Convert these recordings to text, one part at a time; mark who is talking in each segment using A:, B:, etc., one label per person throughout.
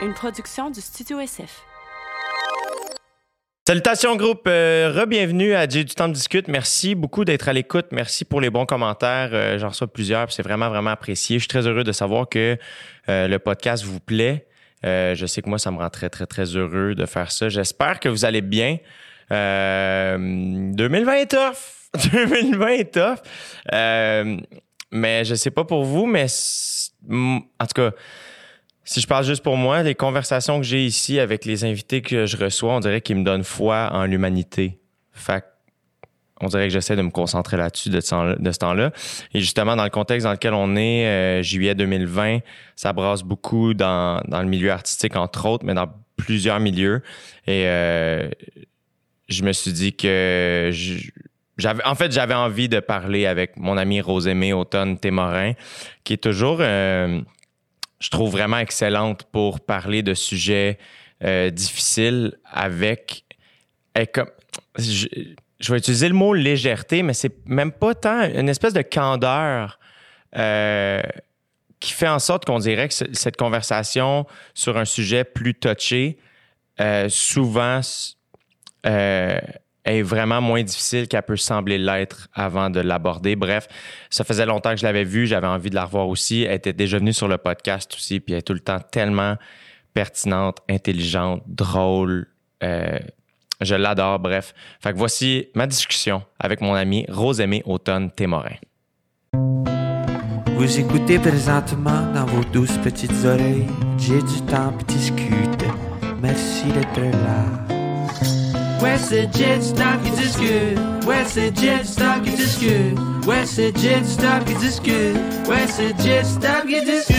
A: une production du Studio SF.
B: Salutations groupe, euh, re-bienvenue à J'ai du temps de discute. Merci beaucoup d'être à l'écoute. Merci pour les bons commentaires. Euh, J'en reçois plusieurs, c'est vraiment, vraiment apprécié. Je suis très heureux de savoir que euh, le podcast vous plaît. Euh, je sais que moi, ça me rend très, très, très heureux de faire ça. J'espère que vous allez bien. Euh, 2020 est tough. 2020 est tough. Euh, mais je sais pas pour vous, mais en tout cas, si je parle juste pour moi, les conversations que j'ai ici avec les invités que je reçois, on dirait qu'ils me donnent foi en l'humanité. Fait on dirait que j'essaie de me concentrer là-dessus de ce temps-là. Et justement, dans le contexte dans lequel on est, euh, juillet 2020, ça brasse beaucoup dans, dans le milieu artistique, entre autres, mais dans plusieurs milieux. Et euh, je me suis dit que je- j'avais, en fait, j'avais envie de parler avec mon ami Rosémée Automne Témorin, qui est toujours, euh, je trouve vraiment excellente pour parler de sujets euh, difficiles avec, est comme, je, vais utiliser le mot légèreté, mais c'est même pas tant une espèce de candeur euh, qui fait en sorte qu'on dirait que ce- cette conversation sur un sujet plus touché, euh, souvent est vraiment moins difficile qu'elle peut sembler l'être avant de l'aborder. Bref, ça faisait longtemps que je l'avais vue, j'avais envie de la revoir aussi. Elle était déjà venue sur le podcast aussi, puis elle est tout le temps tellement pertinente, intelligente, drôle. euh, je l'adore, bref. Fait que voici ma discussion avec mon ami Rosemée Automne Témorin.
C: Vous écoutez présentement dans vos douces petites oreilles. J'ai du temps pour discuter. Merci d'être là. Ouais, c'est Jet Stop qui discute. Ouais, c'est Jet Stop qui discute. Ouais, c'est Jet Stop qui discute. Ouais, c'est Jet Stop qui discute.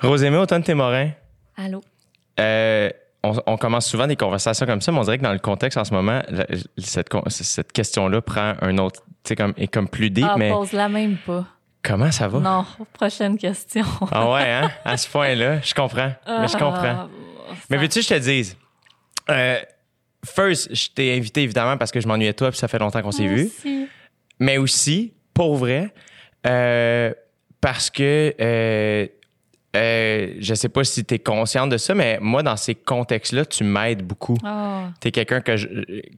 B: Rosemée Automne Témorin,
D: Allô?
B: euh, on, on commence souvent des conversations comme ça, mais on dirait que dans le contexte en ce moment, la- cette, cette question-là prend un autre, tu sais, comme, est comme plus deep,
D: Ah,
B: mais
D: pose-la même pas.
B: Comment ça va?
D: Non, prochaine question.
B: Ah ouais, hein? À ce point-là, je comprends. Mais je comprends.
D: Ah,
B: Mais veux-tu que je te dise? Euh, first, je t'ai invité évidemment parce que je m'ennuyais toi puis ça fait longtemps qu'on s'est vu. Mais aussi, pour vrai, euh, parce que euh, euh, je sais pas si tu es consciente de ça, mais moi, dans ces contextes-là, tu m'aides beaucoup.
D: Ah,
B: Tu es quelqu'un que, je,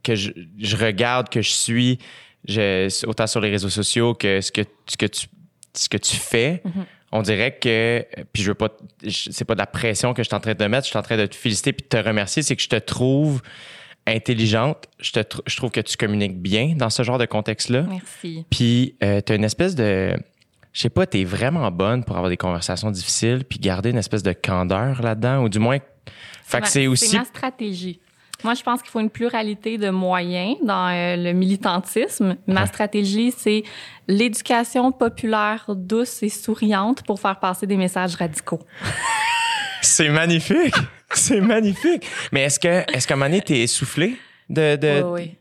B: que je, je regarde, que je suis, je, autant sur les réseaux sociaux que ce que, ce que, tu, ce que tu fais. On dirait que, puis je veux pas, c'est pas de la pression que je suis en train de te mettre, je suis en train de te féliciter puis de te remercier, c'est que je te trouve intelligente, je, te, tr- je trouve que tu communiques bien dans ce genre de contexte-là.
D: merci.
B: Puis euh, tu as une espèce de. Je sais pas, tu es vraiment bonne pour avoir des conversations difficiles puis garder une espèce de candeur là-dedans, ou du moins. Fait que c'est aussi.
D: ma stratégie. Moi, je pense qu'il faut une pluralité de moyens dans euh, le militantisme. Ma
B: Ouais.
D: stratégie, c'est l'éducation populaire douce et souriante pour faire passer des messages radicaux.
B: C'est magnifique! c'est magnifique! Mais est-ce que, est-ce qu'à un moment donné, t'es essoufflé de. de...
D: Oui, oui.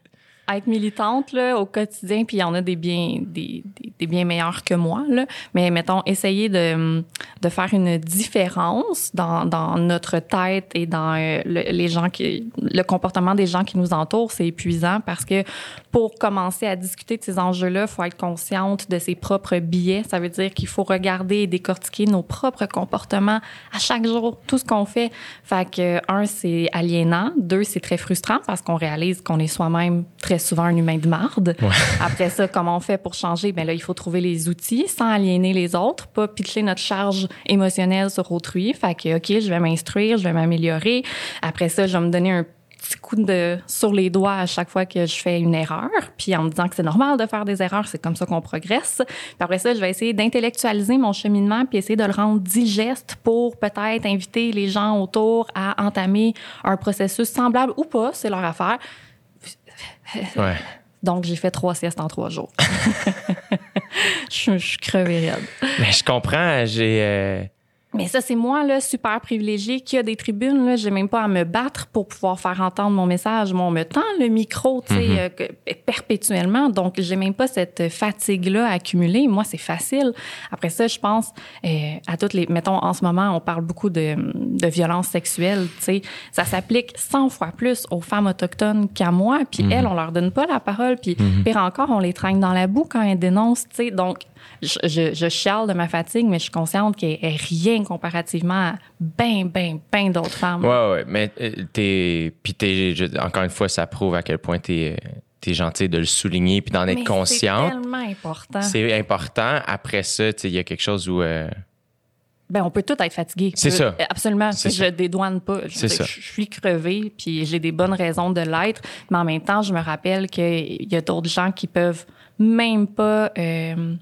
D: Être militante là, au quotidien, puis il y en a des bien, des, des, bien meilleurs que moi, là. mais mettons, essayer de, de faire une différence dans, dans notre tête et dans euh, le, les gens qui, le comportement des gens qui nous entourent, c'est épuisant parce que pour commencer à discuter de ces enjeux-là, il faut être consciente de ses propres biais. Ça veut dire qu'il faut regarder et décortiquer nos propres comportements à chaque jour, tout ce qu'on fait. Fait que, un, c'est aliénant. Deux, c'est très frustrant parce qu'on réalise qu'on est soi-même très souvent un humain de marde. Après ça, comment on fait pour changer? Ben là, il faut trouver les outils sans aliéner les autres, pas pitcher notre charge émotionnelle sur autrui. Fait que, OK, je vais m'instruire, je vais m'améliorer. Après ça, je vais me donner un petit coup de sur les doigts à chaque fois que je fais une erreur, puis en me disant que c'est normal de faire des erreurs, c'est comme ça qu'on progresse. Puis après ça, je vais essayer d'intellectualiser mon cheminement puis essayer de le rendre digeste pour peut-être inviter les gens autour à entamer un processus semblable ou pas, c'est leur affaire.
B: Ouais.
D: Donc, j'ai fait trois siestes en trois jours. je, je suis crevée raide.
B: Mais je comprends, j'ai. euh,
D: Mais ça, c'est moi, là, super privilégié, qui a des tribunes, là. J'ai même pas à me battre pour pouvoir faire entendre mon message. Moi, on me tend le micro, tu sais,
B: Mhm.
D: euh, perpétuellement. Donc, j'ai même pas cette fatigue-là à accumuler. Moi, c'est facile. Après ça, je pense euh, à toutes les... Mettons, en ce moment, on parle beaucoup de, de violences sexuelles, tu sais. Ça s'applique 100 fois plus aux femmes autochtones qu'à moi. Puis elles, on leur donne pas la parole. Puis pire encore, on les traîne dans la boue quand elles dénoncent, tu sais. Donc, je, je, je chiale de ma fatigue, mais je suis consciente qu'elle est rien comparativement à ben, ben, ben d'autres femmes.
B: Ouais, ouais, mais euh, t'es. Puis t'es. Encore une fois, ça prouve à quel point t'es es gentil de le souligner puis d'en être
D: Mais
B: consciente.
D: C'est tellement important.
B: C'est important. Après ça, il y a quelque chose où. euh,
D: Ben, on peut tout être fatigué.
B: C'est ça.
D: Absolument.
B: C'est
D: je
B: ça.
D: dédouane pas. Je,
B: C'est ça.
D: je suis crevée, puis j'ai des bonnes raisons de l'être. Mais en même temps, je me rappelle qu'il y a d'autres gens qui peuvent même pas, euh,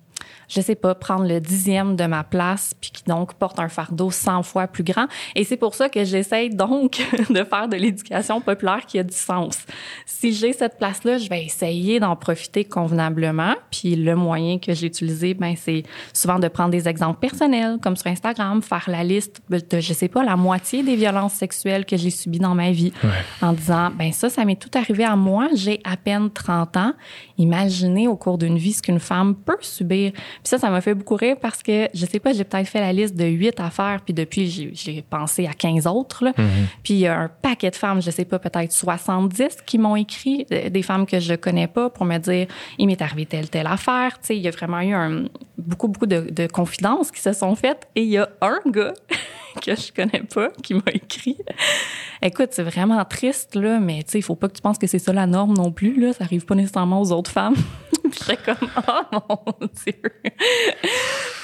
D: je sais pas, prendre le dixième de ma place, puis qui donc portent un fardeau 100 fois plus grand. Et c'est pour ça que j'essaye donc de faire de l'éducation populaire qui a du sens. Si j'ai cette place-là, je vais essayer d'en profiter convenablement. Puis le moyen que j'ai utilisé, ben c'est souvent de prendre des exemples personnels, comme sur Instagram, faire la liste de, je sais pas, la moitié des violences sexuelles que j'ai subies dans ma vie, en disant, ben ça, ça m'est tout arrivé à moi. J'ai à peine 30 ans. Imaginez au cours d'une vie ce qu'une femme peut subir. Puis ça, ça m'a fait beaucoup rire parce que, je sais pas, j'ai peut-être fait la liste de 8 affaires, puis depuis, j'ai- pensé à 15 autres. Là. Puis il y a un paquet de femmes, je sais pas, peut-être 70 qui m'ont écrit, euh, des femmes que je connais pas, pour me dire, il m'est arrivé telle, telle affaire. Tu sais, il y a vraiment eu un, beaucoup, beaucoup de, de confidences qui se sont faites. Et il y a un gars que je connais pas qui m'a écrit. Écoute, c'est vraiment triste, là, mais tu sais, il faut pas que tu penses que c'est ça la norme non plus, là. Ça arrive pas nécessairement aux autres femmes. J'étais comme, oh mon Dieu.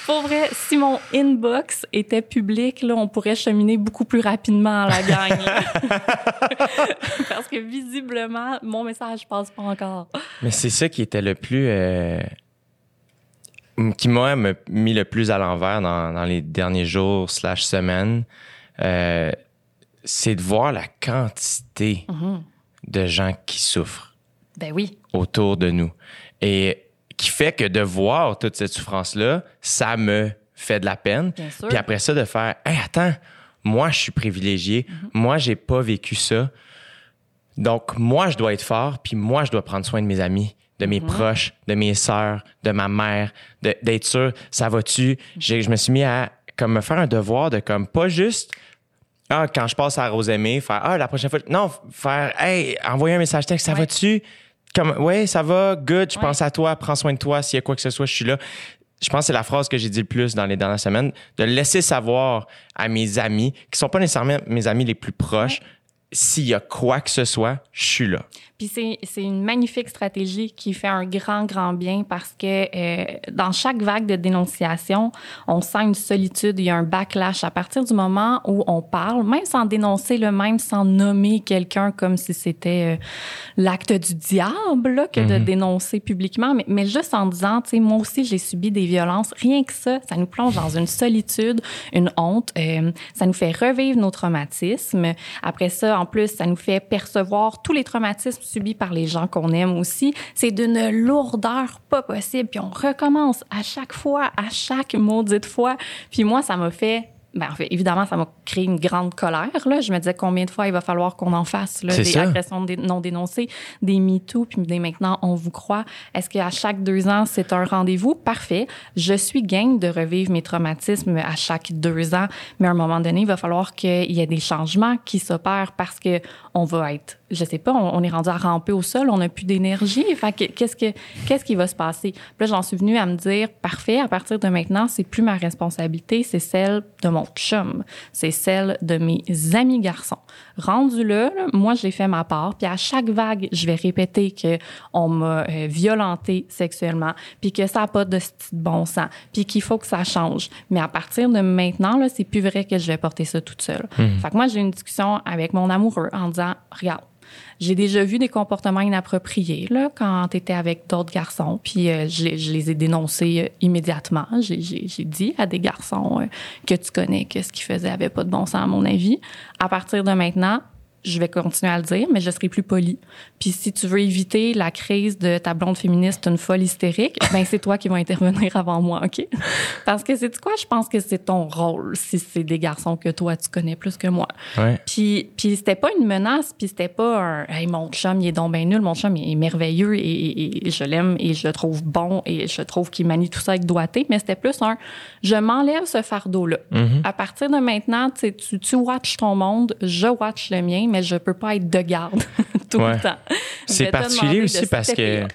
D: Pour vrai, si mon inbox était public, là, on pourrait cheminer beaucoup plus rapidement à la gang. Parce que visiblement, mon message passe pas encore.
B: Mais c'est ça qui était le plus. euh, qui m'a mis le plus à l'envers dans, dans les derniers jours slash semaines. euh, c'est de voir la quantité de gens qui souffrent
D: Ben oui.
B: autour de nous. Et qui fait que de voir toute cette souffrance-là, ça me fait de la peine.
D: Bien sûr.
B: Puis après ça, de faire Hey, attends, moi, je suis privilégié. Moi, j'ai pas vécu ça. Donc, moi, je dois être fort, puis moi, je dois prendre soin de mes amis, de mes proches, de mes sœurs, de ma mère, d'être sûr, ça va-tu? J'ai- Je me suis mis à comme me faire un devoir de comme pas juste ah, quand je passe à Rosemée, faire Ah, la prochaine fois. Non, faire Hey, envoyer un message texte, ça
D: Ouais.
B: va-tu? Comme Ouais, ça va, good, je
D: Ouais.
B: pense à toi, prends soin de toi, s'il y a quoi que ce soit, je suis là. Je pense que c'est la phrase que j'ai dit le plus dans les dernières semaines, de laisser savoir à mes amis, qui sont pas nécessairement mes amis les plus proches, s'il y a quoi que ce soit, je suis là.
D: Puis c'est, une magnifique stratégie qui fait un grand, grand bien parce que euh, dans chaque vague de dénonciation, on sent une solitude, il y a un backlash. À partir du moment où on parle, même sans dénoncer le même, sans nommer quelqu'un comme si c'était euh, l'acte du diable là, que de dénoncer publiquement, mais, mais juste en disant, tu sais, moi aussi j'ai subi des violences, rien que ça, ça nous plonge dans une solitude, une honte, euh, ça nous fait revivre nos traumatismes. Après ça, en plus, ça nous fait percevoir tous les traumatismes subis par les gens qu'on aime aussi. C'est d'une lourdeur pas possible. Puis on recommence à chaque fois, à chaque maudite fois. Puis moi, ça m'a fait ben, en fait, évidemment, ça m'a créé une grande colère. Là. Je me disais combien de fois il va falloir qu'on en fasse là, des
B: ça.
D: agressions non dénoncées, des MeToo, puis des maintenant on vous croit. Est-ce qu'à chaque deux ans, c'est un rendez-vous? Parfait. Je suis game de revivre mes traumatismes à chaque deux ans, mais à un moment donné, il va falloir qu'il y ait des changements qui s'opèrent parce que on va être, je sais pas, on, on est rendu à ramper au sol, on n'a plus d'énergie. Fait que qu'est-ce que qu'est-ce qui va se passer? Puis là, j'en suis venue à me dire, parfait, à partir de maintenant, c'est plus ma responsabilité, c'est celle de mon chum, c'est celle de mes amis garçons. Rendu là, là, moi, j'ai fait ma part, puis à chaque vague, je vais répéter que on m'a euh, violenté sexuellement, puis que ça n'a pas de bon sens, puis qu'il faut que ça change. Mais à partir de maintenant, là, c'est plus vrai que je vais porter ça toute seule. Fait que moi, j'ai une discussion avec mon amoureux en disant, regarde, j'ai déjà vu des comportements inappropriés là, quand tu étais avec d'autres garçons, puis euh, je, les- ai dénoncés euh, immédiatement. J'ai dit à des garçons euh, que tu connais que ce qu'ils faisaient avait pas de bon sens à mon avis. À partir de maintenant, je vais continuer à le dire, mais je serai plus polie. Puis si tu veux éviter la crise de ta blonde féministe, une folle hystérique, ben c'est toi qui vas intervenir avant moi, OK? Parce que c'est quoi? Je pense que c'est ton rôle si c'est des garçons que toi, tu connais plus que moi.
B: Ouais.
D: Puis, puis c'était pas une menace, puis c'était pas un hey, mon chum, il est donc bien nul, mon chum, il est merveilleux et, et- et je l'aime et je le trouve bon et je trouve qu'il manie tout ça avec doigté, mais c'était plus un je m'enlève ce fardeau-là. À partir de maintenant, tu, tu watches ton monde, je watch le mien, mais je peux pas être de garde tout
B: Ouais.
D: le temps.
B: C'est particulier aussi parce que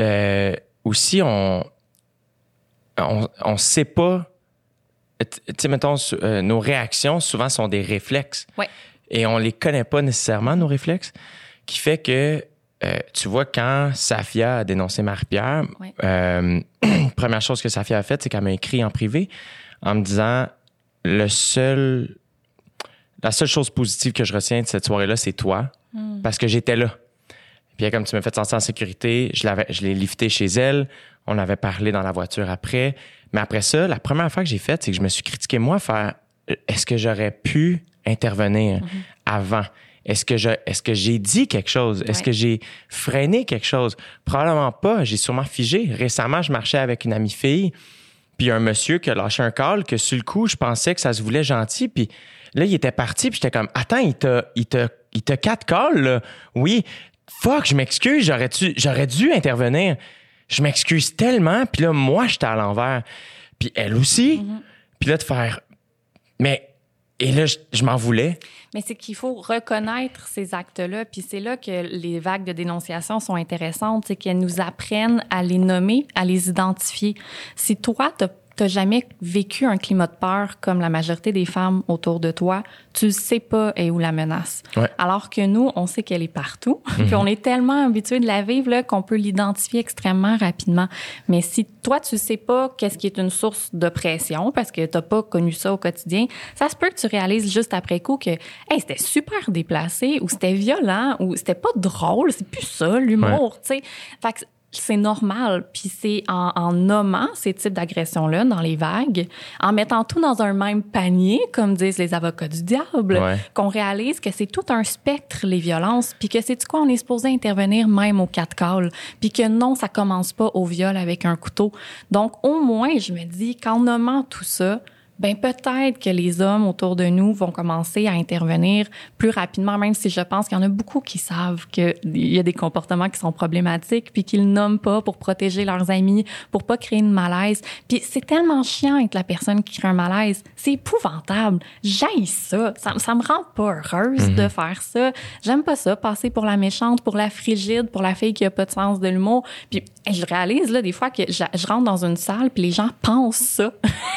B: euh, aussi on on, on sait pas. Tu sais, mettons, euh, nos réactions souvent sont des réflexes.
D: Ouais.
B: Et on les connaît pas nécessairement, nos réflexes, qui fait que, euh, tu vois, quand Safia a dénoncé Marie-Pierre,
D: Ouais.
B: euh, première chose que Safia a faite, c'est qu'elle m'a écrit en privé en me disant le seul, la seule chose positive que je retiens de cette soirée-là, c'est toi, parce que j'étais là. Puis comme tu m'as fait sentir en sécurité, je l'avais, je l'ai lifté chez elle. On avait parlé dans la voiture après. Mais après ça, la première fois que j'ai faite, c'est que je me suis critiqué moi, faire euh, est-ce que j'aurais pu intervenir avant? Est-ce que je, est-ce que j'ai dit quelque chose? Est-ce que j'ai freiné quelque chose? Probablement pas. J'ai sûrement figé. Récemment, je marchais avec une amie fille, puis un monsieur qui a lâché un call que sur le coup, je pensais que ça se voulait gentil, puis là, il était parti, puis j'étais comme attends, il t'a, il t'a, il t'a quatre calls, là. Oui. Fuck, je m'excuse, j'aurais dû, j'aurais dû intervenir. Je m'excuse tellement, puis là, moi, j'étais à l'envers. Puis elle aussi. Puis là, de faire. Mais. Et là, je, je m'en voulais.
D: Mais c'est qu'il faut reconnaître ces actes-là, puis c'est là que les vagues de dénonciation sont intéressantes, c'est qu'elles nous apprennent à les nommer, à les identifier. Si toi, t'as t'as jamais vécu un climat de peur comme la majorité des femmes autour de toi, tu sais pas est où la menace.
B: Ouais.
D: Alors que nous, on sait qu'elle est partout, puis on est tellement habitué de la vivre là, qu'on peut l'identifier extrêmement rapidement. Mais si toi, tu sais pas qu'est-ce qui est une source de pression parce que t'as pas connu ça au quotidien, ça se peut que tu réalises juste après coup que hey, c'était super déplacé ou c'était violent ou c'était pas drôle, c'est plus ça l'humour, tu sais. Fait que c'est normal. Puis c'est en, en nommant ces types d'agressions-là dans les vagues, en mettant tout dans un même panier, comme disent les avocats du diable,
B: Ouais.
D: qu'on réalise que c'est tout un spectre, les violences, puis que c'est du quoi on est supposé intervenir même au quatre calls, puis que non, ça commence pas au viol avec un couteau. Donc, au moins, je me dis, qu'en nommant tout ça, ben peut-être que les hommes autour de nous vont commencer à intervenir plus rapidement, même si je pense qu'il y en a beaucoup qui savent qu'il y a des comportements qui sont problématiques, puis qu'ils nomment pas pour protéger leurs amis, pour pas créer une malaise. Puis c'est tellement chiant être la personne qui crée un malaise. C'est épouvantable. J'haïs ça. ça. Ça me rend pas heureuse de faire ça. J'aime pas ça, passer pour la méchante, pour la frigide, pour la fille qui a pas de sens de l'humour. Puis je réalise là des fois que je, je rentre dans une salle puis les gens pensent ça.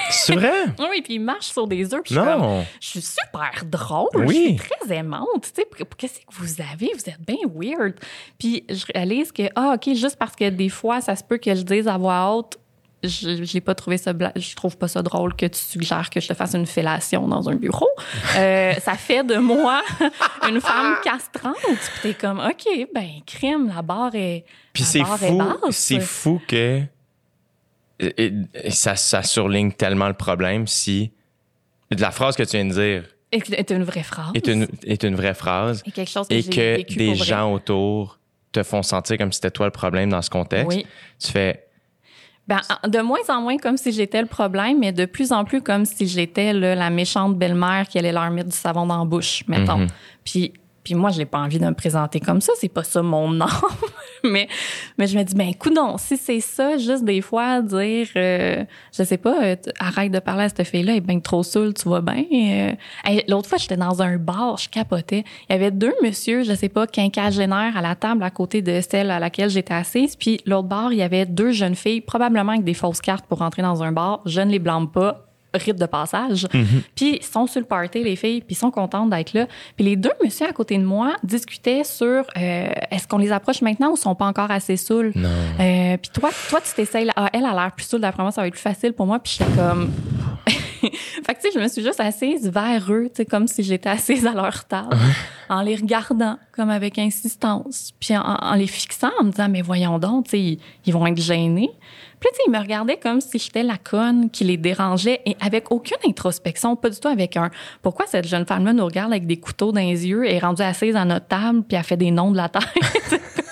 B: C'est vrai?
D: Oui, puis ils marchent sur des œufs. puis je suis comme,
B: non.
D: je suis super drôle,
B: Oui.
D: je suis très aimante. Tu sais, qu'est-ce que vous avez? Vous êtes bien weird. Puis je réalise que, ah, OK, juste parce que des fois, ça se peut que je dise à voix haute, je j'ai pas trouvé ça bla- je trouve pas ça drôle que tu suggères que je te fasse une fellation dans un bureau Euh, ça fait de moi une femme castrante puis t'es comme ok ben crime la barre est
B: Puis c'est fou, c'est fou que et- et ça, ça surligne tellement le problème si la phrase que tu viens de dire
D: c'est une vraie phrase
B: est une, est une vraie phrase
D: et quelque chose que
B: et que
D: vécu
B: des gens autour te font sentir comme si c'était toi le problème dans ce contexte.
D: oui
B: Tu fais
D: Ben, de moins en moins comme si j'étais le problème, mais de plus en plus comme si j'étais la méchante belle-mère qui allait leur mettre du savon dans la bouche, mettons.
B: Mhm.
D: Puis, puis moi, j'ai pas envie de me présenter comme ça, c'est pas ça mon nom. mais, mais je me dis, ben, coudon, si c'est ça, juste des fois dire, euh, je sais pas, euh, arrête de parler à cette fille-là, elle est bien trop saoule, tu vas bien. Euh, L'autre fois, j'étais dans un bar, je capotais. Il y avait deux messieurs, je sais pas, quinquagénaires à la table à côté de celle à laquelle j'étais assise. Puis l'autre bar, il y avait deux jeunes filles, probablement avec des fausses cartes pour rentrer dans un bar. Je ne les blâme pas rite de passage. Puis ils sont sur le party, les filles, puis ils sont contentes d'être là. Puis les deux messieurs à côté de moi discutaient sur euh, est-ce qu'on les approche maintenant ou sont pas encore assez saouls?
B: non.
D: Euh, puis toi, toi, tu t'essayes. Ah, elle a l'air plus saoule. D'après moi, ça va être plus facile pour moi. Puis j'étais comme. fait que tu sais, je me suis juste assise vers eux, tu sais, comme si j'étais assise à leur table, en les regardant comme avec insistance, puis en, en les fixant, en me disant mais voyons donc, tu sais, ils, ils vont être gênés. Puis tu sais, ils me regardaient comme si j'étais la conne qui les dérangeait et avec aucune introspection, pas du tout avec un pourquoi cette jeune femme-là nous regarde avec des couteaux dans les yeux et est rendue assise à notre table puis elle fait des noms de la tête?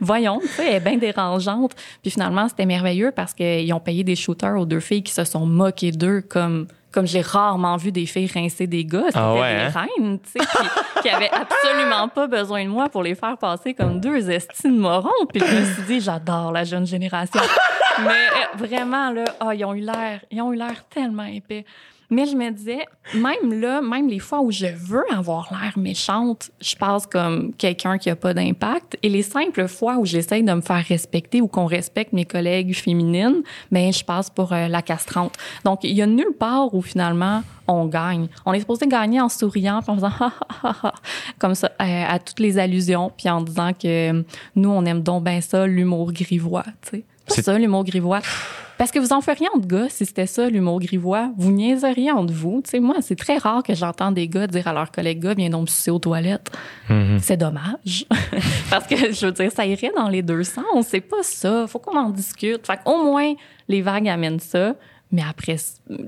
D: Voyons, tu sais, elle est bien dérangeante. Puis finalement, c'était merveilleux parce qu'ils ont payé des shooters aux deux filles qui se sont moquées d'eux comme comme j'ai rarement vu des filles rincer des gars, c'était
B: Ah ouais,
D: des
B: hein?
D: reines, tu sais, qui, qui avaient absolument pas besoin de moi pour les faire passer comme deux estimes morons. Puis je me suis dit, j'adore la jeune génération. Mais euh, vraiment, là, ah, ils ont eu l'air, ils ont eu l'air tellement épais. Mais je me disais, même là, même les fois où je veux avoir l'air méchante, je passe comme quelqu'un qui a pas d'impact. Et les simples fois où j'essaye de me faire respecter ou qu'on respecte mes collègues féminines, ben je passe pour euh, la castrante. Donc, il y a nulle part où finalement on gagne. On est supposé gagner en souriant, puis en faisant ha, ha, ha, comme ça euh, à toutes les allusions, puis en disant que euh, nous on aime donc bien ça l'humour grivois,
B: C'est-
D: ça l'humour grivois. Parce que vous en feriez entre gars si c'était ça l'humour grivois. Vous niaiseriez entre vous. Tu sais, moi, c'est très rare que j'entende des gars dire à leurs collègues gars, viens donc sucer aux toilettes. C'est dommage. Parce que, je veux dire, ça irait dans les deux sens. C'est pas ça. Faut qu'on en discute. Fait au moins, les vagues amènent ça. Mais après,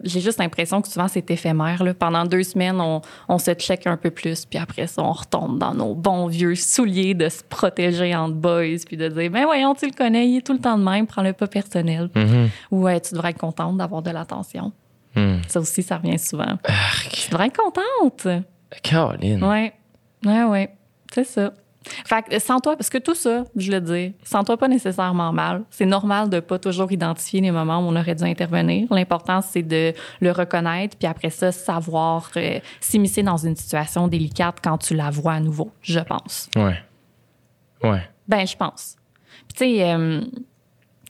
D: j'ai juste l'impression que souvent c'est éphémère. Là. Pendant deux semaines, on, on se check un peu plus, puis après ça, on retombe dans nos bons vieux souliers de se protéger entre boys, puis de dire, ben voyons, tu le connais, il est tout le temps de même, prends-le pas personnel.
B: Mhm.
D: Ou ouais, tu devrais être contente d'avoir de l'attention.
B: Hmm.
D: Ça aussi, ça revient souvent.
B: Arc.
D: Tu devrais être contente.
B: Caroline.
D: Ouais, ouais, ouais. C'est ça. Fait que sens-toi, parce que tout ça, je le dis, sens-toi pas nécessairement mal. C'est normal de pas toujours identifier les moments où on aurait dû intervenir. L'important, c'est de le reconnaître, puis après ça, savoir euh, s'immiscer dans une situation délicate quand tu la vois à nouveau, je pense.
B: Ouais. Ouais.
D: Ben, je pense. Puis tu sais, euh,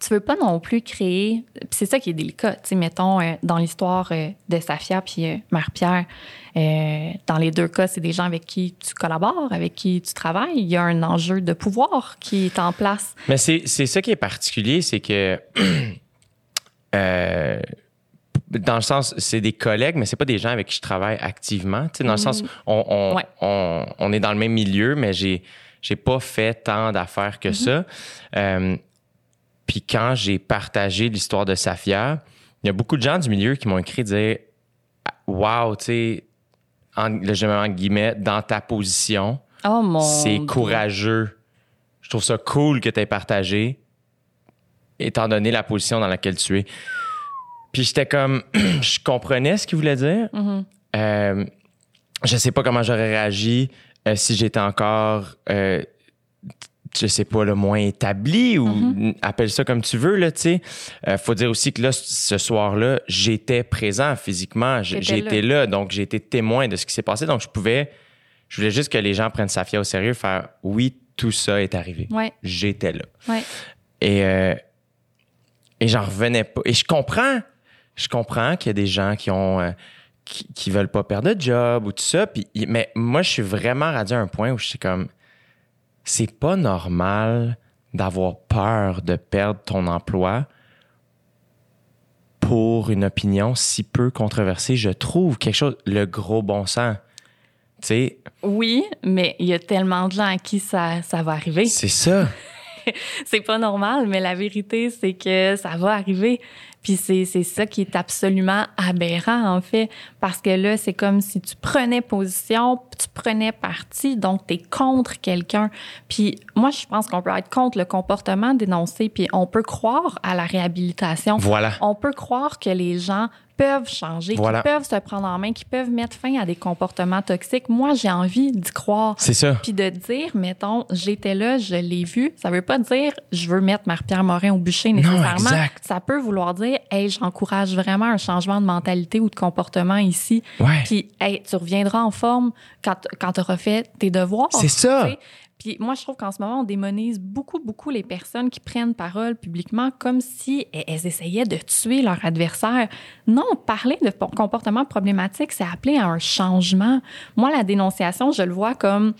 D: tu veux pas non plus créer. Puis c'est ça qui est délicat. Tu sais, mettons euh, dans l'histoire de Safia puis euh, Marie-Pierre, euh, dans les deux cas, c'est des gens avec qui tu collabores, avec qui tu travailles. Il y a un enjeu de pouvoir qui est en place.
B: Mais c'est c'est ça qui est particulier, c'est que euh, dans le sens, c'est des collègues, mais c'est pas des gens avec qui je travaille activement. Tu sais, dans le sens, on, on,
D: Ouais.
B: on, on est dans le même milieu, mais j'ai j'ai pas fait tant d'affaires que ça. Euh, Puis quand j'ai partagé l'histoire de Safia, il y a beaucoup de gens du milieu qui m'ont écrit dire Wow, tu sais, en, je mets en guillemets, dans ta position,
D: Oh mon.
B: c'est courageux. Je trouve ça cool que tu aies partagé, étant donné la position dans laquelle tu es. Puis j'étais comme, je comprenais ce qu'il voulait dire.
D: Mhm.
B: Euh, je sais pas comment j'aurais réagi euh, si j'étais encore, euh, je sais pas, le moins établi ou
D: Mhm.
B: appelle ça comme tu veux, là, tu sais. Euh, faut dire aussi que là, ce soir-là, j'étais présent physiquement. J-
D: T'étais
B: J'ai été là, donc j'ai été témoin de ce qui s'est passé. Donc je pouvais, je voulais juste que les gens prennent Safia au sérieux, faire oui, tout ça est arrivé.
D: Ouais,
B: J'étais là.
D: ouais.
B: Et, euh, et j'en revenais pas. Et je comprends, je comprends qu'il y a des gens qui ont euh, qui, qui veulent pas perdre de job ou tout ça. Puis, mais moi, je suis vraiment rendu à un point où je suis comme, c'est pas normal d'avoir peur de perdre ton emploi pour une opinion si peu controversée. Je trouve quelque chose, le gros bon sens. Tu sais,
D: Oui, mais il y a tellement de gens à qui ça, ça va arriver.
B: c'est ça.
D: c'est pas normal, mais la vérité, c'est que ça va arriver. Puis c'est, c'est ça qui est absolument aberrant, en fait. Parce que là, c'est comme si tu prenais position, tu prenais parti, donc tu es contre quelqu'un. Puis moi, je pense qu'on peut être contre le comportement dénoncé, puis on peut croire à la réhabilitation.
B: Voilà.
D: On peut croire que les gens peuvent changer,
B: Voilà.
D: qu'ils peuvent se prendre en main, qu'ils peuvent mettre fin à des comportements toxiques. Moi, j'ai envie d'y croire.
B: C'est ça.
D: Puis de dire, mettons, j'étais là, je l'ai vu, ça veut pas dire je veux mettre Marie-Pierre Morin au bûcher nécessairement.
B: exact.
D: Ça peut vouloir dire, hey, j'encourage vraiment un changement de mentalité ou de comportement ici.
B: Ouais.
D: Puis, hey, tu reviendras en forme quand, quand tu auras fait tes devoirs.
B: C'est ça.
D: Puis moi, je trouve qu'en ce moment, on démonise beaucoup, beaucoup les personnes qui prennent parole publiquement comme si elles elles essayaient de tuer leur adversaire. Non, parler de po- comportement problématique, c'est appeler à un changement. Moi, la dénonciation, je le vois comme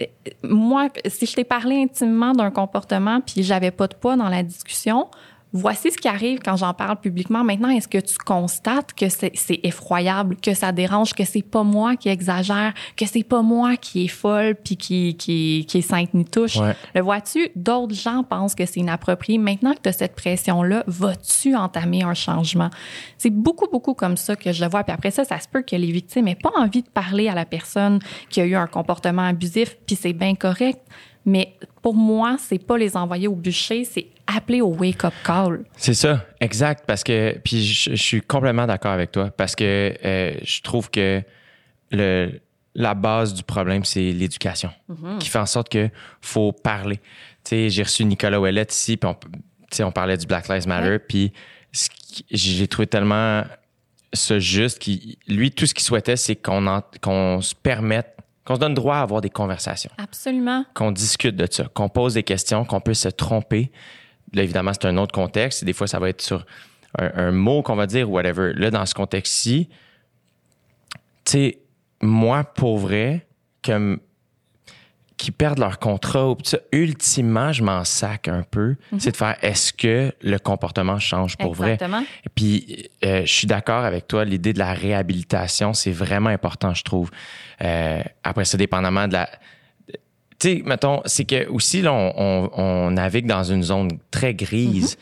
D: euh, moi, si je t'ai parlé intimement d'un comportement puis j'avais pas de poids dans la discussion, voici ce qui arrive quand j'en parle publiquement. Maintenant, est-ce que tu constates que c'est effroyable, que ça dérange, que c'est pas moi qui exagère, que c'est pas moi qui est folle puis qui, qui, qui est sainte ni touche?
B: Ouais.
D: Le vois-tu? D'autres gens pensent que c'est inapproprié. Maintenant que tu as cette pression-là, vas-tu entamer un changement? C'est beaucoup, beaucoup comme ça que je le vois. Puis après ça, ça se peut que les victimes n'aient pas envie de parler à la personne qui a eu un comportement abusif, puis c'est bien correct. Mais pour moi, c'est pas les envoyer au bûcher, c'est appeler au wake-up call.
B: C'est ça, exact. Parce que, puis je, je suis complètement d'accord avec toi, parce que euh, je trouve que le, la base du problème, c'est l'éducation, qui fait en sorte que faut parler. Tu sais, j'ai reçu Nicolas Ouellette ici, puis on, on parlait du Black Lives Matter, puis ce j'ai trouvé tellement ça juste. Qui, lui, tout ce qu'il souhaitait, c'est qu'on qu'on se permette, qu'on se donne droit à avoir des conversations,
D: Absolument.
B: qu'on discute de ça, qu'on pose des questions, qu'on peut se tromper. Là, évidemment, c'est un autre contexte. Des fois, ça va être sur un, un mot qu'on va dire, whatever. Là, dans ce contexte-ci, tu sais, moi, pour vrai, comme qui perdent leur contrat ou tout ça, ultimement, je m'en sac un peu. C'est de faire est-ce que le comportement change pour vrai?
D: Exactement.
B: Et Puis, euh, je suis d'accord avec toi, l'idée de la réhabilitation, c'est vraiment important, je trouve. Euh, après ça, dépendamment de la. Tu sais, mettons, c'est que aussi, là, on, on- on navigue dans une zone très grise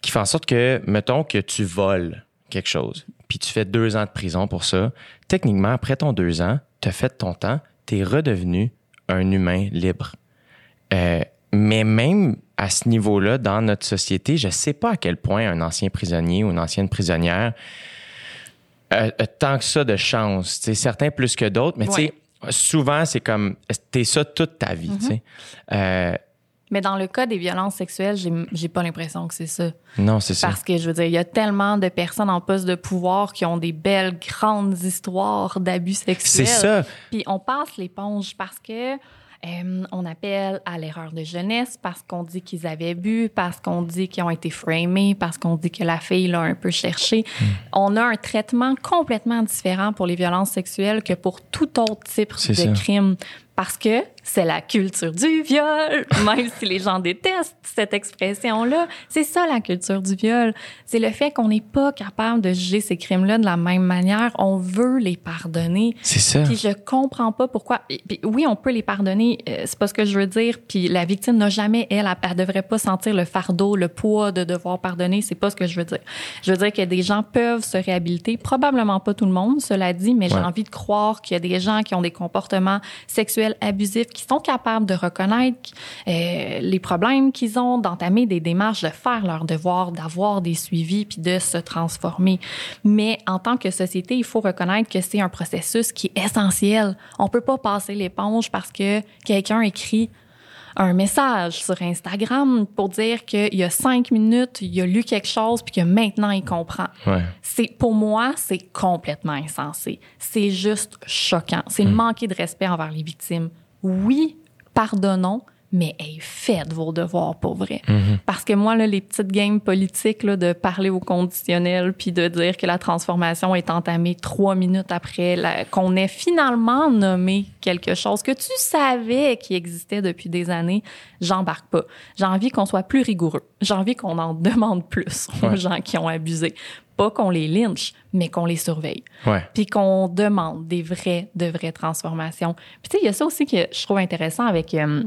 B: qui fait en sorte que, mettons, que tu voles quelque chose, puis tu fais deux ans de prison pour ça. Techniquement, après ton deux ans, tu as fait ton temps, tu es redevenu un humain libre. Euh, mais même à ce niveau-là, dans notre société, je sais pas à quel point un ancien prisonnier ou une ancienne prisonnière tant que ça de chance. Tu sais, certains plus que d'autres, mais tu sais, souvent, c'est comme, t'es ça toute ta vie. tu sais? Euh,
D: Mais dans le cas des violences sexuelles, j'ai j'ai pas l'impression que c'est ça.
B: non, c'est ça.
D: Parce que je veux dire, il y a tellement de personnes en poste de pouvoir qui ont des belles grandes histoires d'abus sexuels.
B: C'est ça.
D: Puis on passe l'éponge parce que euh, on appelle à l'erreur de jeunesse parce qu'on dit qu'ils avaient bu, parce qu'on dit qu'ils ont été framés, parce qu'on dit que la fille l'a un peu cherché.
B: Hmm.
D: On a un traitement complètement différent pour les violences sexuelles que pour tout autre type de
B: ça.
D: crime. Parce que c'est la culture du viol, même si les gens détestent cette expression-là. C'est ça la culture du viol. C'est le fait qu'on n'est pas capable de juger ces crimes-là de la même manière. On veut les pardonner.
B: C'est ça.
D: Puis je comprends pas pourquoi. puis oui, on peut les pardonner, euh, c'est pas ce que je veux dire. Puis la victime n'a jamais, elle, elle, elle devrait pas sentir le fardeau, le poids de devoir pardonner. C'est pas ce que je veux dire. Je veux dire que des gens peuvent se réhabiliter. Probablement pas tout le monde, cela dit, mais j'ai envie de croire qu'il y a des gens qui ont des comportements sexuels abusifs, qui sont capables de reconnaître euh, les problèmes qu'ils ont, d'entamer des démarches, de faire leur devoir, d'avoir des suivis, puis de se transformer. Mais en tant que société, il faut reconnaître que c'est un processus qui est essentiel. On peut pas passer l'éponge parce que quelqu'un écrit un message sur Instagram pour dire qu'il y a cinq minutes, il a lu quelque chose puis que maintenant il comprend.
B: Ouais.
D: C'est pour moi, c'est complètement insensé. C'est juste choquant. C'est manquer de respect envers les victimes. Oui, pardonnons, mais hey, faites vos devoirs pour vrai. Parce que moi, là, les petites games politiques là, de parler au conditionnel puis de dire que la transformation est entamée trois minutes après qu'on ait finalement nommé quelque chose que tu savais qui existait depuis des années, j'embarque pas. J'ai envie qu'on soit plus rigoureux. J'ai envie qu'on en demande plus aux
B: Ouais.
D: gens qui ont abusé. Pas qu'on les lynche, mais qu'on les surveille
B: Ouais.
D: puis qu'on demande des vraies, de vraies transformations. Puis tu sais, il y a ça aussi que je trouve intéressant avec euh,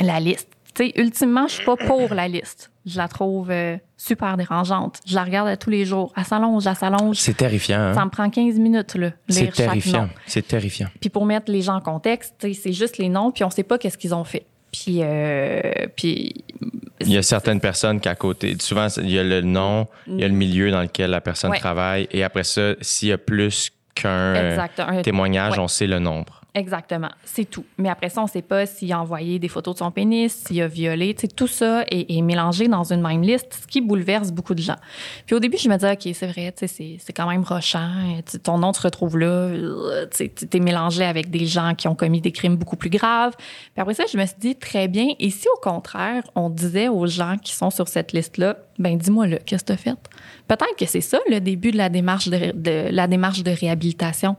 D: la liste. Tu sais, ultimement, je suis pas pour la liste. Je la trouve euh, super dérangeante. Je la regarde à tous les jours. Elle s'allonge, elle s'allonge.
B: C'est terrifiant. hein?
D: Ça me prend 15 minutes, là,
B: C'est terrifiant. C'est terrifiant.
D: Puis pour mettre les gens en contexte, c'est juste les noms, puis on sait pas qu'est-ce qu'ils ont fait. Puis, euh, puis
B: Il y a certaines personnes qui à côté, souvent il y a le nom, il y a le milieu dans lequel la personne
D: Ouais.
B: travaille, et après ça, s'il y a plus qu'un témoignage,
D: ouais.
B: on sait le nombre.
D: Exactement, c'est tout. Mais après ça, on ne sait pas s'il a envoyé des photos de son pénis, s'il a violé. Tu sais, tout ça est, mélangé dans une même liste, ce qui bouleverse beaucoup de gens. Puis au début, je me disais, OK, c'est vrai, tu sais, c'est, quand même rochant. Ton nom se retrouve là. euh, Tu es mélangé avec des gens qui ont commis des crimes beaucoup plus graves. Puis après ça, je me suis dit, très bien. Et si au contraire, on disait aux gens qui sont sur cette liste-là, ben dis-moi là, qu'est-ce que tu as fait? Peut-être que c'est ça le début de la démarche de, la démarche de réhabilitation,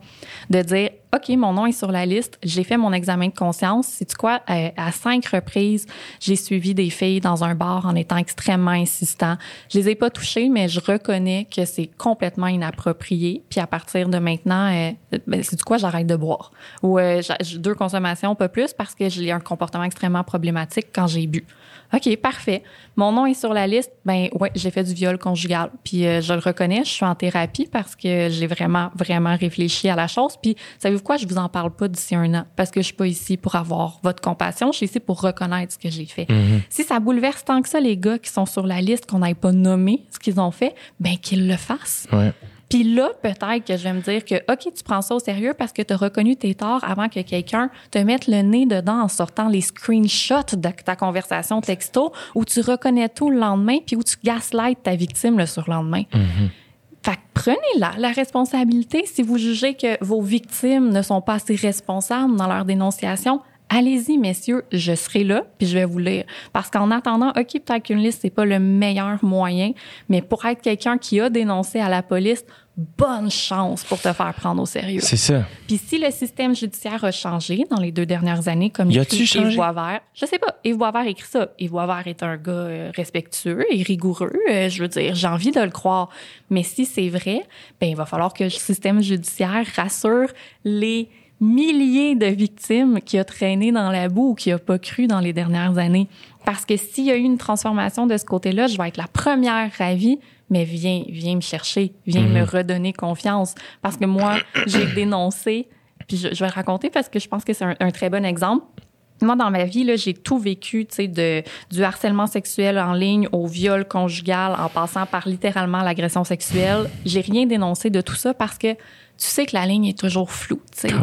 D: de dire OK, mon nom est sur la liste, j'ai fait mon examen de conscience. C'est tu quoi Euh, à cinq reprises, j'ai suivi des filles dans un bar en étant extrêmement insistant. Je les ai pas touchées, mais je reconnais que c'est complètement inapproprié. Puis à partir de maintenant, euh, ben, c'est du quoi j'arrête de boire? Ou euh, deux consommations pas plus parce que j'ai un comportement extrêmement problématique quand j'ai bu. OK, parfait. Mon nom est sur la liste. Ben ouais, j'ai fait du viol conjugal. Puis euh, je le reconnais, je suis en thérapie parce que j'ai vraiment, vraiment réfléchi à la chose. Puis savez-vous quoi, je vous en parle pas d'ici un an parce que je suis pas ici pour avoir votre compassion. Je suis ici pour reconnaître ce que j'ai fait. Si ça bouleverse tant que ça les gars qui sont sur la liste, qu'on n'ait pas nommé ce qu'ils ont fait, ben qu'ils le fassent.
B: Ouais.
D: Puis là, peut-être que je vais me dire que, OK, tu prends ça au sérieux parce que tu as reconnu tes torts avant que quelqu'un te mette le nez dedans en sortant les screenshots de ta conversation texto où tu reconnais tout le lendemain puis où tu gaslights ta victime le surlendemain. Fait que prenez-la, la responsabilité. Si vous jugez que vos victimes ne sont pas assez responsables dans leur dénonciation, allez-y, messieurs, je serai là, puis je vais vous lire. Parce qu'en attendant, OK, peut-être qu'une liste, c'est pas le meilleur moyen, mais pour être quelqu'un qui a dénoncé à la police, bonne chance pour te faire prendre au sérieux.
B: C'est ça.
D: Puis si le système judiciaire a changé dans les deux dernières années, comme
B: Y
D: écrit? Yves Boisvert, je sais pas, Yves Boisvert écrit ça. Yves Boisvert est un gars euh, respectueux et rigoureux, euh, je veux dire, j'ai envie de le croire. Mais si c'est vrai, ben il va falloir que le système judiciaire rassure les milliers de victimes qui a traîné dans la boue ou qui a pas cru dans les dernières années. Parce que s'il y a eu une transformation de ce côté-là, je vais être la première ravie, mais viens, viens me chercher, viens me redonner confiance. Parce que moi, j'ai dénoncé, puis je, je vais le raconter parce que je pense que c'est un, un très bon exemple. Moi, dans ma vie, là, j'ai tout vécu, tu sais, de, du harcèlement sexuel en ligne au viol conjugal, en passant par littéralement l'agression sexuelle. J'ai rien dénoncé de tout ça parce que tu sais que la ligne est toujours floue. Tu sais, de-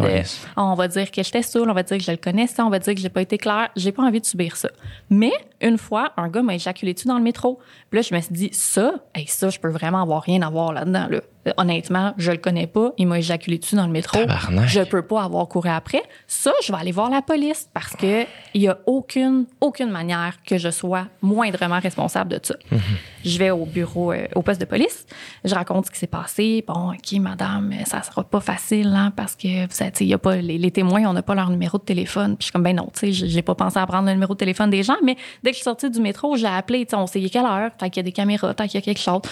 D: on va dire que j'étais saoule, on va dire que je le connaissais, on va dire que j'ai pas été claire. J'ai pas envie de subir ça. Mais une fois, un gars m'a éjaculé dessus dans le métro. Puis là, je me suis dit, ça, hey, ça, je peux vraiment avoir rien à voir là-dedans. Là. Euh, Honnêtement, je le connais pas. Il m'a éjaculé dessus dans le métro.
B: Tabarnak.
D: Je peux pas avoir couru après. Ça, je vais aller voir la police parce que il y a aucune, aucune manière que je sois moindrement responsable de ça. Je vais au bureau, euh, au poste de police. Je raconte ce qui s'est passé. Bon, OK, madame, euh, ça sera pas facile, hein, parce que, vous savez, il y a pas, les, les témoins, on n'a pas leur numéro de téléphone. Puis je suis comme, ben non, tu sais, j'ai pas pensé à prendre le numéro de téléphone des gens, mais dès que je suis sortie du métro, j'ai appelé, tu sais, on sait quelle heure, tant qu'il y a des caméras, tant qu'il y a quelque chose.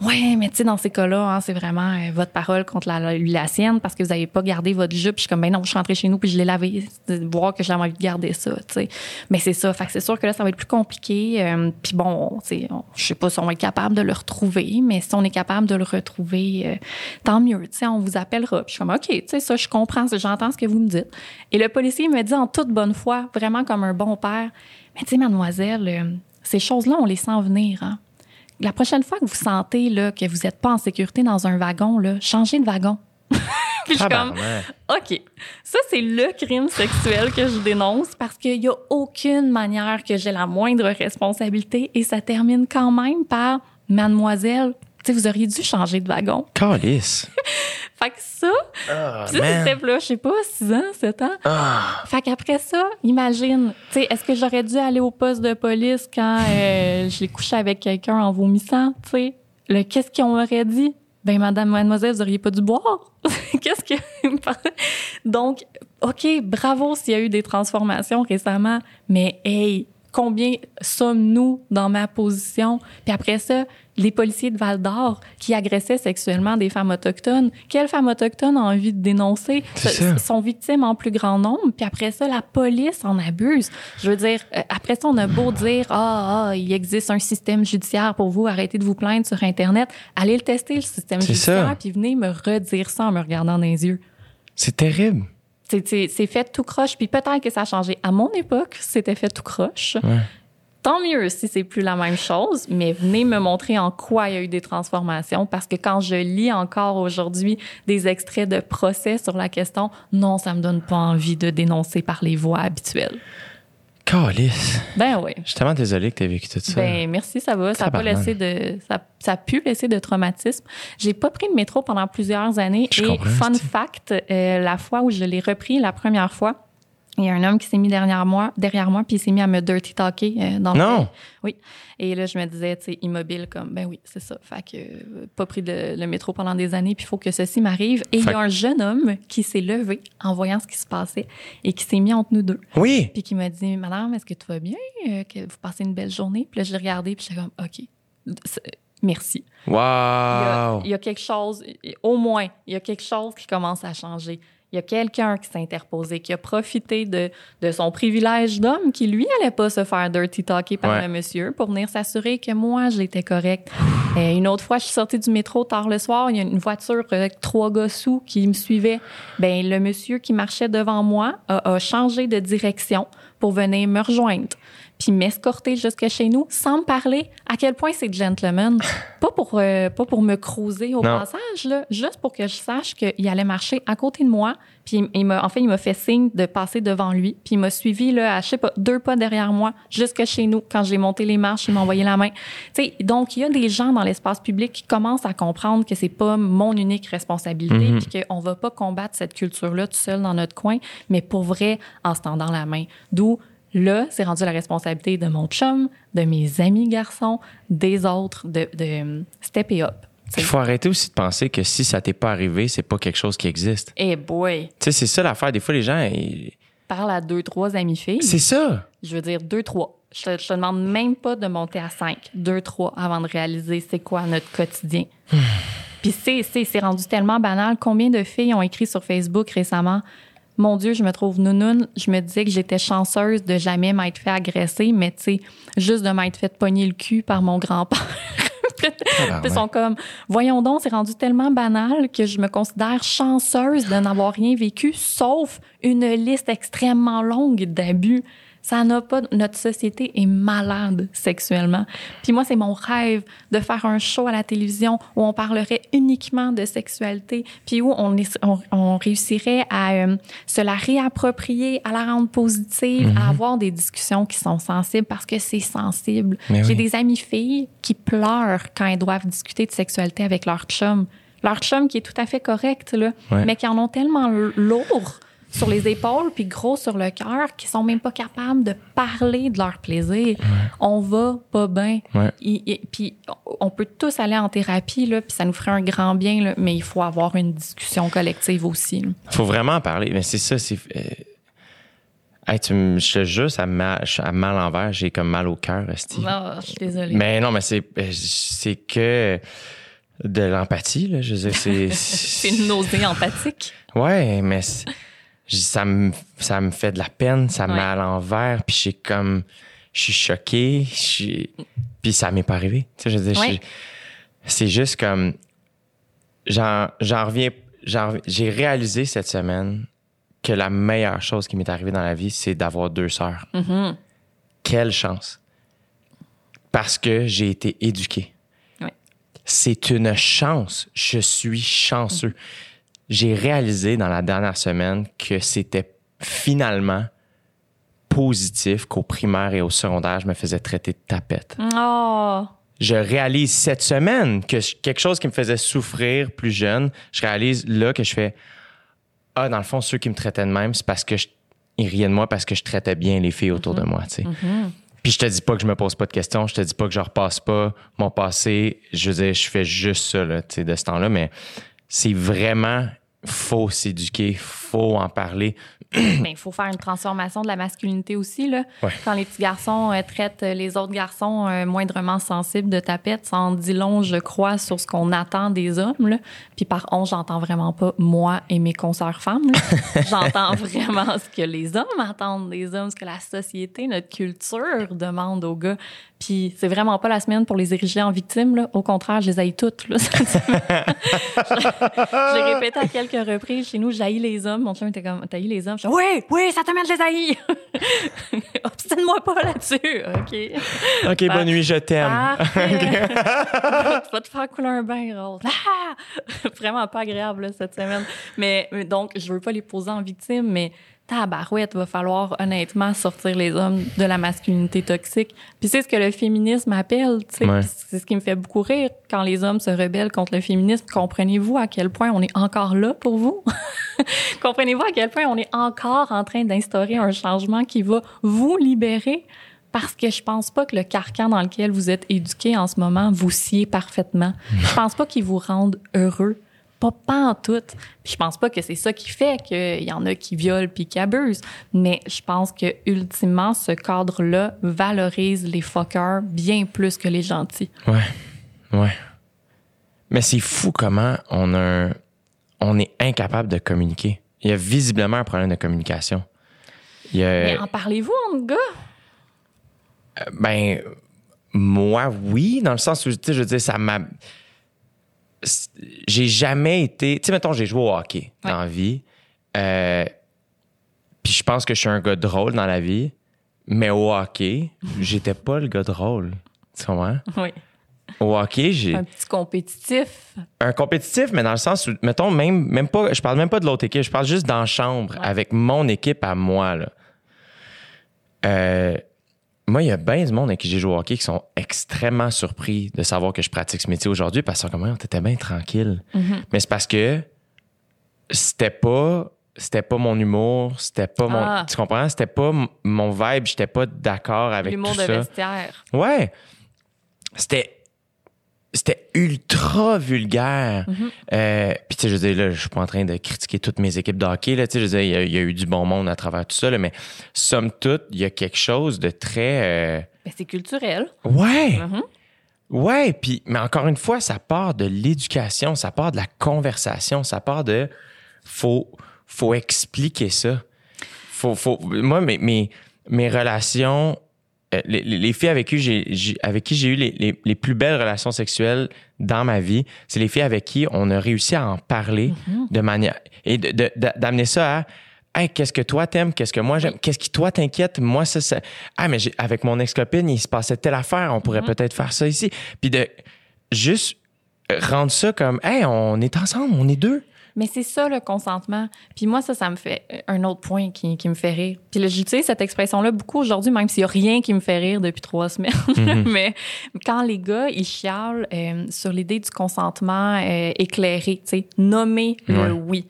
D: Ouais, mais tu sais, dans ces cas-là, hein, vraiment euh, votre parole contre la, la, sienne parce que vous avez pas gardé votre jupe. Je suis comme, ben non, je suis rentrée chez nous puis je l'ai lavé. Voir que j'avais envie de garder ça, tu sais. Mais c'est ça. Fait que c'est sûr que là, ça va être plus compliqué. Euh, puis bon, tu sais, je sais pas si on va être capable de le retrouver, mais si on est capable de le retrouver, euh, tant mieux. Tu sais, on vous appellera. Puis je suis comme, OK, tu sais, ça, je comprends, j'entends ce que vous me dites. Et le policier me dit en toute bonne foi, vraiment comme un bon père, mais tu sais, mademoiselle, euh, ces choses-là, on les sent venir, hein. La prochaine fois que vous sentez là, que vous n'êtes pas en sécurité dans un wagon, là, changez de wagon. Puis je suis comme. OK, ça, c'est le crime sexuel que je dénonce parce qu'il n'y a aucune manière que j'ai la moindre responsabilité et ça termine quand même par Mademoiselle, tu sais, vous auriez dû changer de wagon.
B: Calice.
D: Fait que ça,
B: Ah,
D: ça, c'était là, je sais pas, 6 ans, 7 ans.
B: Ah.
D: Fait qu'après ça, imagine, tu sais, est-ce que j'aurais dû aller au poste de police quand euh, j'ai couché avec quelqu'un en vomissant, tu sais? Le qu'est-ce qu'on m'aurait dit? Ben, madame, mademoiselle, vous auriez pas dû boire. qu'est-ce que. Donc, OK, bravo s'il y a eu des transformations récemment, mais hey, combien sommes-nous dans ma position? Puis après ça, les policiers de Val d'Or qui agressaient sexuellement des femmes autochtones. Quelle femme autochtone a envie de dénoncer? Sont victimes en plus grand nombre, puis après ça, la police en abuse. Je veux dire, euh, après ça, on a beau dire, ah, ah, il existe un système judiciaire pour vous, arrêtez de vous plaindre sur Internet. Allez le tester, le système judiciaire,
B: ça.
D: puis venez me redire ça en me regardant dans les yeux.
B: C'est terrible.
D: C'est fait tout croche, puis peut-être que ça a changé. À mon époque, c'était fait tout croche.
B: Ouais.
D: Tant mieux si c'est plus la même chose, mais venez me montrer en quoi il y a eu des transformations parce que quand je lis encore aujourd'hui des extraits de procès sur la question, non, ça me donne pas envie de dénoncer par les voies habituelles.
B: Calice.
D: Ben oui.
B: Je suis tellement désolé que tu as vécu tout ça.
D: Ben merci, ça va. Ça a pas laissé de, ça, ça a pu laisser de traumatisme. J'ai pas pris le métro pendant plusieurs années.
B: Je
D: et fun fact, euh, la fois où je l'ai repris la première fois, il y a un homme qui s'est mis derrière moi, derrière moi, puis il s'est mis à me dirty talker euh, dans
B: Non.
D: Oui. Et là, je me disais, tu sais, immobile, comme, ben oui, c'est ça. Fait que, euh, pas pris le, le métro pendant des années, puis il faut que ceci m'arrive. Et il y a un jeune homme qui s'est levé en voyant ce qui se passait et qui s'est mis entre nous deux.
B: Oui.
D: Puis qui m'a dit, Madame, est-ce que tout va bien? Euh, que vous passez une belle journée? Puis là, je l'ai regardé, puis j'étais comme, OK, c'est- merci. Il y, a,
B: Wow.
D: il y a quelque chose, au moins, il y a quelque chose qui commence à changer. Il y a quelqu'un qui s'est interposé, qui a profité de, de son privilège d'homme, qui lui allait pas se faire dirty talker par
B: Ouais.
D: le monsieur pour venir s'assurer que moi, j'étais correcte. Euh, une autre fois, je suis sortie du métro tard le soir, il y a une voiture avec trois gars sous qui me suivaient. Ben, le monsieur qui marchait devant moi a, a changé de direction pour venir me rejoindre. Puis m'escorter jusque chez nous sans me parler. À quel point c'est gentleman. pas pour euh, pas pour me creuser au
B: Non.
D: passage, là, juste pour que je sache qu'il allait marcher à côté de moi. Puis il- m'a, en fait, il m'a fait signe de passer devant lui. Puis il m'a suivi là, à, je sais pas, deux pas derrière moi, jusque chez nous. Quand j'ai monté les marches, il m'a envoyé la main. Tu sais, donc il y a des gens dans l'espace public qui commencent à comprendre que c'est pas mon unique responsabilité,
B: Mhm.
D: puis qu'on va pas combattre cette culture-là tout seul dans notre coin, mais pour vrai, en se tendant la main. D'où Là, c'est rendu la responsabilité de mon chum, de mes amis garçons, des autres, de, de step it up.
B: Il faut arrêter aussi de penser que si ça t'est pas arrivé, c'est pas quelque chose qui existe.
D: Eh boy,
B: Tu sais, c'est ça l'affaire. Des fois, les gens, ils-
D: parle à deux, trois amis filles.
B: c'est ça.
D: Je veux dire deux, trois. Je te, je te demande même pas de monter à cinq. Deux, trois avant de réaliser c'est quoi notre quotidien. Puis c'est, c'est, c'est rendu tellement banal. Combien de filles ont écrit sur Facebook récemment? Mon Dieu, je me trouve nounoun. Je me disais que j'étais chanceuse de jamais m'être fait agresser, mais tu sais, juste de m'être fait pogner le cul par mon grand-père. Ils sont comme, voyons donc, c'est rendu tellement banal que je me considère chanceuse de n'avoir rien vécu, sauf une liste extrêmement longue d'abus. Ça n'a pas, notre société est malade sexuellement. Puis moi, c'est mon rêve de faire un show à la télévision où on parlerait uniquement de sexualité, puis où on, est- on, on réussirait à euh, se la réapproprier, à la rendre positive,
B: Mhm.
D: à avoir des discussions qui sont sensibles parce que c'est sensible. J'ai
B: oui.
D: des amies filles qui pleurent quand elles doivent discuter de sexualité avec leur chum. Leur chum qui est tout à fait correct, là,
B: Ouais.
D: mais qui en ont tellement lourd sur les épaules puis gros sur le cœur qu'ils sont même pas capables de parler de leur plaisir. On va pas bien.
B: Ouais.
D: Il- il- Puis on peut tous aller en thérapie, là, puis ça nous ferait un grand bien, là, mais il faut avoir une discussion collective aussi. là.
B: faut vraiment en parler. Mais c'est ça, c'est. euh, hey, tu me- je te jure, ça me met à- mal envers. J'ai comme mal au cœur, Esti.
D: Ah, je suis désolée.
B: Mais non, mais c'est, euh, c'est que de l'empathie, là. Je veux dire, c'est.
D: C'est une nausée empathique.
B: Ouais, mais ça me, ça me fait de la peine, ça me
D: Ouais.
B: met à l'envers, puis j'ai comme. Je suis choqué, je suis- puis ça m'est pas arrivé. Tu sais, je veux dire,
D: Ouais.
B: je- c'est juste comme. J'en, reviens. j'ai réalisé cette semaine que la meilleure chose qui m'est arrivée dans la vie, c'est d'avoir deux sœurs.
D: Mhm.
B: Quelle chance! Parce que j'ai été éduqué.
D: Ouais.
B: C'est une chance. Je suis chanceux. J'ai réalisé dans la dernière semaine que c'était finalement positif qu'au primaire et au secondaire, je me faisais traiter de tapette.
D: Oh,
B: Je réalise cette semaine que je- quelque chose qui me faisait souffrir plus jeune, je réalise là que je fais Ah, dans le fond, ceux qui me traitaient de même, c'est parce que je, ils riaient de moi parce que je traitais bien les filles autour de moi, tu sais. Puis je te dis pas que je me pose pas de questions, je te dis pas que je repasse pas mon passé. Je veux dire, je fais juste ça, là, tu sais, de ce temps-là, mais c'est vraiment faut s'éduquer, faut en parler.
D: Mais il faut faire une transformation de la masculinité aussi. Là.
B: Ouais.
D: Quand les petits garçons euh, traitent les autres garçons euh, moindrement sensibles de tapette, ça en dit long, je crois, sur ce qu'on attend des hommes. Là. Puis par on, j'entends vraiment pas moi et mes consoeurs femmes. j'entends vraiment ce que les hommes attendent des hommes, ce que la société, notre culture demande aux gars. Puis c'est vraiment pas la semaine pour les ériger en victimes. Là. Au contraire, je les haïs toutes. Là, je l'ai répété à quelques reprises. Chez nous, j'haïs les hommes. Mon chum était comme, t'haïs les hommes? Je dis, oui, oui, ça te met de les haïs. Obstine-moi pas là-dessus. OK.
B: OK, bonne nuit, je t'aime.
D: Tu vas te faire couler un bain, Rose. Ah! Vraiment pas agréable, là, cette semaine. Mais, mais donc, je veux pas les poser en victime, mais tabarouette, va falloir honnêtement sortir les hommes de la masculinité toxique. Puis c'est ce que le féminisme appelle, tu sais.
B: Ouais.
D: C'est ce qui me fait beaucoup rire quand les hommes se rebellent contre le féminisme. Comprenez-vous à quel point on est encore là pour vous? Comprenez-vous à quel point on est encore en train d'instaurer un changement qui va vous libérer? Parce que je pense pas que le carcan dans lequel vous êtes éduqué en ce moment vous sied parfaitement. Je pense pas qu'il vous rende heureux. Pas, pas en tout. Puis je pense pas que c'est ça qui fait qu'il y en a qui violent puis qui abusent. Mais je pense que ultimement, ce cadre-là valorise les fuckers bien plus que les gentils.
B: Ouais. Ouais. Mais c'est fou comment on a un- on est incapable de communiquer. Il y a visiblement un problème de communication. Il y a,
D: Mais en parlez-vous entre gars?
B: ben, moi, oui, dans le sens où, tu sais, je veux dire, ça m'a. J'ai jamais été. Tu sais, mettons, j'ai joué au hockey dans la vie. Euh, Puis je pense que je suis un gars drôle dans la vie. Mais au hockey, j'étais pas le gars drôle. Tu comprends?
D: Oui.
B: Au hockey, j'ai
D: Un petit compétitif.
B: un compétitif, mais dans le sens où, mettons, même, même pas, je parle même pas de l'autre équipe, je parle juste dans la chambre,
D: Ouais.
B: avec mon équipe à moi, là. Euh, moi, il y a bien du monde avec qui j'ai joué au hockey qui sont extrêmement surpris de savoir que je pratique ce métier aujourd'hui parce qu'ils sont comme, on était bien tranquille.
D: Mhm.
B: Mais c'est parce que c'était pas, c'était pas mon humour, c'était pas mon,
D: Ah.
B: tu comprends? C'était pas mon vibe, j'étais pas d'accord avec
D: L'humour
B: tout
D: de
B: ça.
D: vestiaire.
B: Ouais. C'était. C'était ultra vulgaire.
D: Mhm.
B: Euh, Puis, tu sais, je veux dire, là, je suis pas en train de critiquer toutes mes équipes de hockey. Là, tu sais, je veux dire, il y a- il y, a eu du bon monde à travers tout ça, là, mais somme toute, il y a quelque chose de très. euh,
D: Ben, c'est culturel.
B: Ouais!
D: Mhm.
B: Ouais, puis, mais encore une fois, ça part de l'éducation, ça part de la conversation, ça part de. Faut, faut expliquer ça. Faut, faut, moi, mes, mes, mes relations, les, les- les filles avec qui j'ai, avec qui j'ai eu les, les, les plus belles relations sexuelles dans ma vie, c'est les filles avec qui on a réussi à en parler de manière. et d'amener ça à. Hey, qu'est-ce que toi t'aimes? Qu'est-ce que moi j'aime? Qu'est-ce qui toi t'inquiète? Moi, ça, ça. Ah, mais j'ai- avec mon ex-copine, il se passait telle affaire, on pourrait peut-être faire ça ici. Puis de juste rendre ça comme, hey, on est ensemble, on est deux.
D: Mais c'est ça le consentement. Puis moi, ça, ça me fait un autre point qui, qui me fait rire. Puis là, j'utilise cette expression-là beaucoup aujourd'hui, même s'il n'y a rien qui me fait rire depuis trois semaines. Mais quand les gars, ils chialent euh, sur l'idée du consentement euh, éclairé, tu sais, nommer le
B: Ouais.
D: oui.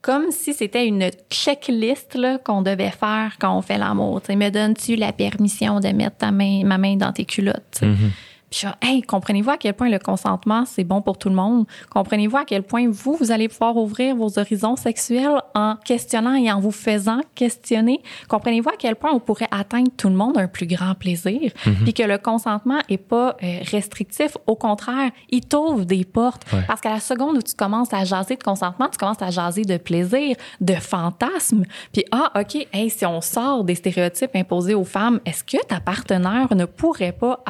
D: Comme si c'était une checklist qu'on devait faire quand on fait l'amour. Me donnes-tu la permission de mettre ta main, ma main dans tes culottes? tu sais? Puis je hey, comprenez-vous à quel point le consentement, c'est bon pour tout le monde? Comprenez-vous à quel point vous, vous allez pouvoir ouvrir vos horizons sexuels en questionnant et en vous faisant questionner? Comprenez-vous à quel point on pourrait atteindre tout le monde un plus grand plaisir? Puis que le consentement est pas euh, restrictif. Au contraire, il t'ouvre des portes.
B: Ouais.
D: Parce qu'à la seconde où tu commences à jaser de consentement, tu commences à jaser de plaisir, de fantasme. Puis, ah, OK, hey, si on sort des stéréotypes imposés aux femmes, est-ce que ta partenaire ne pourrait pas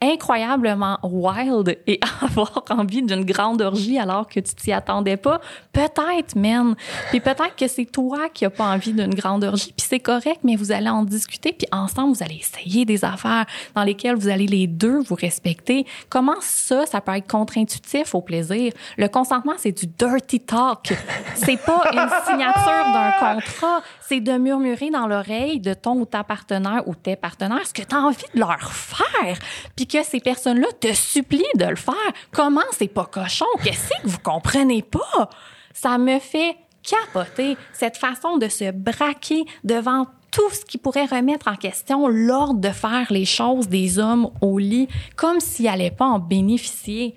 D: être incroyablement wild et avoir envie d'une grande orgie alors que tu t'y attendais pas? Peut-être, man. Puis peut-être que c'est toi qui n'as pas envie d'une grande orgie, puis c'est correct, mais vous allez en discuter, puis ensemble, vous allez essayer des affaires dans lesquelles vous allez les deux vous respecter. Comment ça, ça peut être contre-intuitif au plaisir? Le consentement, c'est du dirty talk. C'est pas une signature d'un contrat. C'est de murmurer dans l'oreille de ton ou ta partenaire ou tes partenaires ce que tu as envie de leur faire. Puis que ces personnes-là te supplient de le faire. Comment c'est pas cochon? Qu'est-ce que vous comprenez pas? Ça me fait capoter cette façon de se braquer devant tout ce qui pourrait remettre en question l'ordre de faire les choses des hommes au lit, comme s'ils n'allaient pas en bénéficier.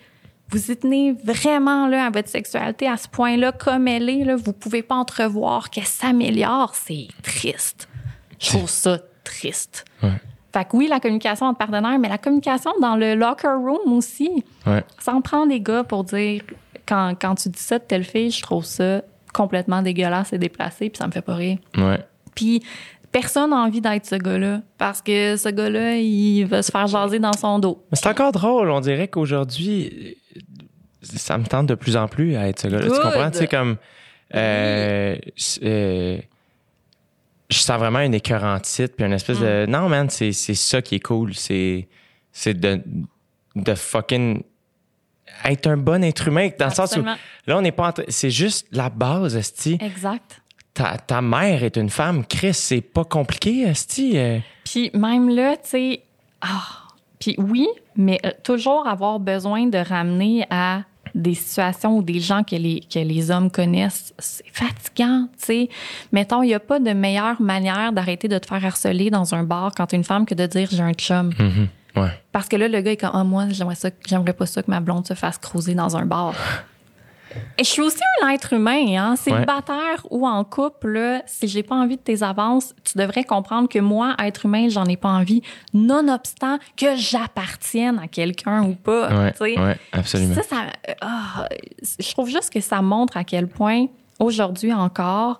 D: Vous y tenez vraiment là, à votre sexualité à ce point-là, comme elle est, là, vous pouvez pas entrevoir qu'elle s'améliore. C'est triste. Je trouve ça triste.
B: Ouais.
D: Fait que oui, la communication entre partenaires, mais la communication dans le locker room aussi.
B: Ouais.
D: Ça en prend des gars pour dire quand, quand tu dis ça de telle fille, je trouve ça complètement dégueulasse et déplacé, puis ça me fait pas rire.
B: Ouais.
D: Puis personne n'a envie d'être ce gars-là parce que ce gars-là, il va se faire jaser dans son dos.
B: Mais c'est encore drôle. On dirait qu'aujourd'hui, ça me tente de plus en plus à être ce gars-là. Tu comprends? Tu sais, comme. euh, euh, je sens vraiment une écœurantite, puis une espèce de.
D: Mm.
B: Non, man, c'est ça qui est cool. C'est de, de fucking être un bon être humain. Dans le sens où. Là, on n'est pas en train- C'est juste la base, Esti.
D: Exact.
B: Ta, ta mère est une femme. Chris, c'est pas compliqué, Esti. Euh,
D: Puis même là, tu sais, ah, puis oui, mais toujours avoir besoin de ramener à des situations ou des gens que les, que les hommes connaissent, c'est fatigant, tu sais. Mettons, il n'y a pas de meilleure manière d'arrêter de te faire harceler dans un bar quand t'es une femme que de dire j'ai un chum.
B: mhm. Ouais.
D: Parce que là, le gars est comme, ah, moi, j'aimerais ça, j'aimerais pas ça que ma blonde se fasse creuser dans un bar. Je suis aussi un être humain, hein. Célibataire ou en couple, là, si j'ai pas envie de tes avances, tu devrais comprendre que moi, être humain, j'en ai pas envie, nonobstant que j'appartienne à quelqu'un ou pas.
B: Ouais,
D: tu sais.
B: ouais, absolument.
D: Ça, ça, ah, je trouve juste que ça montre à quel point, aujourd'hui encore,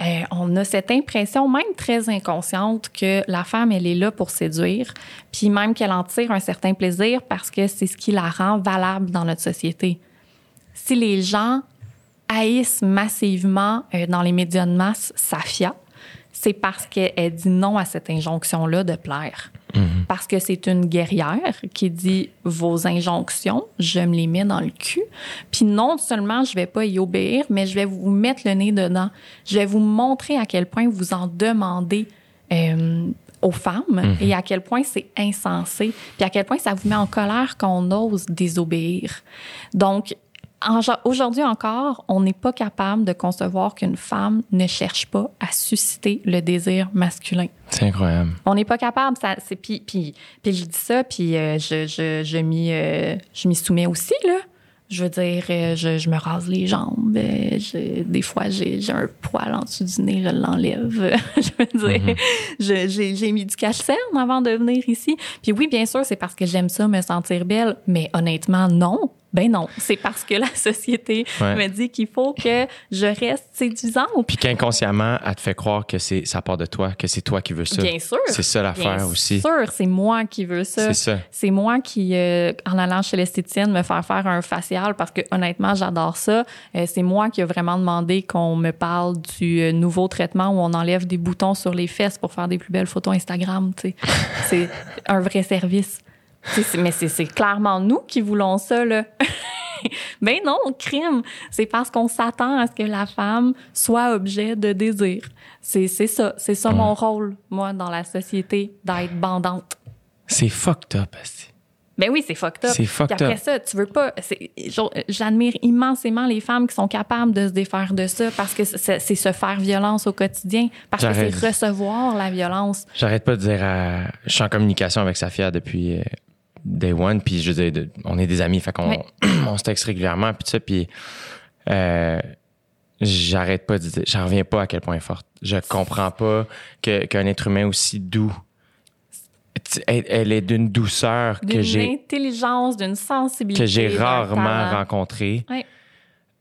D: euh, on a cette impression, même très inconsciente, que la femme, elle est là pour séduire, puis même qu'elle en tire un certain plaisir parce que c'est ce qui la rend valable dans notre société. Si les gens haïssent massivement euh, dans les médias de masse Safia, c'est parce qu'elle dit non à cette injonction-là de plaire. Parce que c'est une guerrière qui dit vos injonctions, je me les mets dans le cul. Puis non seulement je vais pas y obéir, mais je vais vous mettre le nez dedans. Je vais vous montrer à quel point vous en demandez euh, aux femmes et à quel point c'est insensé, puis à quel point ça vous met en colère qu'on ose désobéir. Donc, en- aujourd'hui encore, on n'est pas capable de concevoir qu'une femme ne cherche pas à susciter le désir masculin.
B: C'est incroyable.
D: On n'est pas capable. Ça, c'est puis, puis, puis je dis ça, puis euh, je, je, je m'y, euh, je m'y soumets aussi là. Je veux dire, euh, je, je me rase les jambes. euh, je- des fois, j'ai, j'ai un poil en dessous du nez, je l'enlève. je veux dire, je- j'ai, j'ai mis du cache-cerne avant de venir ici. Puis oui, bien sûr, c'est parce que j'aime ça, me sentir belle. Mais honnêtement, non. Ben non, c'est parce que la société
B: Ouais.
D: me dit qu'il faut que je reste séduisante.
B: Puis qu'inconsciemment, elle te fait croire que c'est ça part de toi, que c'est toi qui veux ça.
D: Bien sûr.
B: C'est ça l'affaire
D: Bien
B: aussi.
D: sûr, c'est moi qui veux ça.
B: C'est ça.
D: C'est moi qui, euh, en allant chez l'esthéticienne, me faire faire un facial parce que honnêtement, j'adore ça. Euh, c'est moi qui ai vraiment demandé qu'on me parle du euh, nouveau traitement où on enlève des boutons sur les fesses pour faire des plus belles photos Instagram. tu sais. c'est un vrai service. Mais c'est clairement nous qui voulons ça, là. ben non, crime. C'est parce qu'on s'attend à ce que la femme soit objet de désir. C'est ça. C'est ça mon rôle, moi, dans la société, d'être bandante.
B: C'est fucked up.
D: Ben oui, c'est fucked up.
B: C'est fucked
D: Puis après
B: up.
D: ça, tu veux pas. J'admire immensément les femmes qui sont capables de se défaire de ça parce que c'est se faire violence au quotidien, parce que c'est recevoir la violence.
B: J'arrête pas de dire à... Je suis en communication avec Safia depuis euh, day one, puis je veux dire, on est des amis, fait qu'on
D: Ouais.
B: on se texte régulièrement, puis tout ça, puis euh, j'arrête pas de dire... J'en reviens pas à quel point elle est forte. Je comprends pas qu'un être humain aussi doux... Elle, elle est d'une douceur que
D: D'une
B: j'ai
D: intelligence, d'une sensibilité.
B: que j'ai rarement
D: talent.
B: rencontré.
D: Ouais.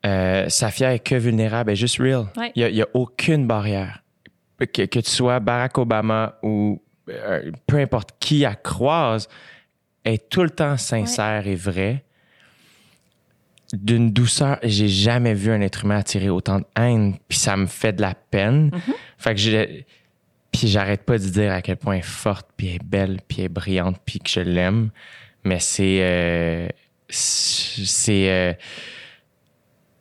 B: Euh, Safia est que vulnérable, elle est juste real.
D: Ouais.
B: Il n'y a, aucune barrière. Que, que tu sois Barack Obama ou euh, peu importe qui elle croise, est tout le temps sincère et vraie. D'une douceur, j'ai jamais vu un être humain attirer autant de haine, puis ça me fait de la peine. Fait que j'ai. Puis j'arrête pas de dire à quel point elle est forte, puis elle est belle, puis elle est brillante, puis que je l'aime. Mais c'est. euh, c'est. euh,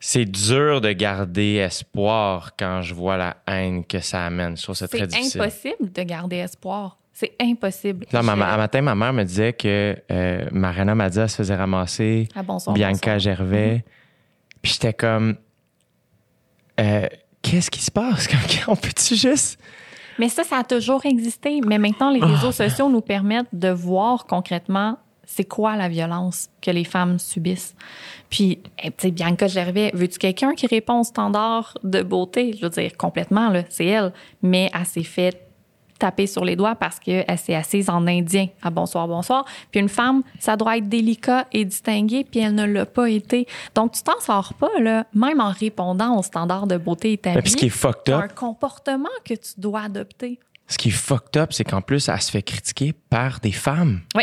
B: c'est dur de garder espoir quand je vois la haine que ça amène. Je trouve ça très
D: C'est
B: difficile.
D: impossible de garder espoir. C'est impossible.
B: Là, ma- matin, ma mère me disait que euh, Mariana Madia se faisait ramasser,
D: Ah, bonsoir,
B: Bianca
D: bonsoir. Mm-hmm.
B: Gervais. Puis j'étais comme, euh, qu'est-ce qui se passe? On peut-tu juste?
D: Mais ça, ça a toujours existé. Mais maintenant, les
B: Ah.
D: réseaux sociaux nous permettent de voir concrètement c'est quoi la violence que les femmes subissent. Puis, eh, tu sais, Bianca Gervais, veux-tu quelqu'un qui répond au standard de beauté? Je veux dire, complètement, là, c'est elle. Mais elle s'est fait taper sur les doigts parce qu'elle s'est assise en indien à bonsoir, bonsoir. Puis une femme, ça doit être délicat et distingué, puis elle ne l'a pas été. Donc, tu t'en sors pas, là, même en répondant aux standards de beauté établis.
B: Puis ce qui est fucked up,
D: un comportement que tu dois adopter.
B: ce qui est fucked up, c'est qu'en plus, elle se fait critiquer par des femmes.
D: Oui.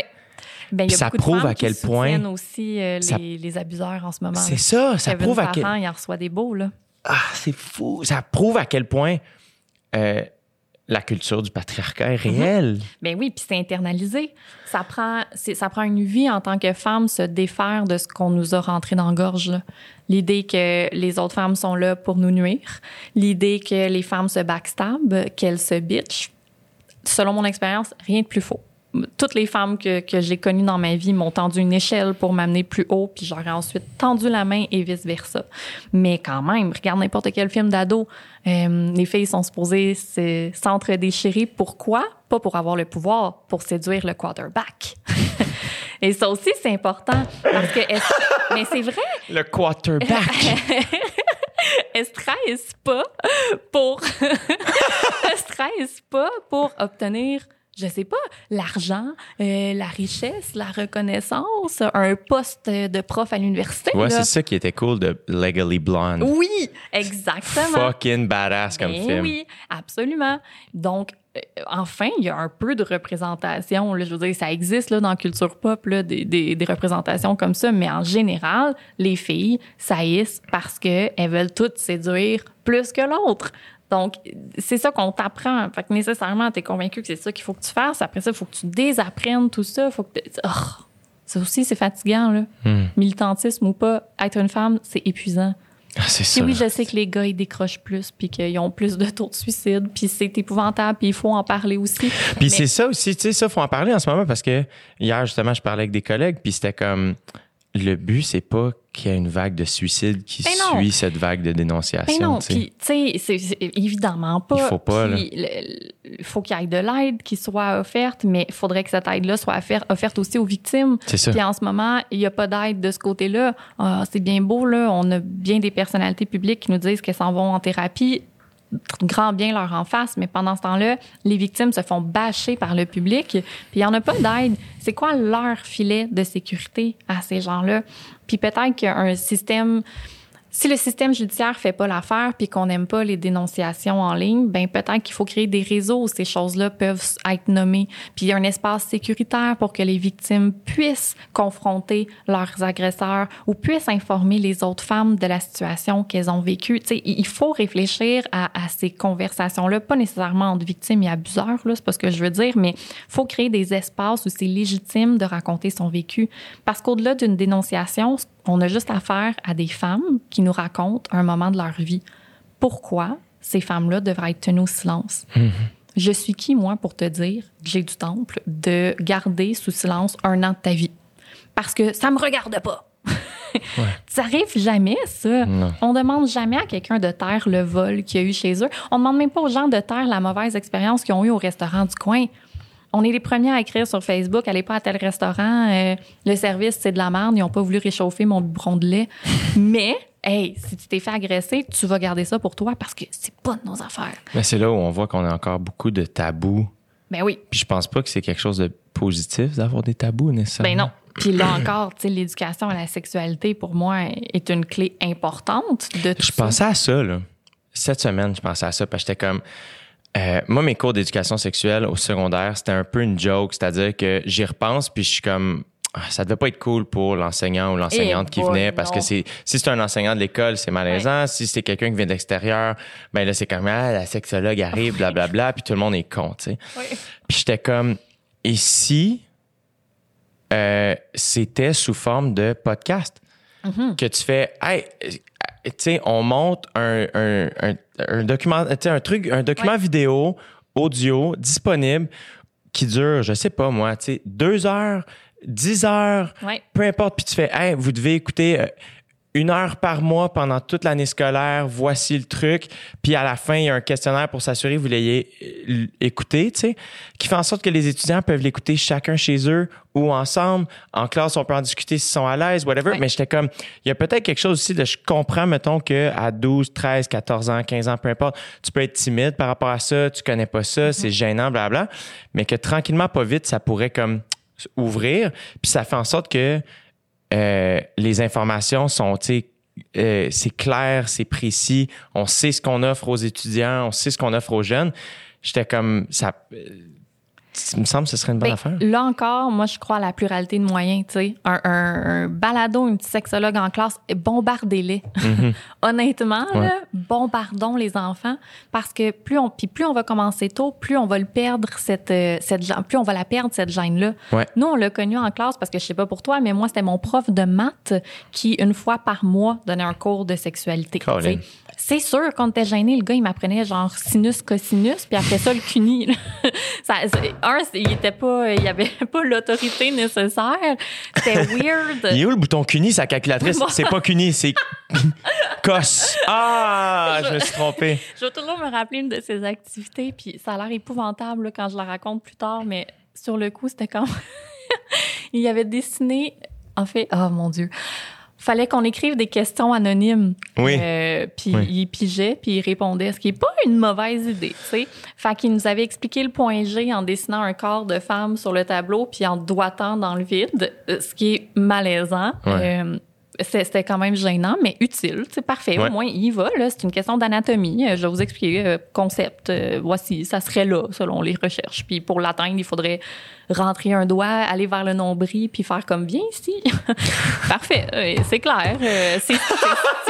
D: Ben, y a
B: ça
D: de
B: prouve à quel
D: qui
B: point-
D: aussi euh, les,
B: Ça-
D: les abuseurs en ce moment.
B: C'est ça, ça
D: Kevin
B: prouve à quel...
D: Il en reçoit des beaux, là.
B: Ah, c'est fou. Ça prouve à quel point euh, la culture du patriarcat est réelle.
D: Ben oui, puis c'est internalisé. Ça prend, ça prend une vie en tant que femme se défaire de ce qu'on nous a rentré dans la gorge. L'idée que les autres femmes sont là pour nous nuire, l'idée que les femmes se backstab, qu'elles se bitch. Selon mon expérience, rien de plus faux. Toutes les femmes que, que j'ai connues dans ma vie m'ont tendu une échelle pour m'amener plus haut, puis j'aurais ensuite tendu la main et vice-versa. Mais quand même, regarde n'importe quel film d'ado, euh, les filles sont supposées se- s'entre-déchirer. Pourquoi? Pas pour avoir le pouvoir, pour séduire le quarterback. et ça aussi, c'est important. Parce que, mais c'est vrai,
B: Le quarterback.
D: elle stresse pas pour elle stresse pas pour obtenir je sais pas l'argent euh, la richesse la reconnaissance un poste de prof à l'université
B: ouais, c'est ça qui était cool de Legally Blonde.
D: oui exactement
B: Fucking badass comme
D: Ben
B: film.
D: oui absolument donc euh, enfin, il y a un peu de représentation. Là, je veux dire, ça existe là, dans la culture pop, là, des, des, des représentations comme ça, mais en général, les filles saillissent parce qu'elles veulent toutes séduire plus que l'autre. Donc, c'est ça qu'on t'apprend. Fait que nécessairement, tu es convaincu que c'est ça qu'il faut que tu fasses. Après ça, il faut que tu désapprennes tout ça. Faut que tu- Oh, ça aussi, c'est fatigant, là.
B: Hmm.
D: Militantisme ou pas, être une femme, c'est épuisant.
B: Ah, c'est ça.
D: oui, je sais que les gars, ils décrochent plus, puis qu'ils ont plus de taux de suicide, puis c'est épouvantable, puis il faut en parler aussi.
B: Puis
D: Mais-
B: c'est ça aussi, tu sais, ça, faut en parler en ce moment parce que hier, justement, je parlais avec des collègues, puis c'était comme le but, c'est pas qu'il y ait une vague de suicide qui
D: Ben
B: suit cette vague de dénonciation.
D: Ben non, puis tu sais, c'est- évidemment pas.
B: Il faut pas,
D: Puis le- Il faut qu'il y ait de l'aide qui soit offerte, mais il faudrait que cette aide-là soit offerte aussi aux victimes.
B: C'est ça.
D: Puis en ce moment, il n'y a pas d'aide de ce côté-là. Ah, c'est bien beau, là. On a bien des personnalités publiques qui nous disent qu'elles s'en vont en thérapie. Grand bien leur en face, mais pendant ce temps-là, les victimes se font bâcher par le public, puis il n'y en a pas d'aide. C'est quoi leur filet de sécurité à ces gens-là? Puis peut-être qu'un système si le système judiciaire fait pas l'affaire puis qu'on n'aime pas les dénonciations en ligne, ben peut-être qu'il faut créer des réseaux où ces choses-là peuvent être nommées, puis un espace sécuritaire pour que les victimes puissent confronter leurs agresseurs ou puissent informer les autres femmes de la situation qu'elles ont vécue. Tu sais, il faut réfléchir à, à ces conversations-là, pas nécessairement entre victimes et abuseurs, là, c'est pas ce que je veux dire, mais faut créer des espaces où c'est légitime de raconter son vécu. Parce qu'au-delà d'une dénonciation, on a juste affaire à des femmes qui nous racontent un moment de leur vie. Pourquoi ces femmes-là devraient être tenues au silence? Je suis qui, moi, pour te dire, j'ai du temple, de garder sous silence un an de ta vie? Parce que ça me regarde pas. Ça arrive jamais, ça.
B: Non.
D: On demande jamais à quelqu'un de taire le vol qu'il y a eu chez eux. On demande même pas aux gens de taire la mauvaise expérience qu'ils ont eue au restaurant du coin. On est les premiers à écrire sur Facebook, allez pas à tel restaurant, euh, le service c'est de la merde, ils ont pas voulu réchauffer mon biberon de lait. Mais, hey, si tu t'es fait agresser, tu vas garder ça pour toi parce que c'est pas de nos affaires.
B: Mais c'est là où on voit qu'on a encore beaucoup de tabous.
D: Ben oui,
B: Puis je pense pas que c'est quelque chose de positif d'avoir des tabous nécessairement.
D: ben non. Puis là encore, tu sais, l'éducation à la sexualité, pour moi, est une clé importante de tout
B: Je
D: ça.
B: pensais à ça, là. Cette semaine, je pensais à ça parce que j'étais comme. Euh, moi, mes cours d'éducation sexuelle au secondaire, c'était un peu une joke, c'est-à-dire que j'y repense, puis je suis comme. ah, Ça devait pas être cool pour l'enseignant ou l'enseignante
D: Eh
B: qui
D: boy,
B: venait parce
D: non.
B: que c'est si c'est un enseignant de l'école, c'est malaisant. Si c'est quelqu'un qui vient de l'extérieur, ben là, c'est comme ah, la sexologue arrive, blablabla, puis tout le monde est con, tu sais. Puis j'étais comme, et si euh, c'était sous forme de podcast? Que tu fais, hey, tu sais, on monte un, un, un, un document, un truc, un document
D: Ouais.
B: vidéo, audio, disponible, qui dure, je sais pas moi, tu sais, deux heures, dix heures,
D: Ouais.
B: peu importe. Puis tu fais, hey, vous devez écouter euh, une heure par mois pendant toute l'année scolaire, voici le truc. Puis à la fin, il y a un questionnaire pour s'assurer que vous l'ayez euh, écouté, tu sais, qui fait en sorte que les étudiants peuvent l'écouter chacun chez eux ou ensemble. En classe, on peut en discuter s'ils sont à l'aise, whatever. Mais j'étais comme, il y a peut-être quelque chose aussi de, je comprends, mettons, que à 12, 13, 14 ans, 15 ans, peu importe, tu peux être timide par rapport à ça, tu connais pas ça, c'est gênant, blabla. Mais que tranquillement, pas vite, ça pourrait comme ouvrir. Puis ça fait en sorte que euh, les informations sont, tu euh, c'est clair, c'est précis. On sait ce qu'on offre aux étudiants, on sait ce qu'on offre aux jeunes. J'étais comme ça. Il me semble que ce serait une bonne
D: Ben,
B: affaire.
D: Là encore, moi, je crois à la pluralité de moyens. Tu sais, un, un, un balado, une petite sexologue en classe, bombardez-les. Honnêtement,
B: Mhm. Ouais.
D: là, bombardons les enfants parce que plus on, puis plus on va commencer tôt, plus on va le perdre cette, euh, cette, plus on va la perdre cette gêne là.
B: Ouais.
D: Nous, on l'a connu en classe parce que je sais pas pour toi, mais moi, c'était mon prof de maths qui une fois par mois donnait un cours de sexualité. C'est sûr, quand t'es gêné, le gars, il m'apprenait genre sinus, cosinus, puis après ça, le cuni. ça, c'est- un, il était pas, il avait pas l'autorité nécessaire. C'était weird.
B: Il est où le bouton CUNY, sa calculatrice?
D: Bon.
B: C'est pas CUNY, c'est COS. Ah, je me suis trompé.
D: Je vais toujours me rappeler une de ses activités, puis ça a l'air épouvantable là, quand je la raconte plus tard, mais sur le coup, c'était comme... il avait dessiné... En fait, oh mon Dieu, fallait qu'on écrive des questions anonymes.
B: Oui.
D: Euh, puis
B: Oui.
D: il pigeait, puis il répondait, ce qui est pas une mauvaise idée, tu sais. Fait qu'il nous avait expliqué le point G en dessinant un corps de femme sur le tableau, puis en doigtant dans le vide, euh, ce qui est malaisant.
B: Ouais.
D: Euh, c'était quand même gênant, mais utile. C'est parfait.
B: Ouais.
D: Au moins, il y va. Là. C'est une question d'anatomie. Euh, Je vais vous expliquer. euh, concept, euh, voici, ça serait là, selon les recherches. Puis pour l'atteindre, il faudrait rentrer un doigt, aller vers le nombril, puis faire comme bien ici. Parfait. C'est clair. C'est,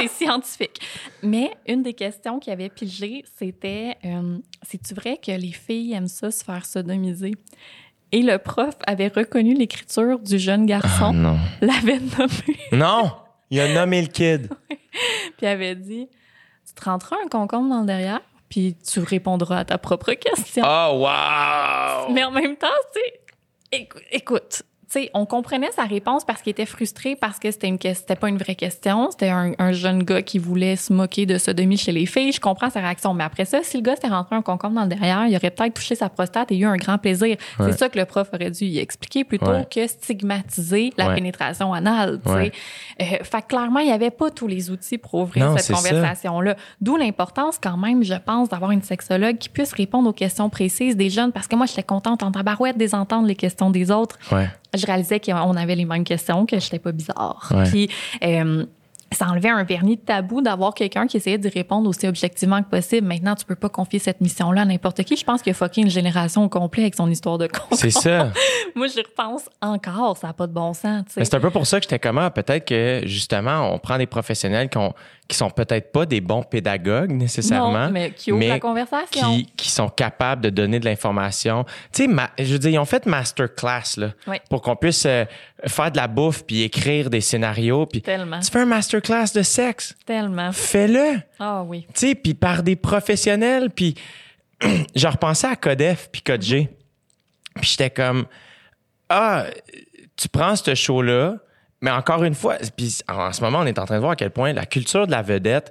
D: scientifique. Mais une des questions qu'il avait pigé, c'était euh, c'est-tu vrai que les filles aiment ça, se faire sodomiser? Et le prof avait reconnu l'écriture du jeune
B: Ah
D: garçon,
B: non.
D: l'avait nommé,
B: Non! Il a nommé le kid.
D: puis avait dit Tu te rentreras un concombre dans le derrière, puis tu répondras à ta propre question.
B: Oh, wow!
D: Mais en même temps, tu sais, écou- écoute, tu sais, on comprenait sa réponse parce qu'il était frustré parce que c'était une c'était pas une vraie question, c'était un, un jeune gars qui voulait se moquer de sodomie chez les filles. Je comprends sa réaction, mais après ça, si le gars s'était rentré un concombre dans le derrière, il aurait peut-être touché sa prostate et eu un grand plaisir.
B: Ouais.
D: C'est ça que le prof aurait dû y expliquer plutôt
B: Ouais.
D: que stigmatiser la
B: Ouais.
D: pénétration anale. tu sais.
B: Ouais.
D: Euh, fait que clairement, il n'y avait pas tous les outils pour ouvrir
B: Non,
D: cette conversation-là. D'où l'importance, quand même, je pense, d'avoir une sexologue qui puisse répondre aux questions précises des jeunes. Parce que moi, j'étais contente en tabarouette des entendre les questions des autres. Je réalisais qu'on avait les mêmes questions, que j'étais pas bizarre.
B: Ouais.
D: Puis, euh, ça enlevait un vernis de tabou d'avoir quelqu'un qui essayait d'y répondre aussi objectivement que possible. Maintenant, tu peux pas confier cette mission-là à n'importe qui. Je pense qu'il a fucké une génération au complet avec son histoire de con.
B: C'est ça.
D: Moi, j'y repense encore. Ça n'a pas de bon sens,
B: c'est un peu pour ça que j'étais comment peut-être que justement on prend des professionnels qui, ont- qui sont peut-être pas des bons pédagogues nécessairement,
D: Non, mais qui ouvrent la conversation.
B: qui, qui sont capables de donner de l'information. Tu sais, ma- je veux dire, ils ont fait masterclass là
D: Ouais.
B: pour qu'on puisse euh, faire de la bouffe puis écrire des scénarios puis
D: Tellement.
B: tu fais un masterclass de sexe,
D: Tellement.
B: fais-le.
D: Ah oui.
B: Tu sais, puis par des professionnels, puis je repensais à Codef puis Code G. Puis j'étais comme ah, tu prends ce show-là, mais encore une fois, puis en ce moment, on est en train de voir à quel point la culture de la vedette,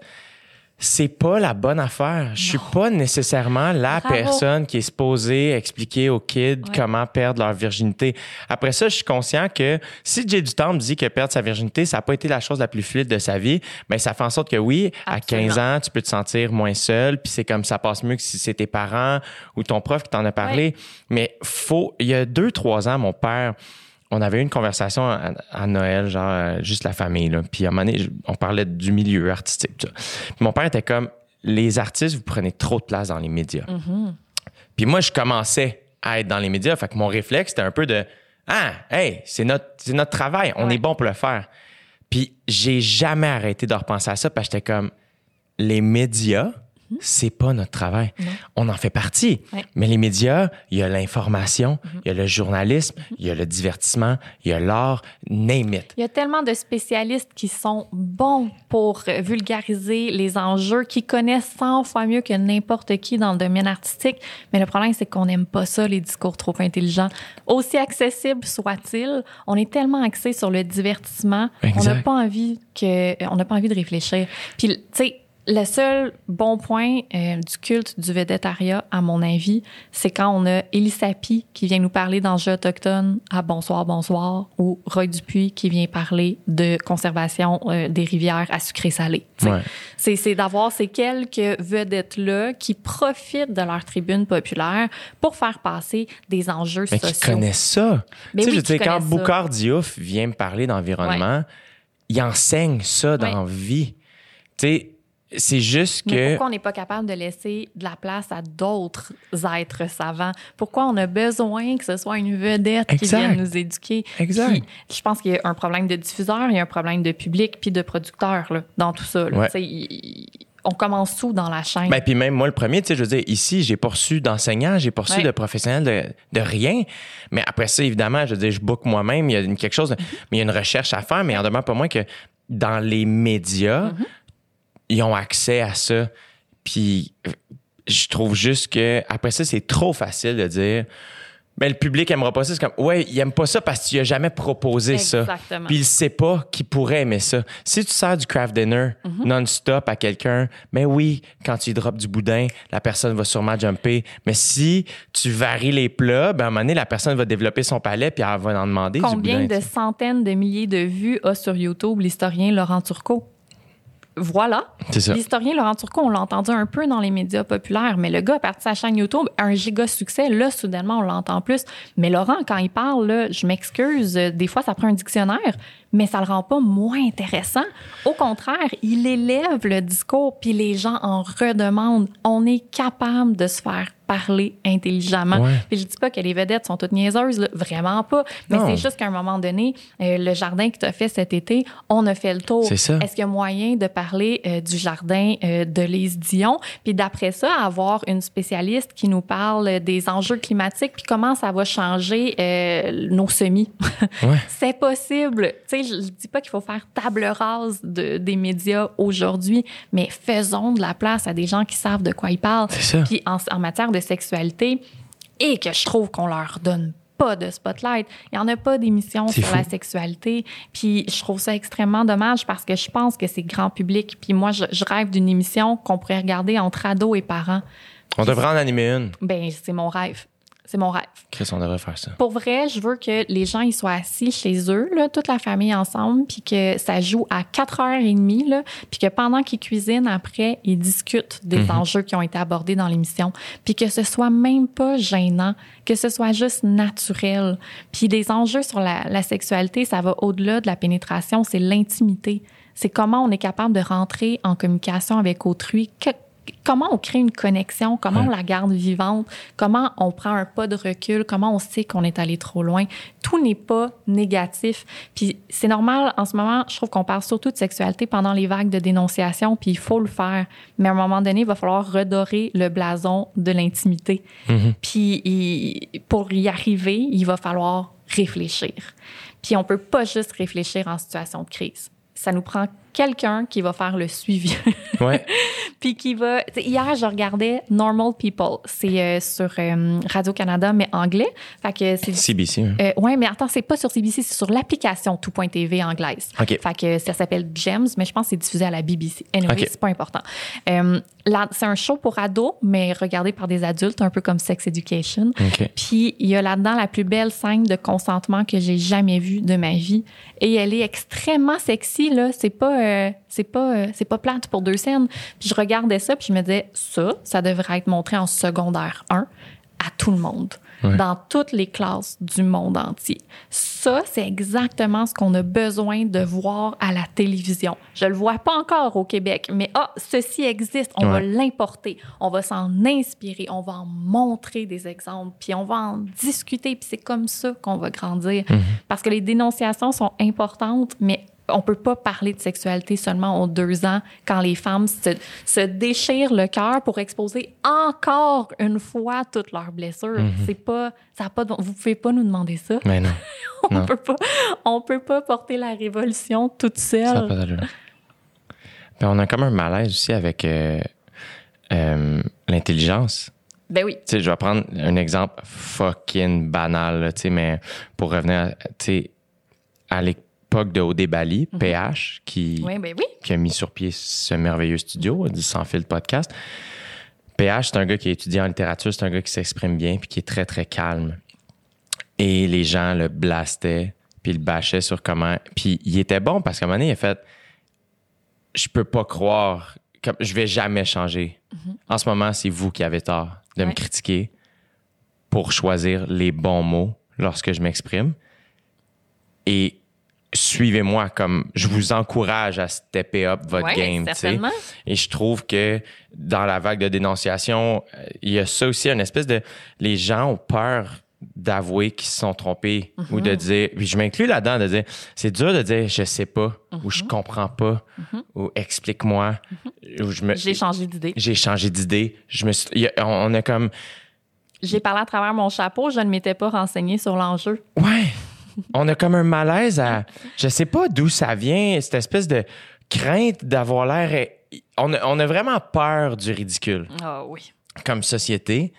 B: c'est pas la bonne affaire. Je suis pas nécessairement la
D: Bravo.
B: personne qui est supposée expliquer aux kids
D: Ouais.
B: comment perdre leur virginité. Après ça, je suis conscient que si Jay Dutemps dit que perdre sa virginité, ça n'a pas été la chose la plus fluide de sa vie, mais ça fait en sorte que oui, à
D: Absolument.
B: 15 ans, tu peux te sentir moins seul, puis c'est comme ça passe mieux que si c'est tes parents ou ton prof qui t'en a parlé. Mais faut, il y a deux, trois ans, mon père, on avait eu une conversation à, à Noël, genre euh, juste la famille, là. Puis à un moment donné, on parlait du milieu artistique. tout ça. Puis mon père était comme, les artistes, vous prenez trop de place dans les médias. Puis moi, je commençais à être dans les médias, fait que mon réflexe, c'était un peu de, ah, hey, c'est notre, c'est notre travail, on
D: Ouais.
B: est bon pour le faire. Puis j'ai jamais arrêté de repenser à ça parce que j'étais comme, les médias, c'est pas notre travail. On en fait partie.
D: Ouais.
B: Mais les médias, il y a l'information, il y a le journalisme, il y a le divertissement, il y a l'art, name it.
D: Il y a tellement de spécialistes qui sont bons pour vulgariser les enjeux, qui connaissent 100 fois mieux que n'importe qui dans le domaine artistique. Mais le problème, c'est qu'on n'aime pas ça, les discours trop intelligents. Aussi accessibles soient-ils, on est tellement axé sur le divertissement, on n'a
B: Exact.
D: pas envie que, on n'a pas envie de réfléchir. Puis, tu sais, le seul bon point euh, du culte du vedettariat, à mon avis, c'est quand on a Élie Sapi qui vient nous parler d'enjeux autochtones à Bonsoir, Bonsoir, ou Roy Dupuis qui vient parler de conservation euh, des rivières à sucré-salé. Tu sais,
B: Ouais.
D: C'est, c'est d'avoir ces quelques vedettes-là qui profitent de leur tribune populaire pour faire passer des enjeux
B: Mais qui
D: sociaux.
B: connaissent ça.
D: Mais
B: tu sais,
D: oui,
B: je quand. Boucard Diouf vient me parler d'environnement, il enseigne ça dans
D: Ouais.
B: vie. Tu sais, c'est juste
D: Mais
B: que.
D: pourquoi on n'est pas capable de laisser de la place à d'autres êtres savants? Pourquoi on a besoin que ce soit une vedette qui vienne nous éduquer?
B: Exact.
D: Puis, je pense qu'il y a un problème de diffuseur, il y a un problème de public puis de producteur là, dans tout ça. là.
B: Ouais.
D: Il- on commence tout dans la chaîne?
B: Ben, puis même moi, le premier, tu sais, je veux dire, ici, j'ai pas reçu d'enseignants, j'ai pas reçu
D: Ouais.
B: de professionnels de, de rien. Mais après ça, évidemment, je veux dire, je book moi-même, il y a une- quelque chose, de- mais il y a une recherche à faire, mais en demeure pas moins que dans les médias,
D: Mm-hmm.
B: Ils ont accès à ça. Puis je trouve juste que après ça, c'est trop facile de dire. Ben, le public aimera pas ça. C'est comme, ouais, il aime pas ça parce que tu lui as jamais proposé ça.
D: Exactement.
B: Puis il sait pas qu'il pourrait aimer ça. Si tu sers du craft dinner
D: Mhm.
B: non-stop à quelqu'un, ben oui, quand tu drops du boudin, la personne va sûrement jumper. Mais si tu varies les plats, ben à un moment donné, la personne va développer son palais puis elle va en demander du
D: Combien
B: boudin.
D: de centaines de milliers de vues a sur YouTube l'historien Laurent Turcot? Voilà. L'historien Laurent Turcot, on l'a entendu un peu dans les médias populaires, mais le gars a parti sa chaîne YouTube, un giga succès. Là, soudainement, on l'entend plus. Mais Laurent, quand il parle, là, je m'excuse, euh, des fois, ça prend un dictionnaire, mais ça le rend pas moins intéressant. Au contraire, il élève le discours, puis les gens en redemandent. On est capable de se faire parler intelligemment.
B: Ouais.
D: Puis je dis pas que les vedettes sont toutes niaiseuses, là, vraiment pas. Mais c'est juste qu'à un moment donné, euh, le jardin que tu as fait cet été, on a fait le tour.
B: C'est ça.
D: Est-ce qu'il y a moyen de parler euh, du jardin euh, de Lise Dion, puis d'après ça, avoir une spécialiste qui nous parle des enjeux climatiques, puis comment ça va changer nos semis?
B: Ouais.
D: C'est possible. Tu sais, je, je dis pas qu'il faut faire table rase de, des médias aujourd'hui, mais faisons de la place à des gens qui savent de quoi ils parlent.
B: C'est ça.
D: Puis en, en matière de sexualité, et que je trouve qu'on leur donne pas de spotlight. Il n'y en a pas d'émission sur
B: fou.
D: la sexualité. Puis je trouve ça extrêmement dommage parce que je pense que c'est grand public. Puis moi, je, je rêve d'une émission qu'on pourrait regarder entre ados et parents.
B: On devrait en animer une.
D: Ben, c'est mon rêve. C'est mon rêve.
B: Chris, on devrait faire ça.
D: Pour vrai, je veux que les gens ils soient assis chez eux, là, toute la famille ensemble, puis que ça joue à 4h30, là, puis que pendant qu'ils cuisinent, après, ils discutent des
B: Mhm.
D: enjeux qui ont été abordés dans l'émission, puis que ce soit même pas gênant, que ce soit juste naturel. Puis des enjeux sur la, la sexualité, ça va au-delà de la pénétration, c'est l'intimité. C'est comment on est capable de rentrer en communication avec autrui. Comment on crée une connexion, comment
B: Ouais.
D: on la garde vivante, comment on prend un pas de recul, comment on sait qu'on est allé trop loin. Tout n'est pas négatif. Puis c'est normal, en ce moment, je trouve qu'on parle surtout de sexualité pendant les vagues de dénonciation, puis il faut le faire. Mais à un moment donné, il va falloir redorer le blason de l'intimité. Puis il- pour y arriver, il va falloir réfléchir. Puis on peut pas juste réfléchir en situation de crise. Ça nous prend quelqu'un qui va faire le suivi.
B: Ouais.
D: puis qui va. Hier, je regardais Normal People. C'est euh, sur euh, Radio-Canada, mais anglais. Fait que c'est.
B: CBC. hein.
D: Euh, ouais, mais attends, c'est pas sur CBC, c'est sur l'application tout.tv anglaise.
B: OK.
D: Fait que ça s'appelle Gems, mais je pense que c'est diffusé à la BBC. Anyway,
B: OK.
D: c'est pas important. Euh, c'est un show pour ados, mais regardé par des adultes, un peu comme Sex Education.
B: OK.
D: Puis il y a là-dedans la plus belle scène de consentement que j'ai jamais vue de ma vie. Et elle est extrêmement sexy là. C'est pas, euh, c'est pas, euh, c'est pas plate pour deux scènes. Puis je regardais ça puis je me disais ça, ça devrait être montré en secondaire 1 à tout le monde.
B: Ouais.
D: Dans toutes les classes du monde entier. Ça, c'est exactement ce qu'on a besoin de voir à la télévision. Je le vois pas encore au Québec, mais ah, ceci existe. On va l'importer, on va s'en inspirer, on va en montrer des exemples, puis on va en discuter, puis c'est comme ça qu'on va grandir. Parce que les dénonciations sont importantes, mais on peut pas parler de sexualité seulement aux deux ans quand les femmes se, se déchirent le cœur pour exposer encore une fois toutes leurs blessures. C'est pas, ça a pas, de- vous pouvez pas nous demander ça.
B: Mais non.
D: On
B: Non.
D: peut pas, on peut pas porter la révolution toute
B: Ça a
D: seule.
B: pas d'allure. Puis on a comme un malaise aussi avec euh, euh, l'intelligence.
D: Ben oui.
B: Je vais prendre un exemple fucking banal, là, mais pour revenir, à- à l'époque de Odé Bali, PH, qui,
D: Oui, ben oui.
B: qui a mis sur pied ce merveilleux studio du Sans Fil podcast. PH, c'est un gars qui a étudié en littérature, c'est un gars qui s'exprime bien puis qui est très, très calme. Et les gens le blastaient puis le bâchaient sur comment... Puis il était bon parce qu'à un moment donné, il a fait « Je peux pas croire... Comme, je vais jamais changer. En ce moment, c'est vous qui avez tort de me critiquer pour choisir les bons mots lorsque je m'exprime. Et suivez-moi comme je vous encourage à stepper up votre
D: Ouais,
B: game.
D: certainement.
B: Et je trouve que dans la vague de dénonciation, il y a ça aussi, une espèce de. Les gens ont peur d'avouer qu'ils se sont trompés ou
D: Mhm.
B: de dire. Puis je m'inclus là-dedans de dire c'est dur de dire je sais pas ou
D: Mhm.
B: je comprends pas ou explique-moi ou je me.
D: J'ai changé d'idée.
B: J'ai changé d'idée. Je me suis- a- on a comme.
D: J'ai parlé à travers mon chapeau, je ne m'étais pas renseignée sur l'enjeu.
B: Ouais. On a comme un malaise à. Je sais pas d'où ça vient, cette espèce de crainte d'avoir l'air. On a, on a vraiment peur du ridicule
D: Ah oui.
B: comme société.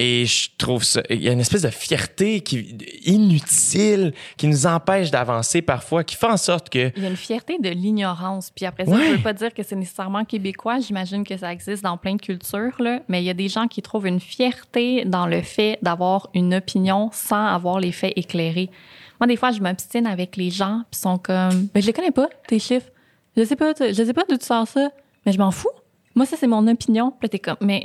B: Et je trouve ça. Il y a une espèce de fierté qui, inutile qui nous empêche d'avancer parfois, qui fait en sorte que.
D: Il y a une fierté de l'ignorance. Puis après ça,
B: Ouais.
D: je ne veux pas dire que c'est nécessairement québécois. J'imagine que ça existe dans plein de cultures, là. Mais il y a des gens qui trouvent une fierté dans le fait d'avoir une opinion sans avoir les faits éclairés. Moi, des fois, je m'obstine avec les gens, puis sont comme, ben, je les connais pas, tes chiffres. Je sais pas, je sais pas d'où tu sors ça, mais je m'en fous. Moi, ça, c'est mon opinion. Mais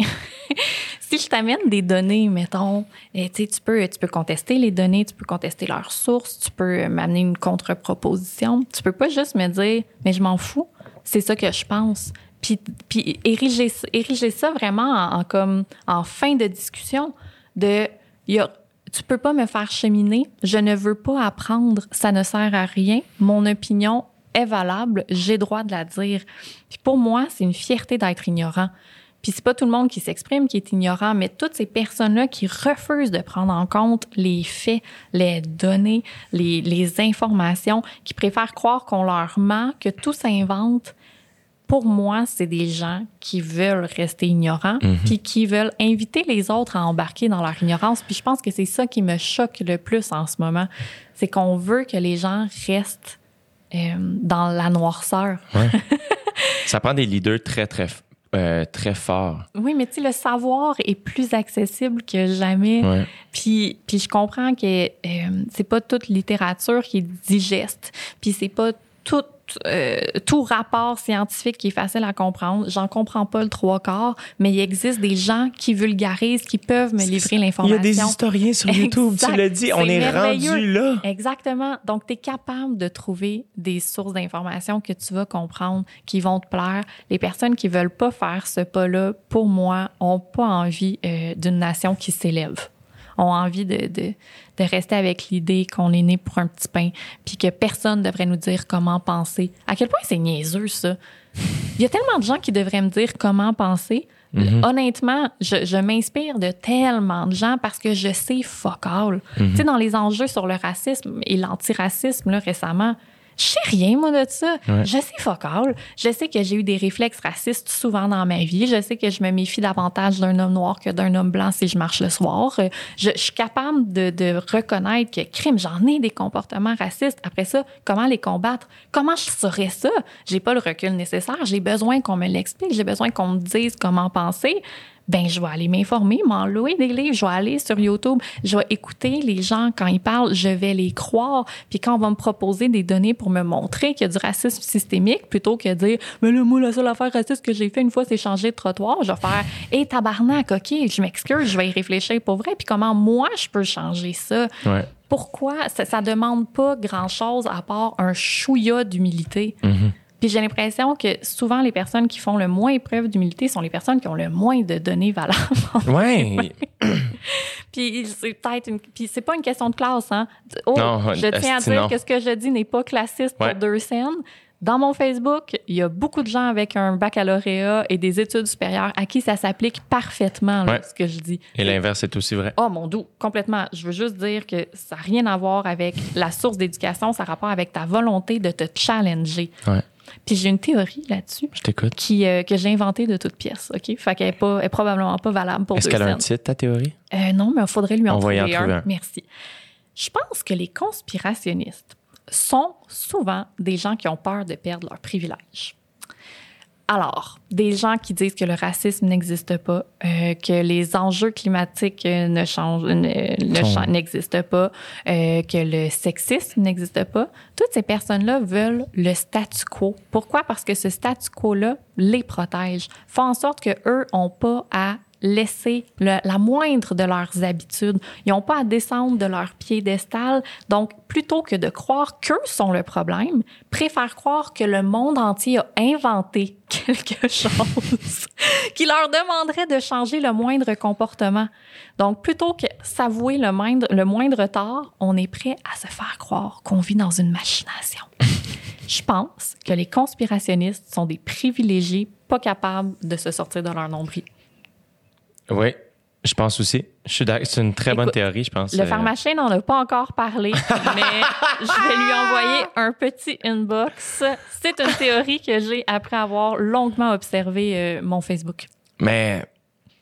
D: si je t'amène des données, mettons, et, tu peux, tu peux contester les données, tu peux contester leurs sources, tu peux m'amener une contre-proposition. Tu peux pas juste me dire, mais je m'en fous. C'est ça que je pense. Puis, puis ériger, ériger ça vraiment en, comme en fin de discussion de y tu peux pas me faire cheminer, je ne veux pas apprendre, ça ne sert à rien. Mon opinion est valable, j'ai droit de la dire. Puis pour moi, c'est une fierté d'être ignorant. Puis c'est pas tout le monde qui s'exprime qui est ignorant, mais toutes ces personnes-là qui refusent de prendre en compte les faits, les données, les, les informations, qui préfèrent croire qu'on leur ment, que tout s'invente, pour moi, c'est des gens qui veulent rester ignorants, puis qui veulent inviter les autres à embarquer dans leur ignorance. Puis je pense que c'est ça qui me choque le plus en ce moment, c'est qu'on veut que les gens restent euh, dans la noirceur.
B: Ouais. ça prend des leaders très, très, euh, très forts.
D: Oui, mais tu sais, le savoir est plus accessible que jamais.
B: Ouais.
D: Puis, puis je comprends que euh, c'est pas toute littérature qui est digeste, puis c'est pas tout euh, tout rapport scientifique qui est facile à comprendre. J'en comprends pas le trois quarts, mais il existe des gens qui vulgarisent, qui peuvent me livrer
B: Il y
D: l'information.
B: a des historiens sur YouTube,
D: Exact.
B: tu l'as dit, on est rendu là.
D: Exactement. Donc, tu es capable de trouver des sources d'informations que tu vas comprendre, qui vont te plaire. Les personnes qui veulent pas faire ce pas-là, pour moi, ont pas envie euh, d'une nation qui s'élève ont envie de, de, de rester avec l'idée qu'on est né pour un petit pain, puis que personne devrait nous dire comment penser. À quel point c'est niaiseux, ça? Il y a tellement de gens qui devraient me dire comment penser. Honnêtement, je, je m'inspire de tellement de gens parce que je sais fuck all. Tu sais, dans les enjeux sur le racisme et l'antiracisme, là, récemment, je sais rien, moi, de ça.
B: Ouais.
D: Je sais fuck all. Je sais que j'ai eu des réflexes racistes souvent dans ma vie. Je sais que je me méfie davantage d'un homme noir que d'un homme blanc si je marche le soir. Euh, Je, je suis capable de, de reconnaître que, crime, j'en ai des comportements racistes. Après ça, comment les combattre? Comment je saurais ça? J'ai pas le recul nécessaire. J'ai besoin qu'on me l'explique. J'ai besoin qu'on me dise comment penser ben je vais aller m'informer, m'en louer des livres, je vais aller sur YouTube, je vais écouter les gens quand ils parlent, je vais les croire. Puis quand on va me proposer des données pour me montrer qu'il y a du racisme systémique, plutôt que de dire mais là moi la seule affaire raciste que j'ai fait une fois c'est changer de trottoir, je vais faire hé tabarnak, ok, je m'excuse, je vais y réfléchir pour vrai. Puis comment moi je peux changer ça?
B: Ouais.
D: Pourquoi? Ça, ça demande pas grand chose à part un chouïa d'humilité. Puis j'ai l'impression que souvent les personnes qui font le moins preuve d'humilité sont les personnes qui ont le moins de données valables.
B: Ouais.
D: puis c'est peut-être une puis c'est pas une question de classe hein. Oh,
B: Non,
D: je tiens à dire
B: non.
D: que ce que je dis n'est pas classiste
B: Ouais.
D: pour deux scènes. Dans mon Facebook, il y a beaucoup de gens avec un baccalauréat et des études supérieures à qui ça s'applique parfaitement, là,
B: Ouais.
D: ce que je dis.
B: Et l'inverse est aussi vrai.
D: Oh mon doux, complètement. Je veux juste dire que ça n'a rien à voir avec la source d'éducation, ça a rapport avec ta volonté de te challenger.
B: Ouais.
D: Puis j'ai une théorie là-dessus
B: Je t'écoute.
D: qui, euh, que j'ai inventée de toutes pièces, OK? Fait qu'elle est, pas, elle est probablement pas valable pour
B: Est-ce qu'elle a un titre, ta théorie?
D: Euh, non, mais il faudrait lui en trouver,
B: en trouver
D: un.
B: un.
D: Merci. Je pense que les conspirationnistes sont souvent des gens qui ont peur de perdre leurs privilèges. Alors, des gens qui disent que le racisme n'existe pas, euh, que les enjeux climatiques euh, ne changent, ne, ne
B: Sont-
D: cha- n'existent pas, euh, que le sexisme n'existe pas, toutes ces personnes-là veulent le statu quo. Pourquoi? Parce que ce statu quo-là les protège, fait en sorte que eux ont pas à laisser la moindre de leurs habitudes. Ils n'ont pas à descendre de leur piédestal. Donc, plutôt que de croire qu'eux sont le problème, préfèrent croire que le monde entier a inventé quelque chose qui leur demanderait de changer le moindre comportement. Donc, plutôt que s'avouer le moindre, le moindre tort, on est prêt à se faire croire qu'on vit dans une machination. Je pense que les conspirationnistes sont des privilégiés pas capables de se sortir de leur nombril.
B: Oui, je pense aussi. Je suis d'ac- C'est une très bonne théorie, je pense.
D: Le
B: Euh,
D: pharmacien n'en a pas encore parlé, mais je vais lui envoyer un petit inbox. C'est une théorie que j'ai après avoir longuement observé euh, mon Facebook.
B: Mais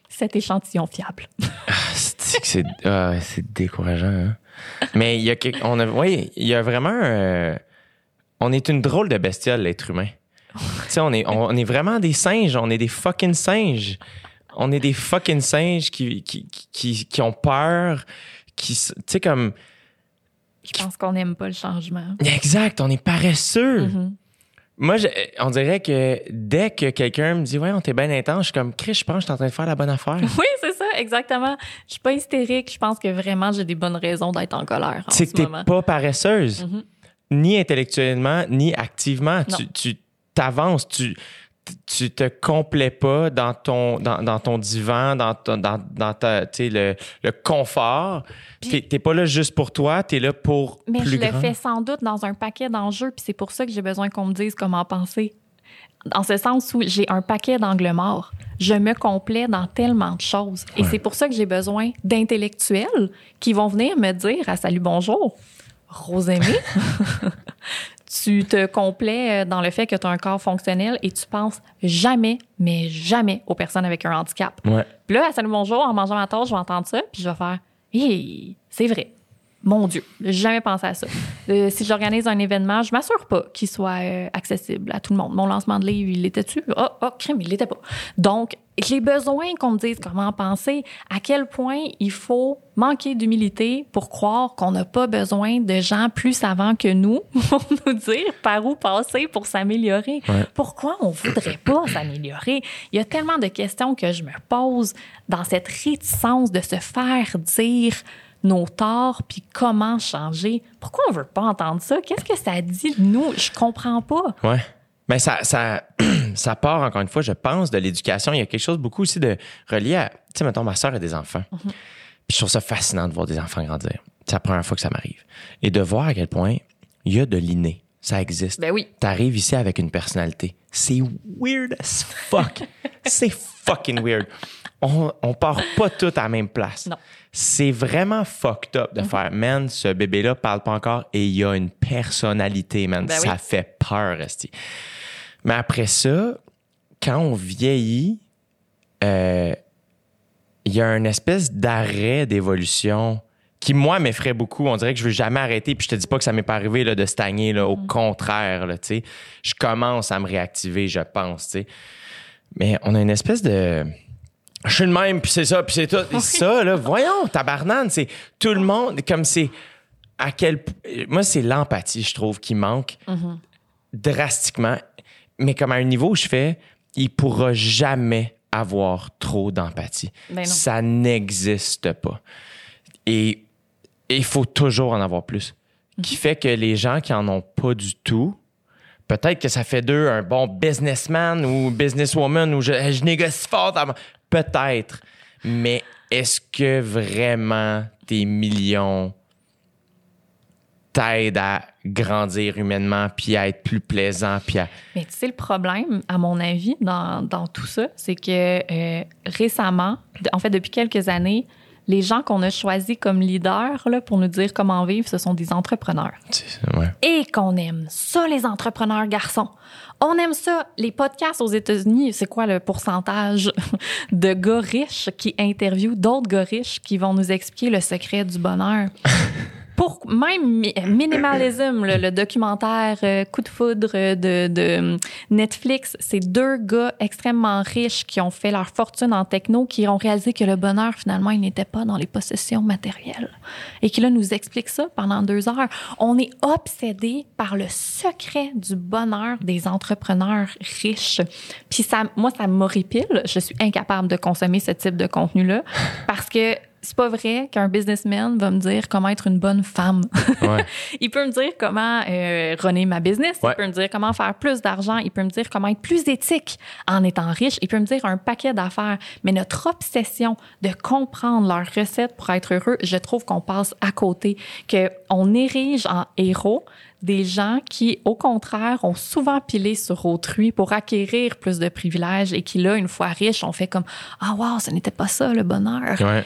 D: Cet échantillon fiable.
B: c'est c'est ah, c'est décourageant. hein. Mais il y a on a oui, il y a vraiment euh, on est une drôle de bestiole l'être humain. tu sais on est on, on est vraiment des singes, on est des fucking singes. On est des fucking singes qui qui qui, qui ont peur, qui tu sais comme
D: Je pense qu'on n'aime pas le changement.
B: exact, on est paresseux.
D: Mhm.
B: Moi, je- on dirait que dès que quelqu'un me dit Ouais, on t'est bien intense, je suis comme Chris, je pense que je suis en train de faire la bonne affaire.
D: Oui, c'est ça, exactement. Je suis pas hystérique. Je pense que vraiment, j'ai des bonnes raisons d'être en colère
B: C'est
D: ce
B: que t'es pas paresseuse,
D: Mhm.
B: ni intellectuellement, ni activement.
D: Non.
B: Tu t'avances, tu, tu te complais pas dans ton, dans, dans ton divan, dans, ton, dans, dans ta, tu le, le confort. T'es t'es pas là juste pour toi, t'es là pour
D: Mais
B: plus
D: je le
B: grand.
D: fais sans doute dans un paquet d'enjeux, puis c'est pour ça que j'ai besoin qu'on me dise comment penser. Dans ce sens où j'ai un paquet d'angles morts. Je me complais dans tellement de choses. Et c'est pour ça que j'ai besoin d'intellectuels qui vont venir me dire à Salut Bonjour, Rosémie, tu te complais euh, dans le fait que tu as un corps fonctionnel et tu penses jamais, mais jamais aux personnes avec un handicap.
B: Ouais.
D: Puis là, à Salut Bonjour, en mangeant ma toast, je vais entendre ça, puis je vais faire Hé, c'est vrai. Mon Dieu, j'ai jamais pensé à ça. Euh, si j'organise un événement, je m'assure pas qu'il soit euh, accessible à tout le monde. Mon lancement de livre, il était-tu? Oh, oh, crème, il l'était pas. Donc, j'ai besoin qu'on me dise comment penser, à quel point il faut manquer d'humilité pour croire qu'on n'a pas besoin de gens plus savants que nous pour nous dire par où passer pour s'améliorer.
B: Ouais.
D: Pourquoi on voudrait pas s'améliorer? Il y a tellement de questions que je me pose dans cette réticence de se faire dire nos torts puis comment changer. Pourquoi on veut pas entendre ça? Qu'est-ce que ça dit de nous? Je comprends pas.
B: Ouais. Mais ça, ça, ça part, encore une fois, je pense, de l'éducation. Il y a quelque chose beaucoup aussi de relié à. Tu sais, mettons, ma soeur a des enfants. Puis je trouve ça fascinant de voir des enfants grandir. C'est la première fois que ça m'arrive. Et de voir à quel point il y a de l'inné. Ça existe.
D: Ben oui.
B: T'arrives ici avec une personnalité. C'est weird as fuck. C'est fucking weird. On, on part pas tous à la même place.
D: Non.
B: C'est vraiment fucked up de faire, man, ce bébé-là parle pas encore et il a une personnalité, man.
D: Ben
B: ça
D: oui.
B: fait peur, esti. Mais après ça, quand on vieillit, euh, il y a une espèce d'arrêt d'évolution qui, moi, m'effraie beaucoup. On dirait que je veux jamais arrêter. Puis je te dis pas que ça m'est pas arrivé là, de stagner. Là, Au contraire, là, tu sais. je commence à me réactiver, je pense. tu sais. Mais on a une espèce de... Je suis le même, puis c'est ça, puis c'est tout. Et ça, là, voyons, tabarnane, c'est tout le monde, comme c'est... À quel... Moi, c'est l'empathie, je trouve, qui manque drastiquement. Mais comme à un niveau où je fais, il pourra jamais avoir trop d'empathie.
D: Ben
B: ça n'existe pas. Et il faut toujours en avoir plus. Qui fait que les gens qui en ont pas du tout, peut-être que ça fait d'eux un bon businessman ou businesswoman ou je, je négocie fort. Peut-être. Mais est-ce que vraiment tes millions t'aident à grandir humainement, puis à être plus plaisant, puis.
D: Mais tu sais, le problème, à mon avis, dans, tout ça, c'est que euh, récemment, en fait, depuis quelques années, les gens qu'on a choisis comme leaders là, pour nous dire comment vivre, ce sont des entrepreneurs.
B: Ouais.
D: Et qu'on aime ça, les entrepreneurs garçons. On aime ça. Les podcasts aux États-Unis, c'est quoi le pourcentage de gars riches qui interviewent d'autres gars riches qui vont nous expliquer le secret du bonheur? Pour même mi- Minimalism, le, le documentaire euh, Coup de foudre euh, de, de Netflix, c'est deux gars extrêmement riches qui ont fait leur fortune en techno, qui ont réalisé que le bonheur, finalement, il n'était pas dans les possessions matérielles. Et qui, là, nous explique ça pendant deux heures. On est obsédé par le secret du bonheur des entrepreneurs riches. Puis ça, moi, ça m'horripile. Je suis incapable de consommer ce type de contenu-là parce que c'est pas vrai qu'un businessman va me dire comment être une bonne femme.
B: Ouais.
D: il peut me dire comment euh, runner ma business.
B: Ouais.
D: Il peut me dire comment faire plus d'argent. Il peut me dire comment être plus éthique en étant riche. Il peut me dire un paquet d'affaires. Mais notre obsession de comprendre leurs recettes pour être heureux, je trouve qu'on passe à côté, qu'on érige en héros des gens qui, au contraire, ont souvent pilé sur autrui pour acquérir plus de privilèges et qui, là, une fois riches, ont fait comme Ah, wow, ce n'était pas ça le bonheur
B: Ouais.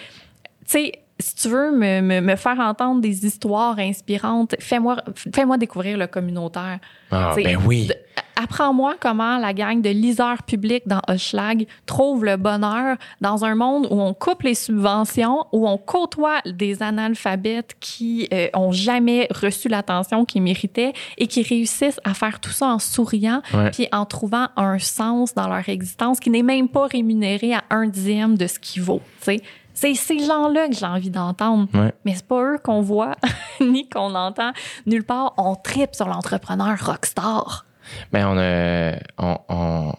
D: Tu sais, si tu veux me, me, me faire entendre des histoires inspirantes, fais-moi fais-moi découvrir le communautaire.
B: Ah, ben oui.
D: Apprends-moi comment la gang de liseurs publics dans Hochelag trouve le bonheur dans un monde où on coupe les subventions, où on côtoie des analphabètes qui euh, ont jamais reçu l'attention qu'ils méritaient et qui réussissent à faire tout ça en souriant
B: Ouais.
D: puis en trouvant un sens dans leur existence qui n'est même pas rémunéré à un dixième de ce qu'il vaut. tu sais. C'est ces gens-là que j'ai envie d'entendre.
B: Ouais.
D: Mais c'est pas eux qu'on voit ni qu'on entend nulle part. On tripe sur l'entrepreneur rockstar.
B: Mais on a. On, on-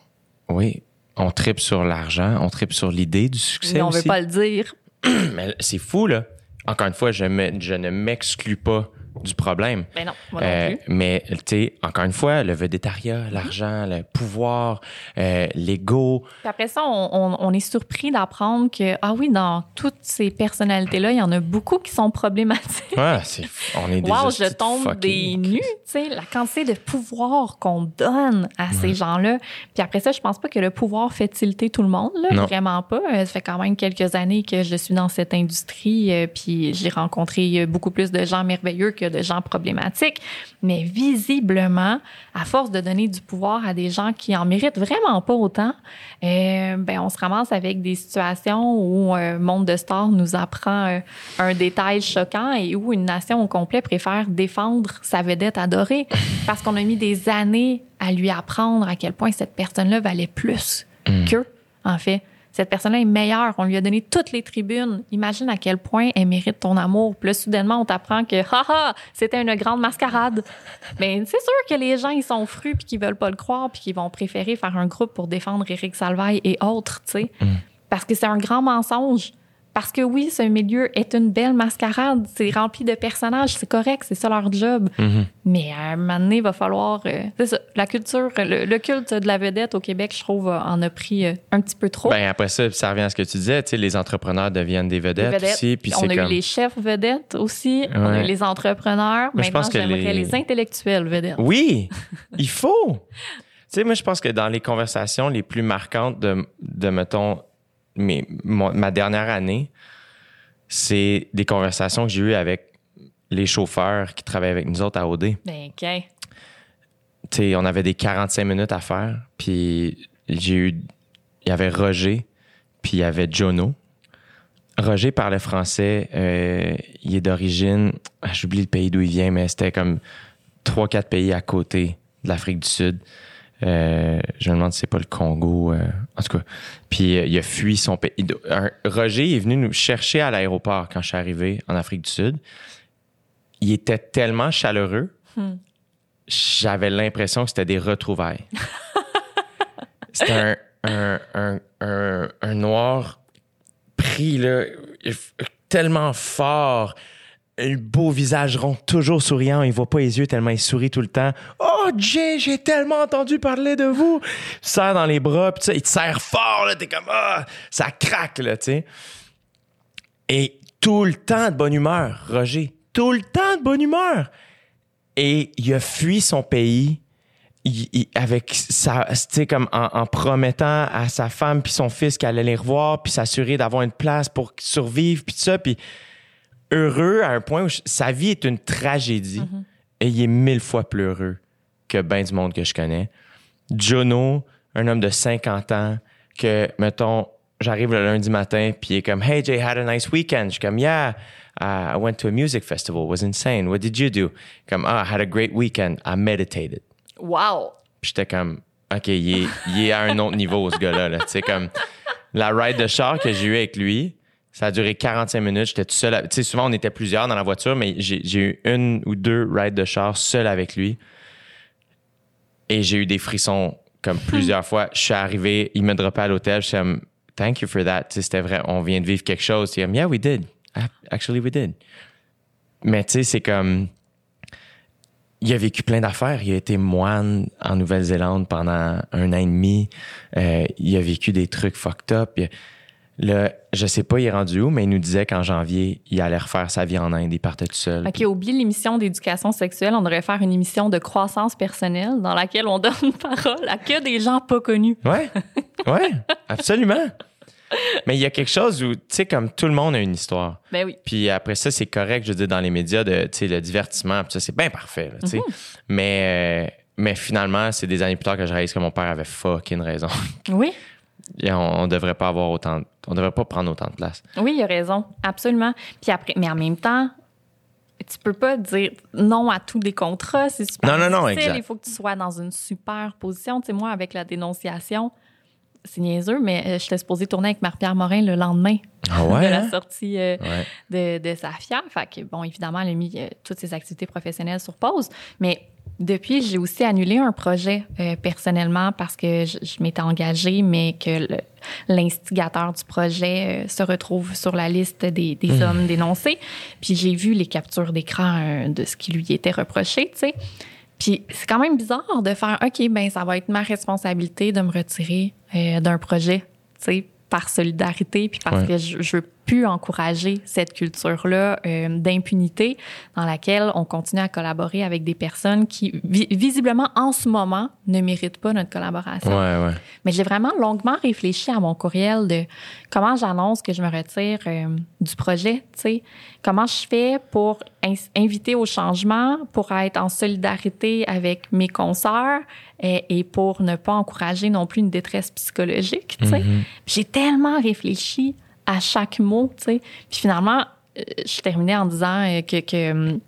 B: oui. On, tripe sur l'argent, on tripe sur l'idée du succès
D: Mais on veut
B: aussi.
D: pas le dire.
B: Mais c'est fou, là. Encore une fois, je, me- je ne m'exclus pas du problème.
D: Mais non, moi non
B: Euh,
D: plus.
B: mais, tu sais, encore une fois, le vedettariat, l'argent, le pouvoir, euh, l'ego.
D: Puis après ça, on, on- on est surpris d'apprendre que, ah oui, dans toutes ces personnalités-là, il y en a beaucoup qui sont problématiques.
B: Ouais, c'est, on est des
D: Wow, je tombe des nues, tu sais, la quantité de pouvoir qu'on donne à ces gens-là. Puis après ça, je pense pas que le pouvoir fait tilter tout le monde, là,
B: Non.
D: vraiment pas. Euh, Ça fait quand même quelques années que je suis dans cette industrie, euh, puis j'ai rencontré euh, beaucoup plus de gens merveilleux que de gens problématiques. Mais visiblement, à force de donner du pouvoir à des gens qui en méritent vraiment pas autant, euh, ben on se ramasse avec des situations où un monde de stars nous apprend euh, un détail choquant et où une nation au complet préfère défendre sa vedette adorée parce qu'on a mis des années à lui apprendre à quel point cette personne-là valait plus qu'eux, en fait. Cette personne-là est meilleure. On lui a donné toutes les tribunes. Imagine à quel point elle mérite ton amour. Puis là, soudainement, on t'apprend que, haha, c'était une grande mascarade. Mais c'est sûr que les gens, ils sont frus puis qu'ils veulent pas le croire puis qu'ils vont préférer faire un groupe pour défendre Éric Salvaille et autres, tu sais. Parce que c'est un grand mensonge. Parce que oui, ce milieu est une belle mascarade. C'est rempli de personnages. C'est correct. C'est ça leur job. Mais à un moment donné, il va falloir. euh, c'est ça, la culture, le, le culte de la vedette au Québec, je trouve, en a pris euh, un petit peu trop.
B: Ben après ça, ça revient à ce que tu disais, tu sais, les entrepreneurs deviennent des vedettes,
D: vedettes.
B: aussi, puis
D: on
B: c'est
D: a
B: comme...
D: eu les chefs vedettes aussi. On a eu les entrepreneurs.
B: Mais je pense que
D: j'aimerais
B: les-
D: les... intellectuels vedettes.
B: Oui, il faut. tu sais, moi, je pense que dans les conversations les plus marquantes de, de mettons, mes, mon- ma dernière année, c'est des conversations que j'ai eues avec les chauffeurs qui travaillent avec nous autres à OD.
D: Ben, OK.
B: on avait des 45 minutes à faire. Puis j'ai eu. Il y avait Roger, puis il y avait Jono. Roger parlait français. euh, il est d'origine. ah, J'oublie le pays d'où il vient, mais c'était comme 3-4 pays à côté de l'Afrique du Sud. Euh, je me demande si c'est pas le Congo. euh, en tout cas. Puis euh, il a fui son pays. Roger est venu nous chercher à l'aéroport quand je suis arrivé en Afrique du Sud. Il était tellement chaleureux j'avais l'impression que c'était des retrouvailles. c'était un, un, un, un, un noir pris, là, tellement fort. Un beau visage rond, toujours souriant. Il voit pas les yeux tellement il sourit tout le temps. Oh, Jay, j'ai tellement entendu parler de vous. Il serre dans les bras, sais, il te serre fort, là. T'es comme, ah, ça craque, là, tu sais. Et tout le temps de bonne humeur, Roger. Tout le temps de bonne humeur. Et il a fui son pays il- avec sa, comme en, promettant à sa femme puis son fils qu'elle allait les revoir puis s'assurer d'avoir une place pour survivre puis ça puis heureux à un point où je- sa vie est une tragédie et il est mille fois plus heureux que ben du monde que je connais. Jono, un homme de 50 ans que mettons j'arrive le lundi matin puis il est comme hey Jay had a nice weekend je suis comme yeah uh, I went to a music festival it was insane what did you do? Comme ah I had a great weekend I meditated
D: Wow!
B: j'étais comme, OK, il est, il est à un autre niveau, ce gars-là. là. Tu sais, comme la ride de char que j'ai eue avec lui, ça a duré 45 minutes. J'étais tout seul. à- Tu sais, souvent, on était plusieurs dans la voiture, mais j'ai eu une ou deux rides de char seul avec lui. Et j'ai eu des frissons comme plusieurs fois. Je suis arrivé, il me droppait à l'hôtel. Je suis comme, thank you for that. Tu sais, c'était vrai, on vient de vivre quelque chose. Il comme, yeah, we did. Actually, we did. Mais tu sais, c'est comme il a vécu plein d'affaires. Il a été moine en Nouvelle-Zélande pendant un an et demi. Euh, il a vécu des trucs fucked up. Il- Là, je sais pas, il est rendu où, mais il nous disait qu'en janvier, il allait refaire sa vie en Inde. Il partait tout seul.
D: OK, oublie l'émission d'éducation sexuelle. On devrait faire une émission de croissance personnelle dans laquelle on donne parole à que des gens pas connus.
B: Ouais, ouais, absolument. Mais il y a quelque chose où, tu sais, comme tout le monde a une histoire.
D: Ben oui.
B: Puis après ça, c'est correct, je veux dire, dans les médias, de, tu sais, le divertissement, puis ça, c'est bien parfait, tu sais. Mais, euh, mais finalement, c'est des années plus tard que je réalise que mon père avait fucking raison.
D: Oui.
B: Et on, on devrait pas avoir autant, on devrait pas prendre autant de place.
D: Oui, il a raison. Absolument. Puis après, mais en même temps, tu peux pas dire non à tous les contrats. C'est super
B: Non, non, non, exact.
D: Il faut que tu sois dans une super position. Tu sais, moi, avec la dénonciation, c'est niaiseux, mais euh, j'étais supposée tourner avec Marie-Pierre Morin le lendemain
B: Ah
D: de la
B: hein?
D: sortie euh,
B: Ouais.
D: de, de sa fière. Fait que, bon, évidemment, elle a mis euh, toutes ses activités professionnelles sur pause. Mais Depuis, j'ai aussi annulé un projet euh, personnellement parce que je, je m'étais engagée, mais que l'instigateur du projet euh, se retrouve sur la liste des, des hommes dénoncés. Puis j'ai vu les captures d'écran euh, de ce qui lui était reproché, tu sais. Puis c'est quand même bizarre de faire, OK, ben ça va être ma responsabilité de me retirer euh, d'un projet, tu sais, par solidarité, puis parce
B: Ouais.
D: que je, je veux plus encourager cette culture-là euh, d'impunité dans laquelle on continue à collaborer avec des personnes qui, vi- visiblement, en ce moment, ne méritent pas notre collaboration.
B: Ouais, ouais.
D: Mais j'ai vraiment longuement réfléchi à mon courriel de comment j'annonce que je me retire euh, du projet, tu sais. Comment je fais pour inviter au changement, pour être en solidarité avec mes consoeurs et, et pour ne pas encourager non plus une détresse psychologique, tu sais. J'ai tellement réfléchi à chaque mot, tu sais. Puis finalement, euh, je terminais en disant euh, que, hum,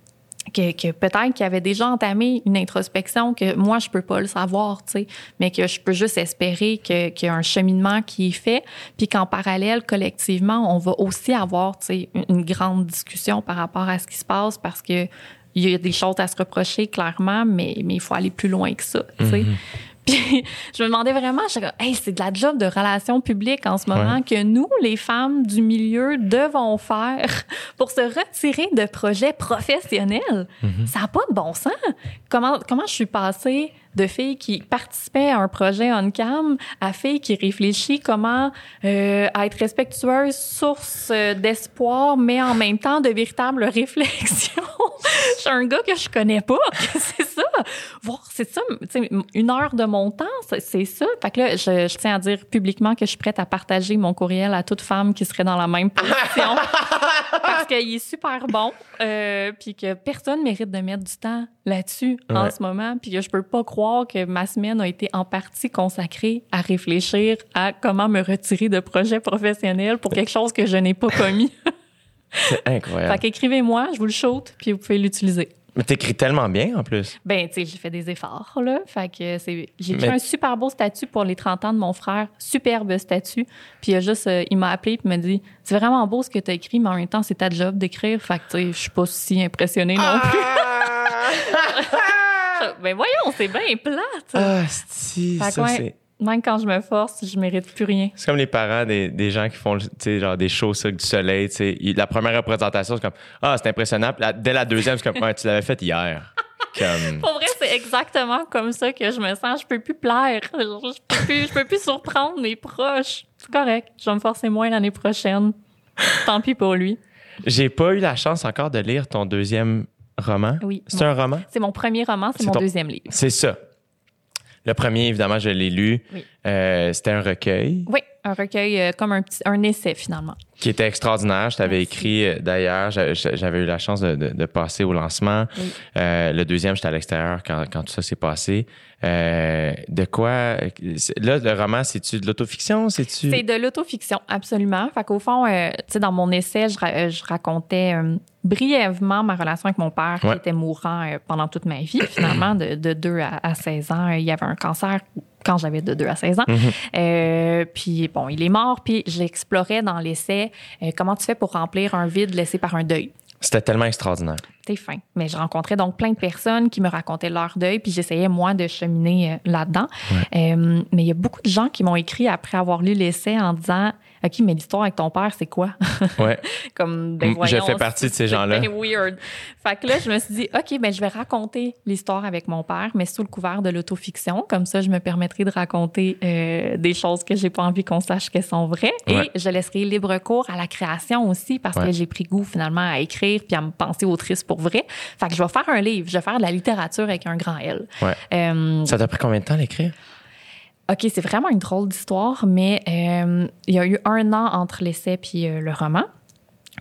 D: que, que peut-être qu'il avait déjà entamé une introspection que moi, je peux pas le savoir, tu sais, mais que je peux juste espérer que- qu'il y a un cheminement qui est fait, puis qu'en parallèle, collectivement, on va aussi avoir, tu sais, une, grande discussion par rapport à ce qui se passe parce que il y a des choses à se reprocher, clairement, mais, mais il faut aller plus loin que ça, tu sais. Puis je me demandais vraiment, je hey, c'est de la job de relations publiques en ce moment
B: Ouais.
D: que nous, les femmes du milieu, devons faire pour se retirer de projets professionnels. Ça n'a pas de bon sens. Comment, comment je suis passée de filles qui participaient à un projet on-cam à filles qui réfléchissent comment euh, être respectueuse, source euh, d'espoir, mais en même temps de véritable réflexion. je suis un gars que je connais pas. c'est ça. Voir, c'est ça. Une heure de mon temps, c'est- ça. Fait que là, je, je tiens à dire publiquement que je suis prête à partager mon courriel à toute femme qui serait dans la même position. parce qu'il est super bon, euh, puis que personne mérite de mettre du temps là-dessus en ce moment, puis que je peux pas croire que ma semaine a été en partie consacrée à réfléchir à comment me retirer de projets professionnels pour quelque chose que je n'ai pas commis.
B: C'est incroyable.
D: fait qu'écrivez-moi, je vous le shoot, puis vous pouvez l'utiliser.
B: Mais t'écris tellement bien en plus.
D: Ben, tu sais, j'ai fait des efforts, là. Fait que c'est, j'ai écrit
B: Mais-
D: un super beau statut pour les 30 ans de mon frère. Superbe statut. Puis il a juste, euh, il m'a appelé puis m'a dit, c'est vraiment beau ce que t'as écrit, mais en même temps, c'est ta job d'écrire. Fait que, tu sais, je suis pas si impressionnée non plus. ben voyons, c'est bien plate.
B: ah, si, ça c'est.
D: Même quand je me force, je mérite plus rien.
B: C'est comme les parents des, des gens qui font tu sais, genre des shows Cirque du Soleil. tu sais. Il- La première représentation, c'est comme Ah, c'est impressionnant. Puis la- dès la deuxième, c'est comme tu l'avais fait hier. Comme...
D: Pour vrai, c'est exactement comme ça que je me sens. Je peux plus plaire. Je peux plus, je peux plus surprendre mes proches. C'est correct. Je vais me forcer moins l'année prochaine. Tant pis pour lui.
B: J'ai pas eu la chance encore de lire ton deuxième roman?
D: Oui.
B: C'est un roman?
D: C'est mon premier roman, c'est mon
B: ton-
D: deuxième livre.
B: C'est ça. Le premier, évidemment, je l'ai lu.
D: Oui.
B: Euh, C'était un recueil
D: Oui, un recueil euh, comme un petit un essai finalement.
B: qui était extraordinaire. Je t'avais écrit euh, d'ailleurs. j'a- j'a- J'avais eu la chance de, de- de passer au lancement.
D: Oui.
B: Euh, le deuxième, j'étais à l'extérieur quand, quand tout ça s'est passé. Euh, de quoi. Là, le roman, c'est-tu de l'autofiction? C'est-tu.
D: C'est de l'autofiction, absolument. Fait qu'au fond, tu sais, dans mon essai, je, ra- je racontais brièvement ma relation avec mon père
B: Ouais.
D: qui était mourant pendant toute ma vie, finalement, de, de 2 à, à 16 ans. Il y avait un cancer quand j'avais de 2 à 16 ans. Euh, puis bon, il est mort, puis j'explorais dans l'essai euh, comment tu fais pour remplir un vide laissé par un deuil.
B: C'était tellement extraordinaire.
D: C'était fin. Mais je rencontrais donc plein de personnes qui me racontaient leur deuil, puis j'essayais, moi, de cheminer euh, là-dedans. Mais il y a beaucoup de gens qui m'ont écrit après avoir lu l'essai en disant OK, mais l'histoire avec ton père, c'est quoi?
B: Ouais.
D: Comme, ben,
B: Mm, je
D: voyons,
B: fais partie de ces
D: c'est
B: gens-là.
D: bien weird. Fait que là, je me suis dit, OK, ben, je vais raconter l'histoire avec mon père, mais sous le couvert de l'autofiction. Comme ça, je me permettrai de raconter euh, des choses que j'ai pas envie qu'on sache qu'elles sont vraies.
B: Ouais.
D: Et je laisserai libre cours à la création aussi parce
B: Ouais.
D: que j'ai pris goût finalement à écrire puis à me penser autrice pour vrai. Fait que je vais faire un livre. Je vais faire de la littérature avec un grand L.
B: Ouais.
D: Euh,
B: Ça t'a pris combien de temps à l'écrire?
D: OK, c'est vraiment une drôle d'histoire, mais euh, il y a eu un an entre l'essai puis euh, le roman.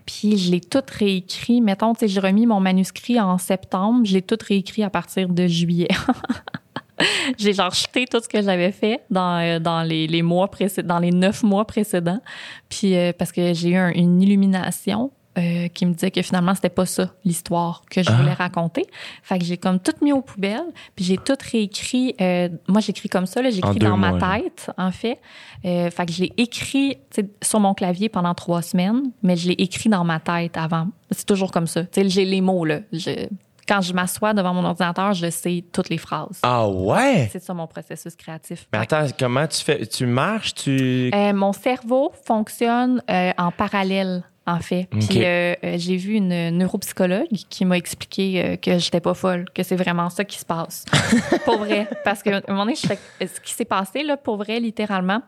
D: Puis je l'ai tout réécrit. Mettons, tu sais, j'ai remis mon manuscrit en septembre. Je l'ai tout réécrit à partir de juillet. j'ai genre jeté tout ce que j'avais fait dans, euh, dans les, les mois précédents, dans les neuf mois précédents. Puis parce que j'ai eu un- une illumination euh, qui me disait que finalement c'était pas ça l'histoire que je
B: Ah.
D: voulais raconter. Fait que j'ai comme tout mis aux poubelles, puis j'ai tout réécrit. euh, moi j'écris comme ça, j'écris dans
B: mois,
D: ma
B: là.
D: tête en fait. Euh, fait que je l'ai écrit sur mon clavier pendant trois semaines, mais je l'ai écrit dans ma tête avant. C'est toujours comme ça. J'ai les mots là. Je, quand je m'assois devant mon ordinateur, je sais toutes les phrases.
B: Ah ouais?
D: C'est ça mon processus créatif.
B: Mais attends, comment tu fais? Tu marches, tu.
D: Euh, mon cerveau fonctionne euh, en parallèle, en fait. Puis euh, euh, j'ai vu une neuropsychologue qui m'a expliqué euh, que j'étais pas folle, que c'est vraiment ça qui se passe. pour vrai. Parce que un moment donné, je ce qui s'est passé, là, pour vrai, littéralement,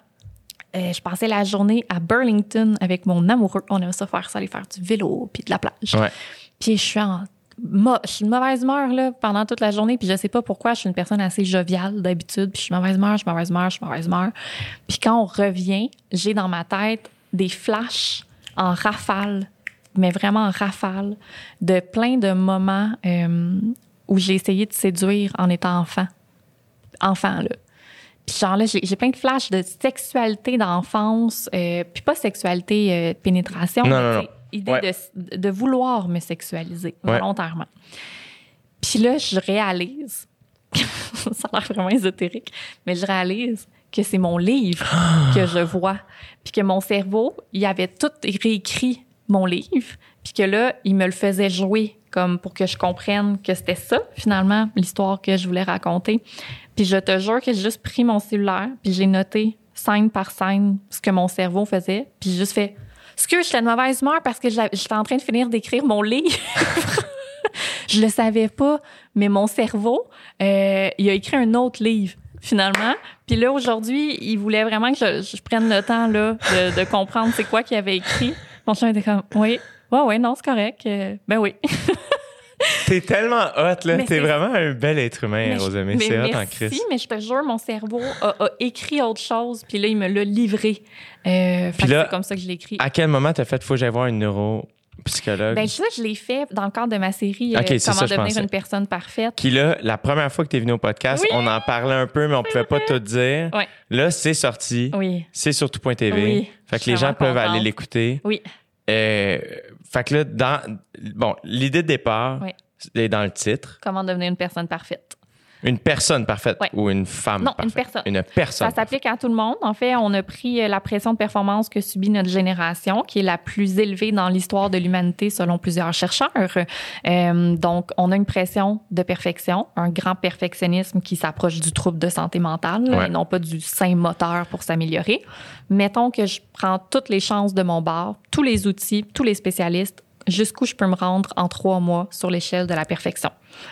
D: euh, je passais la journée à Burlington avec mon amoureux. On aime ça faire ça, aller faire du vélo puis de la plage.
B: Ouais.
D: Puis je suis en je suis de mauvaise humeur là, pendant toute la journée. Puis je sais pas pourquoi. Je suis une personne assez joviale d'habitude. Puis je suis mauvaise humeur, je suis mauvaise humeur, je suis mauvaise humeur. Puis quand on revient, j'ai dans ma tête des flashs en rafale, mais vraiment en rafale, de plein de moments euh, où j'ai essayé de séduire en étant enfant. Enfant, là. Puis genre là, j'ai plein de flashs de sexualité d'enfance, euh, puis pas sexualité euh, pénétration,
B: Non,
D: mais
B: non, non.
D: idée
B: Ouais.
D: de, de vouloir me sexualiser
B: Ouais.
D: volontairement. Puis là, je réalise, ça a l'air vraiment ésotérique, mais je réalise que c'est mon livre que je vois, puis que mon cerveau, il avait tout réécrit mon livre, puis que là, il me le faisait jouer comme pour que je comprenne que c'était ça, finalement, l'histoire que je voulais raconter. Puis je te jure que j'ai juste pris mon cellulaire, puis j'ai noté scène par scène ce que mon cerveau faisait, puis j'ai juste fait « Excuse, j'étais de mauvaise humeur parce que j'étais en train de finir d'écrire mon livre. » Je le savais pas, mais mon cerveau, euh, il a écrit un autre livre finalement. Puis là aujourd'hui, il voulait vraiment que je, je prenne le temps là de, de comprendre c'est quoi qu'il avait écrit. Mon chien était comme oui, ouais ouais non c'est correct, Euh, ben oui.
B: T'es tellement hot, là. T'es vraiment un bel être humain,
D: mais
B: C'est hot en Christ.
D: mais je te jure, mon cerveau a, a écrit autre chose, puis là il me l'a livré. Euh,
B: Puis
D: que
B: là,
D: c'est comme ça que je l'ai écrit.
B: À quel moment t'as fait, faut que j'aille voir une neuropsychologue?
D: Ben ça, je l'ai fait dans le cadre de ma série euh,
B: ça,
D: Comment devenir une personne parfaite.
B: Qui là, la première fois que t'es venu au podcast,
D: Oui.
B: on en parlait un peu, mais on pouvait pas tout dire.
D: Ouais.
B: Là, c'est sorti.
D: Oui,
B: C'est sur tout.tv.
D: Oui,
B: fait que les gens peuvent
D: contente.
B: aller l'écouter.
D: oui,
B: Euh, fait que là, dans, bon, l'idée de départ
D: Oui.
B: est dans le titre.
D: comment devenir une personne parfaite.
B: Une personne parfaite
D: Ouais.
B: ou une femme
D: Non, une
B: parfaite?
D: personne.
B: Une personne.
D: Ça s'applique à tout le monde. En fait, on a pris euh, la pression de performance que subit notre génération, qui est la plus élevée dans l'histoire de l'humanité selon plusieurs chercheurs. Euh, donc, on a une pression de perfection, un grand perfectionnisme qui s'approche du trouble de santé mentale,
B: Ouais.
D: et non pas du sain moteur pour s'améliorer. Mettons que je prends toutes les chances de mon bord, tous les outils, tous les spécialistes, jusqu'où je peux me rendre en trois mois sur l'échelle de la perfection.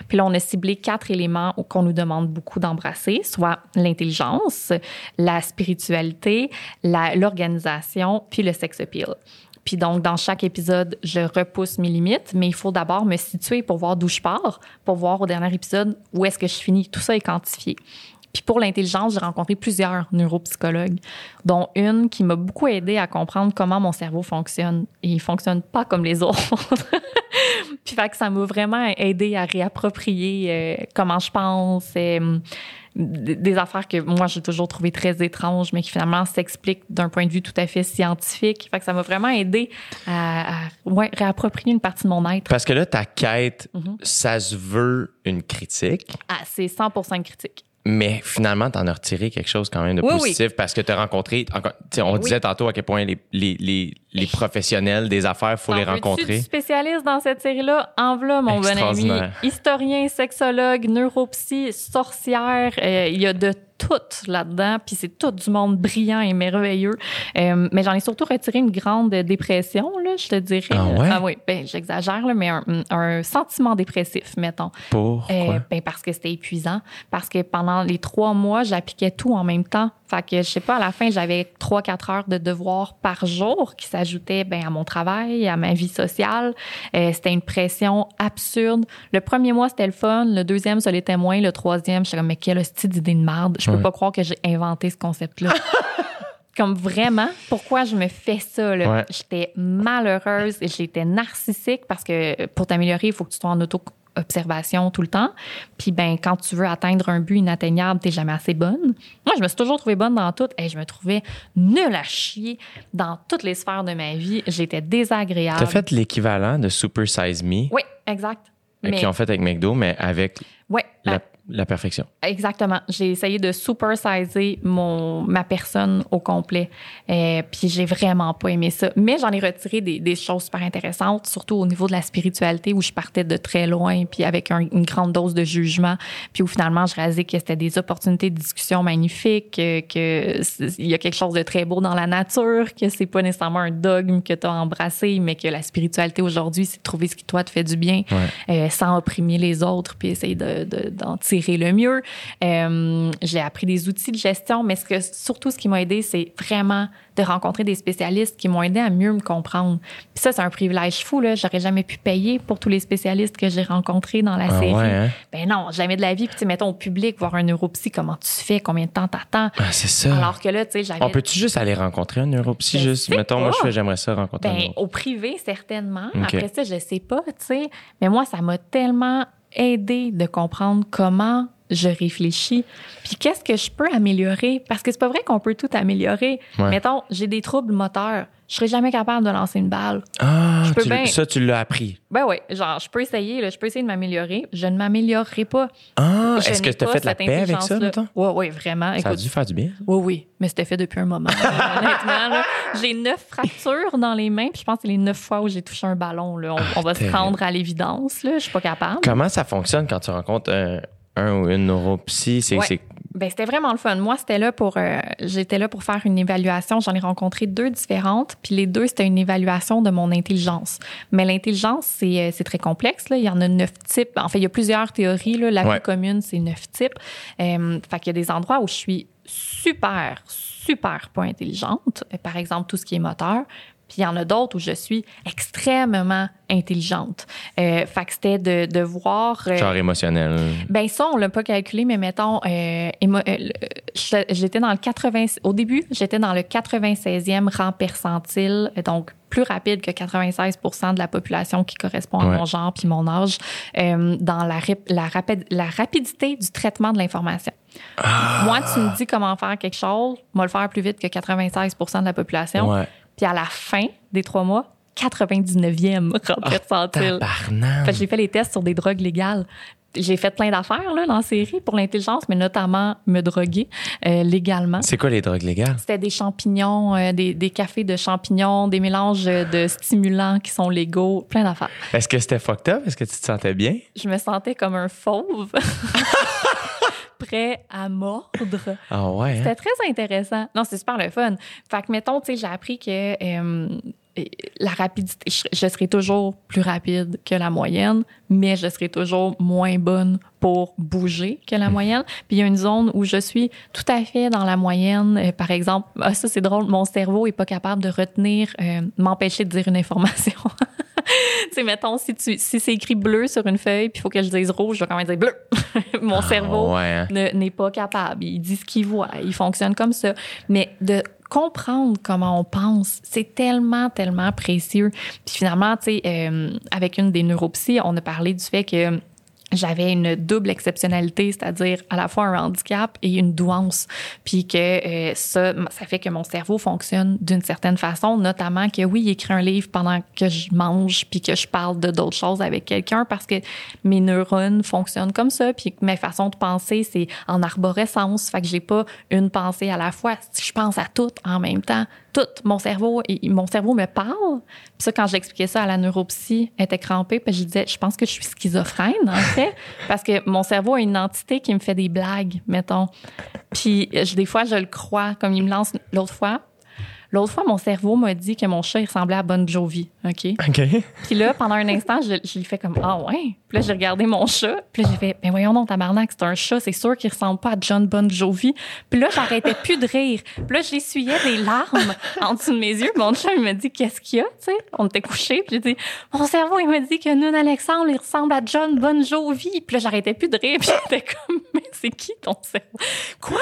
D: Puis là, on a ciblé quatre éléments qu'on nous demande beaucoup d'embrasser, soit l'intelligence, la spiritualité, l'organisation, puis le sex appeal. Puis donc, dans chaque épisode, je repousse mes limites, mais il faut d'abord me situer pour voir d'où je pars, pour voir au dernier épisode où est-ce que je finis. Tout ça est quantifié. Puis pour l'intelligence, j'ai rencontré plusieurs neuropsychologues, dont une qui m'a beaucoup aidé à comprendre comment mon cerveau fonctionne. Et il fonctionne pas comme les autres. Puis fait que ça m'a vraiment aidé à réapproprier euh, comment je pense, euh, d- des affaires que moi j'ai toujours trouvé très étranges, mais qui finalement s'expliquent d'un point de vue tout à fait scientifique. Fait que ça m'a vraiment aidé à, à, ouais, réapproprier une partie de mon être.
B: Parce que là, ta quête,
D: Mhm.
B: ça se veut une critique,
D: Ah, c'est 100% critique.
B: Mais finalement, t'en as retiré quelque chose quand même de
D: Oui,
B: positif parce que t'as rencontré. tu on
D: Oui.
B: disait tantôt à quel point les, les, les, les professionnels des affaires, faut les rencontrer.
D: du spécialiste dans cette série-là? En voilà, mon bon ami. Historien, sexologue, neuropsy, sorcière. euh, Il y a de tout là-dedans. Puis c'est tout du monde brillant et merveilleux. Euh, mais j'en ai surtout retiré une grande dépression, là, je te dirais.
B: Ah ouais?
D: oui, ben, j'exagère, mais un, un sentiment dépressif, mettons.
B: Pourquoi?
D: Euh, ben parce que c'était épuisant. Parce que pendant les trois mois, j'appliquais tout en même temps. Fait que, je sais pas, à la fin, j'avais trois, quatre heures de devoirs par jour qui s'ajoutaient ben, à mon travail, à ma vie sociale. Euh, c'était une pression absurde. Le premier mois, c'était le fun. Le deuxième, ça l'était moins. Le troisième, j'étais comme, mais quelle hostie d'idée de merde. Je peux
B: Ouais.
D: pas croire que j'ai inventé ce concept-là. comme vraiment, pourquoi je me fais ça? là?
B: Ouais.
D: J'étais malheureuse et j'étais narcissique parce que pour t'améliorer, il faut que tu sois en auto-observation tout le temps. Puis ben, quand tu veux atteindre un but inatteignable, t'es jamais assez bonne. Moi, je me suis toujours trouvée bonne dans tout et je me trouvais nulle à chier dans toutes les sphères de ma vie. J'étais désagréable.
B: T'as fait l'équivalent de Super Size Me,
D: Oui, exact.
B: euh,
D: Mais,
B: qu'ils ont fait avec McDo, mais avec
D: ouais,
B: la- la perfection.
D: Exactement. J'ai essayé de supersizer mon ma personne au complet. Euh, puis j'ai vraiment pas aimé ça. Mais j'en ai retiré des, des, choses super intéressantes, surtout au niveau de la spiritualité où je partais de très loin, puis avec un, une grande dose de jugement. Puis où finalement je réalisais que c'était des opportunités de discussion magnifiques, que, que il y a quelque chose de très beau dans la nature, que c'est pas nécessairement un dogme que tu as embrassé, mais que la spiritualité aujourd'hui, c'est de trouver ce qui toi te fait du bien,
B: Ouais.
D: euh, sans opprimer les autres, puis essayer de, de- d'en le mieux. Euh, j'ai appris des outils de gestion, mais ce que, surtout, ce qui m'a aidé, c'est vraiment de rencontrer des spécialistes qui m'ont aidé à mieux me comprendre. Puis ça, c'est un privilège fou, là. J'aurais jamais pu payer pour tous les spécialistes que j'ai rencontrés dans la
B: Ah
D: série.
B: ouais, hein?
D: Ben non, jamais de la vie. Puis, tu sais, mettons, au public, voir un neuropsy, comment tu fais, combien de temps t'attends?
B: Ah, c'est ça.
D: Alors que là, tu sais, j'avais...
B: On peut-tu juste aller rencontrer un neuropsy? Juste, mettons, moi, je fais, j'aimerais ça rencontrer un
D: Ben,
B: neuro-
D: au privé, certainement. Après ça, je sais pas, tu sais. Mais moi, ça m'a tellement aidé de comprendre comment je réfléchis. Puis qu'est-ce que je peux améliorer? Parce que c'est pas vrai qu'on peut tout améliorer.
B: Ouais.
D: Mettons, j'ai des troubles moteurs. Je serais jamais capable de lancer une balle.
B: Ah,
D: je peux
B: tu- ça, tu l'as appris.
D: Ben oui, genre, je peux essayer, là, je peux essayer de m'améliorer. Je ne m'améliorerai pas.
B: Ah, est-ce que tu as fait la paix avec ça?
D: Oui, oui, vraiment.
B: Ça a dû faire du bien.
D: oui, oui, mais c'était fait depuis un moment. Honnêtement, j'ai neuf fractures dans les mains, puis je pense que c'est les neuf fois où j'ai touché un ballon. Là. On, on va se rendre à l'évidence. Là. Je suis pas capable.
B: Comment ça fonctionne quand tu rencontres un, un ou une neuropsy? C'est,
D: Ouais. Ben, c'était vraiment le fun. Moi, c'était là pour, euh, j'étais là pour faire une évaluation. J'en ai rencontré deux différentes, puis les deux, c'était une évaluation de mon intelligence. Mais l'intelligence, c'est, euh, très complexe. Là. Il y en a neuf types. En fait, il y a plusieurs théories. Là. La
B: Ouais.
D: plus commune, c'est neuf types. Euh, fait qu'il y a des endroits où je suis super, super pas intelligente. Euh, Par exemple, tout ce qui est moteur. Puis il y en a d'autres où je suis extrêmement intelligente. Euh, fait que c'était de, de voir... euh,
B: genre émotionnel.
D: ben ça, on l'a pas calculé, mais mettons, euh, émo- euh, j'étais dans le 80, au début, j'étais dans le 96e rang percentile, donc plus rapide que 96 de la population qui correspond à
B: Ouais.
D: mon genre puis mon âge, euh, dans la, la, rapide- la rapidité du traitement de l'information.
B: Ah!
D: Moi, tu me dis comment faire quelque chose, moi le faire plus vite que 96% de la population.
B: Ouais.
D: Puis à la fin des trois mois, 99e rang percentile.
B: Tabarnak.
D: Fait que j'ai fait les tests sur des drogues légales. J'ai fait plein d'affaires là, dans la série pour l'intelligence, mais notamment me droguer euh, légalement.
B: C'est quoi les drogues légales?
D: C'était des champignons, euh, des, des cafés de champignons, des mélanges de stimulants qui sont légaux, plein d'affaires.
B: Est-ce que c'était fucked up? Est-ce que tu te sentais bien?
D: Je me sentais comme un fauve, prêt à mordre.
B: Ah ouais. hein?
D: C'était très intéressant. Non, c'est super le fun. Fait que, mettons, tu sais, j'ai appris que euh, la rapidité, je, je serai toujours plus rapide que la moyenne, mais je serai toujours moins bonne pour bouger que la moyenne. Puis il y a une zone où je suis tout à fait dans la moyenne. Euh, par exemple, ah, ça c'est drôle, mon cerveau est pas capable de retenir, euh, m'empêcher de dire une information. tu sais, mettons, si, tu, si c'est écrit bleu sur une feuille, puis il faut que je dise rouge, je vais quand même dire bleu. mon cerveau
B: Ah ouais. hein?
D: ne- n'est pas capable. Il dit ce qu'il voit. Il fonctionne comme ça. Mais de comprendre comment on pense, c'est tellement, tellement précieux. Puis finalement, tu sais, euh, avec une des neuropsies, on a parlé du fait que j'avais une double exceptionnalité, c'est-à-dire à la fois un handicap et une douance. Puis que euh, ça, ça fait que mon cerveau fonctionne d'une certaine façon, notamment que oui, il écrit un livre pendant que je mange puis que je parle de d'autres choses avec quelqu'un parce que mes neurones fonctionnent comme ça puis que mes façons de penser, c'est en arborescence. Fait que j'ai pas une pensée à la fois. Je pense à tout en même temps. Tout. Mon cerveau, et- mon cerveau me parle. Puis ça, quand j'expliquais ça à la neuropsy, elle était crampée. Puis je disais, je pense que je suis schizophrène, en fait, parce que mon cerveau a une entité qui me fait des blagues, mettons. Puis je- des fois, je le crois, comme il me lance l'autre fois. L'autre fois, mon cerveau m'a dit que mon chat, il ressemblait à Bon Jovi, OK?
B: OK.
D: Puis là, pendant un instant, je, je lui fais comme Ah ouais. Puis là, j'ai regardé mon chat. Puis là, j'ai fait Ben voyons donc, tabarnak, c'est un chat, c'est sûr qu'il ressemble pas à John Bon Jovi. Puis là, j'arrêtais plus de rire. Puis là, j'essuyais des larmes en dessous de mes yeux. Mon chat, il m'a dit Qu'est-ce qu'il y a, tu sais? On était couchés. Puis j'ai dit Mon cerveau, il m'a dit que Nun Alexandre, il ressemble à John Bon Jovi. Puis là, j'arrêtais plus de rire. Puis j'étais comme Mais c'est qui ton cerveau? Quoi?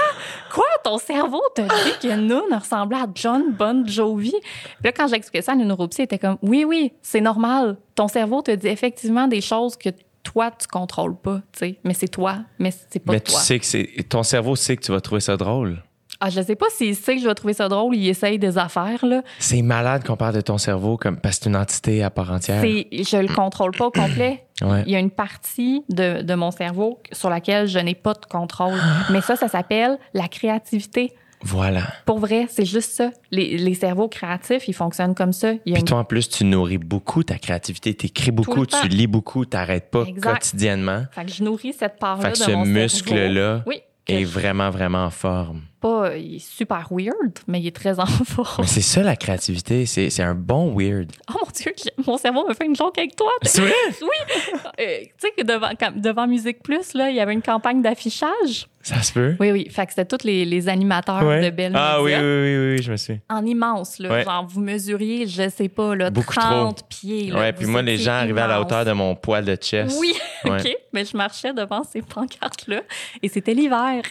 D: Quoi? Ton cerveau te dit que Nun ressemblait à John Bon Jovi? Puis là, quand j'expliquais ça à neuropsie, était comme Oui, oui, c'est normal. Ton cerveau te dit effectivement des choses que toi, tu contrôles pas, tu sais. Mais c'est toi, mais c'est pas
B: Mais tu
D: toi.
B: sais que c'est. Ton cerveau sait que tu vas trouver ça drôle.
D: Ah, je sais pas s'il sait que je vais trouver ça drôle, il essaye des affaires, là.
B: C'est malade qu'on parle de ton cerveau comme parce que c'est une entité à part entière.
D: C'est, je le contrôle pas au complet.
B: Ouais.
D: Il y a une partie de, de mon cerveau sur laquelle je n'ai pas de contrôle. Mais ça, ça s'appelle la créativité.
B: Voilà.
D: Pour vrai, c'est juste ça. Les, les cerveaux créatifs, ils fonctionnent comme ça. Il
B: Puis
D: une-
B: toi, en plus, tu nourris beaucoup ta créativité. Tu écris beaucoup, tu lis beaucoup, tu n'arrêtes pas
D: Exact.
B: quotidiennement.
D: Fait que je nourris cette part-là
B: Fait que
D: de
B: ce muscle-là
D: Oui.
B: est
D: je-
B: vraiment, vraiment en forme.
D: Pas, il est super weird, mais il est très en forme.
B: Mais c'est ça, la créativité. C'est c'est un bon weird.
D: Oh mon Dieu, mon cerveau me fait une joke avec toi.
B: C'est vrai?
D: Oui. Euh, tu sais que devant, quand- devant Musique Plus, là, il y avait une campagne d'affichage.
B: Ça se peut?
D: Oui, oui. Fait que c'était tous les, les animateurs
B: Ouais.
D: de Belle
B: Ah oui, oui, oui, oui, je me suis.
D: En immense, là.
B: Ouais.
D: Genre, vous mesuriez, je sais pas, là,
B: Beaucoup
D: 30 pieds. Là,
B: Ouais, puis moi, les gens arrivaient à la hauteur de mon poil de chest.
D: Oui,
B: Ouais.
D: OK. Mais je marchais devant ces pancartes-là et c'était l'hiver.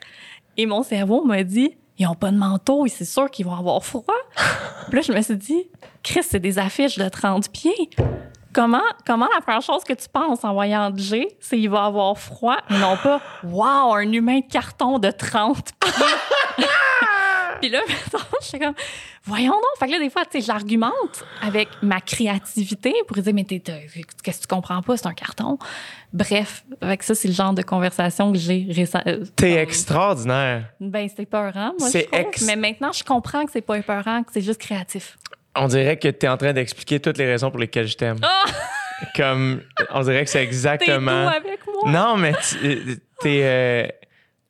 D: Et mon cerveau m'a dit, ils ont pas de manteau et c'est sûr qu'ils vont avoir froid. Puis là, je me suis dit, Chris, c'est des affiches de 30 pieds. Comment, comment la première chose que tu penses en voyant G, c'est il va avoir froid et non pas, wow, un humain de carton de 30 pieds. Puis là, mettons, j'étais comme, voyons donc. Fait que là, des fois, tu sais, j'argumente avec ma créativité pour dire, mais t'es, t'es- qu'est-ce que tu comprends pas? C'est un carton. Bref, avec ça, c'est le genre de conversation que j'ai récemment.
B: T'es extraordinaire.
D: Ben, c'est peurant, moi, je
B: C'est ex-
D: Mais maintenant, je comprends que c'est pas épeurant, que c'est juste créatif.
B: On dirait que t'es en train d'expliquer toutes les raisons pour lesquelles je t'aime.
D: Ah!
B: Comme, on dirait que c'est
D: T'es
B: exactement.
D: doux avec moi.
B: Non, mais tu- t'es.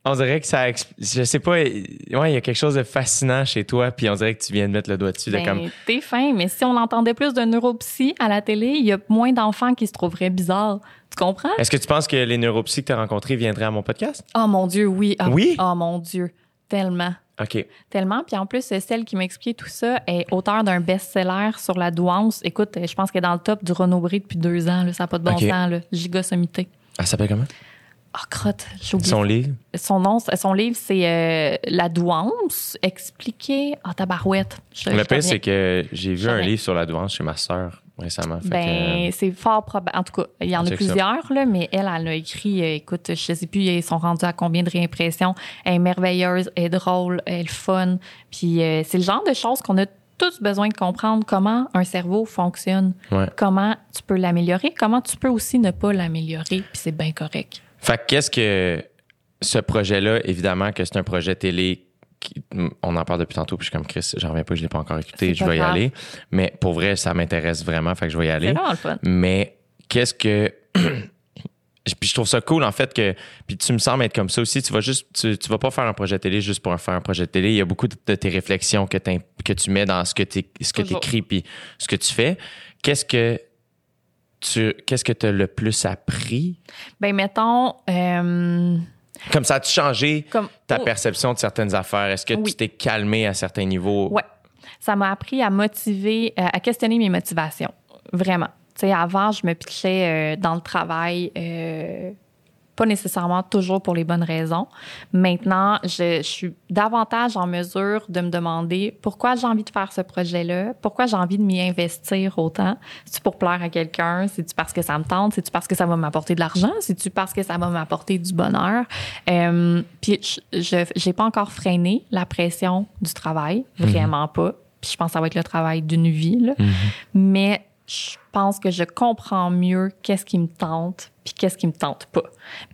B: On dirait que ça. Je sais pas. Ouais, il y a quelque chose de fascinant chez toi, puis on dirait que tu viens de mettre le doigt dessus. de
D: Ben,
B: comme,
D: t'es fin, mais si on entendait plus de neuropsy à la télé, il y a moins d'enfants qui se trouveraient bizarres. Tu comprends?
B: Est-ce que tu penses que les neuropsy que tu as rencontrés viendraient à mon podcast?
D: Oh mon Dieu, oui. Ah,
B: Oui?
D: Oh mon Dieu. Tellement.
B: OK.
D: Tellement. Puis en plus, celle qui m'a expliqué tout ça est auteure d'un best-seller sur la douance. Écoute, je pense qu'elle est dans le top du Renaud Bré depuis deux ans. Là. Ça n'a pas de bon sens. Là. Giga sommité.
B: Elle s'appelle comment?
D: Ah, crotte, j'ai oublié.
B: Son livre?
D: Son nom, son livre, c'est euh, La douance expliquée en tabarouette. Je-
B: Le pire, c'est que j'ai vu un livre sur la douance chez ma sœur récemment.
D: Ben, c'est fort probable. En tout cas, il y en a plusieurs, là, mais elle, elle a écrit, euh, écoute, je sais plus, ils sont rendus à combien de réimpressions. Elle est merveilleuse, elle est drôle, elle est fun. Puis euh, c'est le genre de choses qu'on a tous besoin de comprendre comment un cerveau fonctionne,
B: ouais.
D: comment tu peux l'améliorer, comment tu peux aussi ne pas l'améliorer, puis c'est bien correct.
B: Fait que qu'est-ce que ce projet-là, évidemment que c'est un projet télé, qui- on en parle depuis tantôt, puis je suis comme Chris, j'en reviens pas, je l'ai pas encore écouté, je vais y aller. Mais pour vrai, ça m'intéresse vraiment, fait que je vais y
D: C'est
B: aller.
D: le fun.
B: Mais qu'est-ce que. Puis je trouve ça cool, en fait, que. Puis tu me sembles être comme ça aussi. Tu vas juste. Tu, tu vas pas faire un projet télé juste pour faire un projet télé. Il y a beaucoup de, de tes réflexions que, que tu mets dans ce que tu ce que écris puis ce que tu fais. Qu'est-ce que. Tu, qu'est-ce que tu as le plus appris?
D: Ben, mettons, euh,
B: Comme ça, as-tu changé
D: comme.
B: ta
D: oh,
B: perception de certaines affaires? Est-ce que
D: Oui.
B: tu t'es calmé à certains niveaux?
D: Ouais. Ça m'a appris à motiver, euh, à questionner mes motivations. Vraiment. Tu sais, avant, je me pitchais euh, dans le travail, pas nécessairement toujours pour les bonnes raisons. Maintenant, je, je suis davantage en mesure de me demander pourquoi j'ai envie de faire ce projet-là, pourquoi j'ai envie de m'y investir autant. C'est-tu pour plaire à quelqu'un? C'est-tu parce que ça me tente? C'est-tu parce que ça va m'apporter de l'argent? C'est-tu parce que ça va m'apporter du bonheur? Euh, puis, je j'ai pas encore freiné la pression du travail, vraiment pas. Puis je pense que ça va être le travail d'une vie, là. Mais je pense que je comprends mieux qu'est-ce qui me tente puis qu'est-ce qui me tente pas.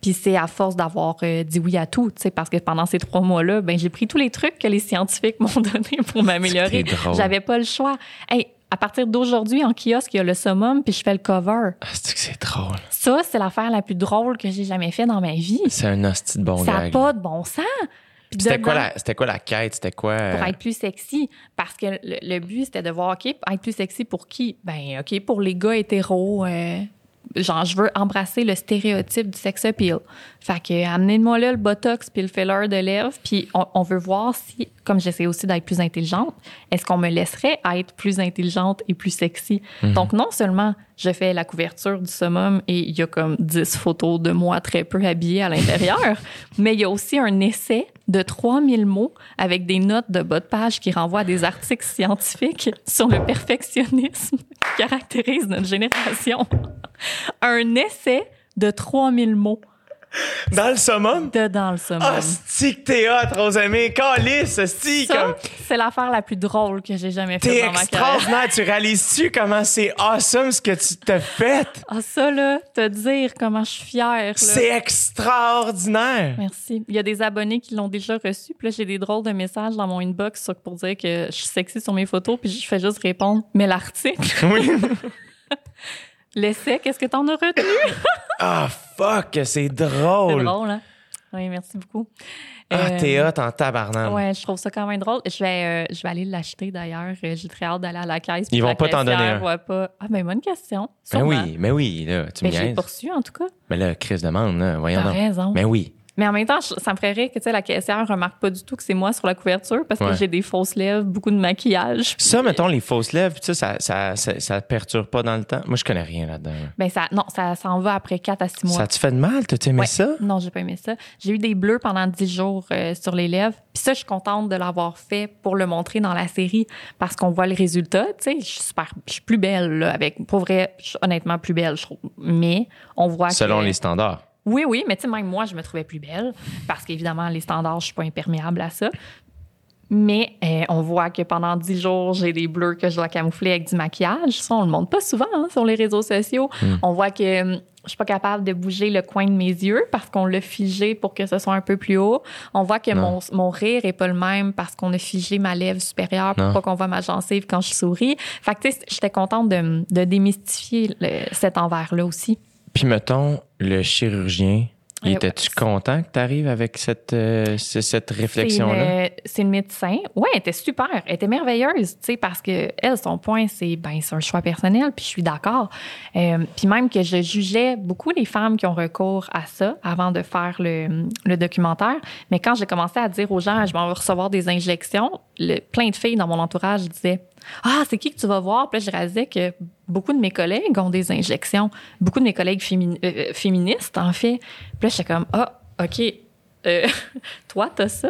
D: Puis c'est à force d'avoir euh, dit oui à tout, tu sais, parce que pendant ces trois mois-là, ben j'ai pris tous les trucs que les scientifiques m'ont donnés pour m'améliorer. J'avais pas le choix. Hey, à partir d'aujourd'hui, en kiosque, il y a le summum, puis je fais le cover.
B: Ah, c'est que c'est drôle?
D: Ça, c'est l'affaire la plus drôle que j'ai jamais fait dans ma vie.
B: C'est un hostie de bon
D: ça n'a pas de bon sens. Puis
B: C'était
D: dedans-
B: quoi, la, c'était quoi la quête? C'était quoi? euh,
D: pour être plus sexy. Parce que le, le but, c'était de voir, OK, être plus sexy pour qui? Ben, OK, pour les gars hétéros. euh, genre, je veux embrasser le stéréotype du sex appeal. Fait que, amenez-moi là le botox puis le filler de lèvres. Puis on, on veut voir si, comme j'essaie aussi d'être plus intelligente, est-ce qu'on me laisserait être plus intelligente et plus sexy? Donc, non seulement je fais la couverture du summum et il y a comme 10 photos de moi très peu habillée à l'intérieur, mais il y a aussi un essai de 3000 mots avec des notes de bas de page qui renvoient à des articles scientifiques sur le perfectionnisme qui caractérise notre génération. Un essai de 3000 mots.
B: Dans le summum?
D: Dedans le summum.
B: Ah, c'est que t'es hot, Rosamé. Calice, c'est
D: Ça,
B: comme...
D: c'est l'affaire la plus drôle que j'ai jamais faite dans ma carrière.
B: extraordinaire. tu réalises-tu comment c'est awesome ce que tu t'as fait?
D: Ah, ça, là, te dire comment je suis fière.
B: C'est extraordinaire.
D: Merci. Il y a des abonnés qui l'ont déjà reçu. Puis là, j'ai des drôles de messages dans mon inbox pour dire que je suis sexy sur mes photos. Puis je fais juste répondre, mais l'article,
B: Oui.
D: l'essai, qu'est-ce que t'en as retenu?
B: Ah, fuck, c'est
D: C'est
B: drôle.
D: drôle, hein? Oui, merci beaucoup.
B: Ah,
D: Euh,
B: t'es hot en tabarnak.
D: Ouais, je trouve ça quand même drôle. Je vais, euh, je vais aller l'acheter d'ailleurs. Euh, J'ai très hâte d'aller à la caisse.
B: Ils vont pas t'en donner un.
D: voit pas. Ah, ben bonne question.
B: Mais
D: Sûrement.
B: oui, mais oui, là, tu me
D: Ben, j'ai poursu en tout cas.
B: Mais là, Chris demande, là, voyons
D: T'as raison.
B: Mais oui.
D: Mais en même temps, ça me ferait rire que tu sais, la caissière remarque pas du tout que c'est moi sur la couverture parce
B: Ouais.
D: que j'ai des fausses lèvres, beaucoup de maquillage.
B: Ça, mettons, les fausses lèvres, ça, ça, ça, ça, ça perturbe pas dans le temps? Moi, je connais rien là-dedans.
D: Ben ça, non, ça s'en va après 4 à 6 mois.
B: Ça te fait de mal? T'as aimé
D: Ouais.
B: ça?
D: Non, j'ai pas aimé ça. J'ai eu des bleus pendant 10 jours euh, sur les lèvres. Puis ça, je suis contente de l'avoir fait pour le montrer dans la série parce qu'on voit le résultat. Tu sais, je suis super, je suis plus belle là, avec, pour vrai, je suis honnêtement plus belle, je trouve. Mais on voit
B: Selon
D: que,
B: les standards.
D: Oui, oui, mais tu sais, même moi, je me trouvais plus belle parce qu'évidemment, les standards, je suis pas imperméable à ça. Mais euh, on voit que pendant 10 jours, j'ai des bleus que je dois camoufler avec du maquillage. Ça, on le montre pas souvent hein, sur les réseaux sociaux. On voit que hum, je suis pas capable de bouger le coin de mes yeux parce qu'on l'a figé pour que ce soit un peu plus haut. On voit que mon, mon rire est pas le même parce qu'on a figé ma lèvre supérieure pour
B: Non.
D: pas qu'on voit ma gencive quand je souris. Fait que tu sais, j'étais contente de, de démystifier le- cet envers-là aussi.
B: Puis, mettons, le chirurgien, il était-tu
D: ouais.
B: content que tu arrives avec cette, euh, ce- cette réflexion-là?
D: C'est une, c'est une médecin. Ouais, elle était super. Elle était merveilleuse, tu sais, parce que elle, son point, c'est ben, c'est un choix personnel, puis je suis d'accord. Euh, puis même que je jugeais beaucoup les femmes qui ont recours à ça avant de faire le, le documentaire. Mais quand j'ai commencé à dire aux gens, je vais recevoir des injections, le, plein de filles dans mon entourage disaient ah, c'est qui que tu vas voir? Puis là, je réalisais que beaucoup de mes collègues ont des injections. Beaucoup de mes collègues fémini- euh, féministes, en fait. Puis là, j'étais comme, ah, OK, euh, toi, t'as ça?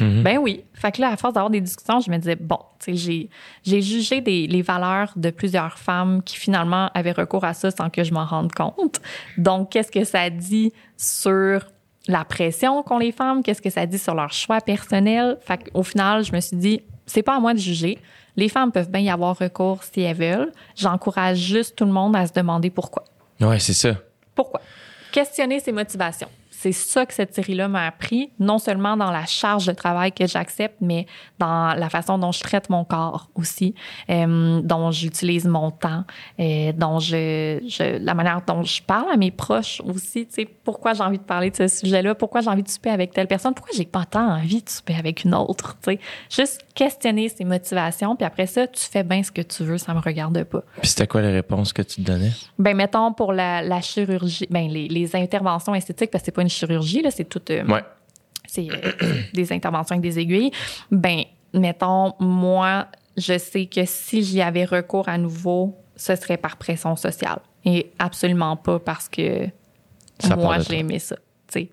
B: Mhm.
D: Ben oui. Fait que là, à force d'avoir des discussions, je me disais, bon, j'ai jugé des, les valeurs de plusieurs femmes qui finalement avaient recours à ça sans que je m'en rende compte. Donc, qu'est-ce que ça dit sur la pression qu'ont les femmes? Qu'est-ce que ça dit sur leur choix personnel? Fait qu'au final, je me suis dit, c'est pas à moi de juger. Les femmes peuvent bien y avoir recours si elles veulent. J'encourage juste tout le monde à se demander pourquoi.
B: Ouais, c'est ça.
D: Pourquoi? Questionner ses motivations. C'est ça que cette série-là m'a appris, non seulement dans la charge de travail que j'accepte, mais dans la façon dont je traite mon corps aussi, euh, dont j'utilise mon temps, euh, dont je, je, la manière dont je parle à mes proches aussi. Tu sais, pourquoi j'ai envie de parler de ce sujet-là, pourquoi j'ai envie de souper avec telle personne, pourquoi j'ai pas tant envie de souper avec une autre. Tu sais, juste questionner ses motivations, puis après ça, tu fais bien ce que tu veux, ça me regarde pas.
B: Puis c'était quoi les réponses que tu te donnais?
D: Ben mettons pour la, la chirurgie, ben les, les interventions esthétiques parce que c'est pas une chirurgie là, c'est tout euh,
B: Ouais.
D: c'est euh, des interventions avec des aiguilles. Ben mettons moi, je sais que si j'y avais recours à nouveau, ce serait par pression sociale et absolument pas parce que
B: Ça
D: moi j'ai aimé ça. tu sais.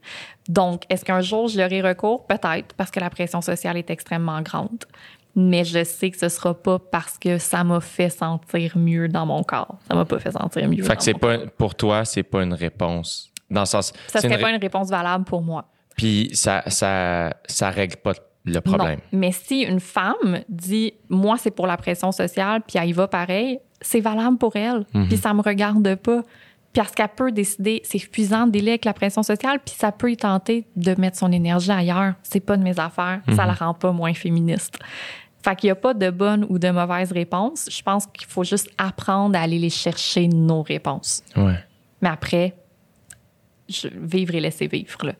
D: Donc, est-ce qu'un jour je leur ai recours? Peut-être, parce que la pression sociale est extrêmement grande. Mais je sais que ce sera pas parce que ça m'a fait sentir mieux dans mon corps. Ça m'a pas fait sentir mieux.
B: Fait
D: dans
B: que c'est pas, pour toi, c'est pas une réponse. Dans le sens.
D: Ça serait
B: une
D: pas une réponse valable pour moi.
B: Puis ça, ça, ça règle pas le problème.
D: Non. Mais si une femme dit, moi, c'est pour la pression sociale, puis elle y va pareil, c'est valable pour elle.
B: Mhm.
D: Puis ça me regarde pas. Parce qu'elle peut décider, c'est épuisant de délai avec la pression sociale, puis ça peut y tenter de mettre son énergie ailleurs. C'est pas de mes affaires.
B: Mhm.
D: Ça la rend pas moins féministe. Fait qu'il y a pas de bonne ou de mauvaise réponse. Je pense qu'il faut juste apprendre à aller les chercher, nos réponses.
B: Ouais.
D: Mais après, je, vivre et laisser vivre. Là.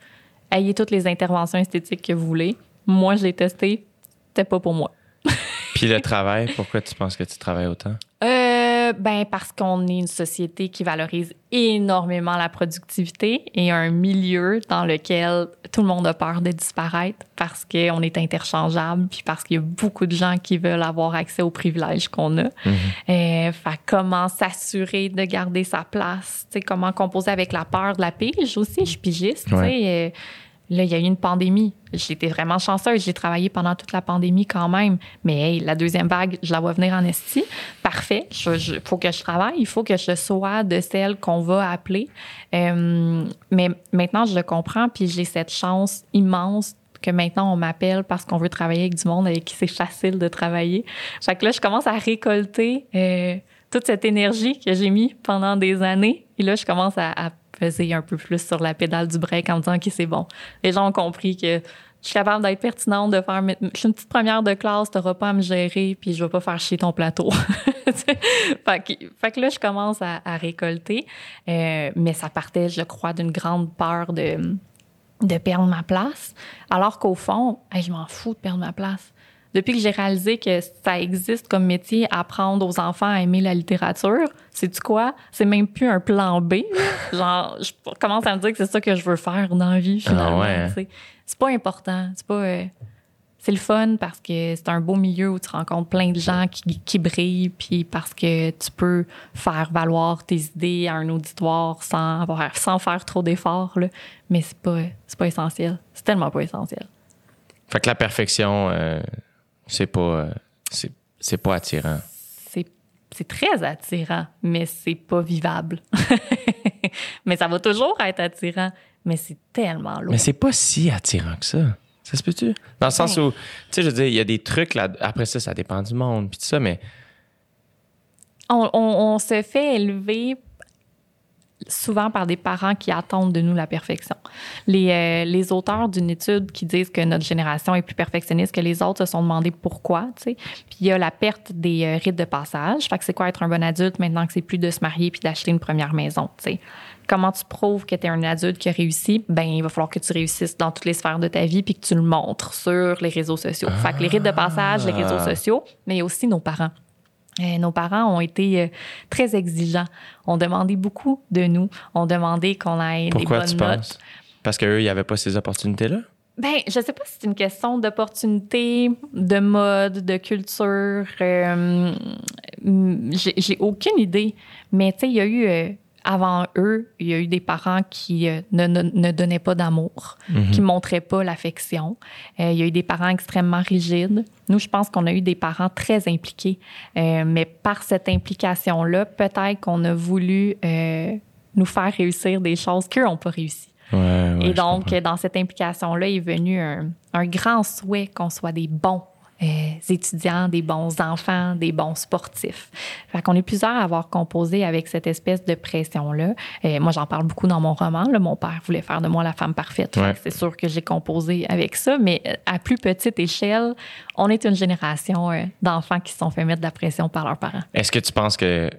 D: Ayez toutes les interventions esthétiques que vous voulez. Moi, je l'ai testé. C'était pas pour moi.
B: Puis le travail, pourquoi tu penses que tu travailles autant?
D: Euh, ben parce qu'on est une société qui valorise énormément la productivité et un milieu dans lequel tout le monde a peur de disparaître parce qu'on est interchangeable puis parce qu'il y a beaucoup de gens qui veulent avoir accès aux privilèges qu'on a. Euh, fait comment s'assurer de garder sa place, comment composer avec la peur de la pige aussi, je suis pigiste.
B: Ouais.
D: Là, il y a eu une pandémie. J'étais vraiment chanceuse. J'ai travaillé pendant toute la pandémie quand même. Mais hey, la deuxième vague, je la vois venir en esti. Parfait. Il faut que je travaille. Il faut que je sois de celle qu'on va appeler. Euh, mais maintenant, je le comprends. Puis j'ai cette chance immense que maintenant on m'appelle parce qu'on veut travailler avec du monde avec qui c'est facile de travailler. Fait que là, je commence à récolter euh, toute cette énergie que j'ai mis pendant des années. Et là, je commence à peser un peu plus sur la pédale du break en disant, OK, c'est bon. Les gens ont compris que je suis capable d'être pertinente, de faire. Je suis une petite première de classe, tu n'auras pas à me gérer, puis je vais pas faire chier ton plateau. fait, que, que, là, je commence à, à récolter. Euh, mais ça partait, je crois, d'une grande peur de, de perdre ma place. Alors qu'au fond, je m'en fous de perdre ma place depuis que j'ai réalisé que ça existe comme métier, apprendre aux enfants à aimer la littérature, c'est tu quoi? C'est même plus un plan B. Genre, je commence à me dire que c'est ça que je veux faire dans la vie, ah finalement. Hein? C'est pas important. C'est pas. Euh, c'est le fun parce que c'est un beau milieu où tu rencontres plein de gens qui, qui brillent, puis parce que tu peux faire valoir tes idées à un auditoire sans, avoir, sans faire trop d'efforts. Mais c'est pas, pas essentiel. C'est tellement pas essentiel.
B: Fait que la perfection, euh, c'est pas, euh, c'est, pas attirant.
D: C'est, très attirant, mais c'est pas vivable. mais ça va toujours être attirant, mais c'est tellement lourd.
B: Mais c'est pas si attirant que ça. Ça se peut-tu? Dans le sens où, tu sais, je veux dire, il y a des trucs là. Après ça, ça dépend du monde, puis tout ça, mais.
D: on se fait élever souvent par des parents qui attendent de nous la perfection. Les, euh, les auteurs d'une étude qui disent que notre génération est plus perfectionniste que les autres se sont demandé pourquoi, tu sais. Puis il y a la perte des euh, rites de passage. Fait que c'est quoi être un bon adulte maintenant que c'est plus de se marier puis d'acheter une première maison, tu sais? Comment tu prouves que tu es un adulte qui a réussi? Ben, il va falloir que tu réussisses dans toutes les sphères de ta vie puis que tu le montres sur les réseaux sociaux. Fait que les rites de passage, les réseaux ah. sociaux, mais aussi nos parents. Euh, nos parents ont été euh, très exigeants. On demandait beaucoup de nous. On demandait qu'on ait des bonnes tu Penses?
B: Parce qu'eux, il n'y avait pas ces opportunités-là?
D: Ben, je sais pas si c'est une question d'opportunité, de mode, de culture. Euh, j'ai aucune idée. Mais tu sais, il y a eu avant eux, il y a eu des parents qui euh, ne, ne, donnaient pas d'amour, mhm. qui montraient pas l'affection. Euh, il y a eu des parents extrêmement rigides. Nous, je pense qu'on a eu des parents très impliqués. Euh, mais par cette implication-là, peut-être qu'on a voulu nous faire réussir des choses qu'eux n'ont pas réussi. Et donc, dans cette implication-là est venu un, un grand souhait qu'on soit des bons euh, étudiants, des bons enfants, des bons sportifs. Fait qu'on est plusieurs à avoir composé avec cette espèce de pression-là. Euh, moi, j'en parle beaucoup dans mon roman. Mon père voulait faire de moi la femme parfaite. C'est sûr que j'ai composé avec ça, mais euh, à plus petite échelle, on est une génération d'enfants qui se sont fait mettre de la pression par leurs parents.
B: Est-ce que tu penses que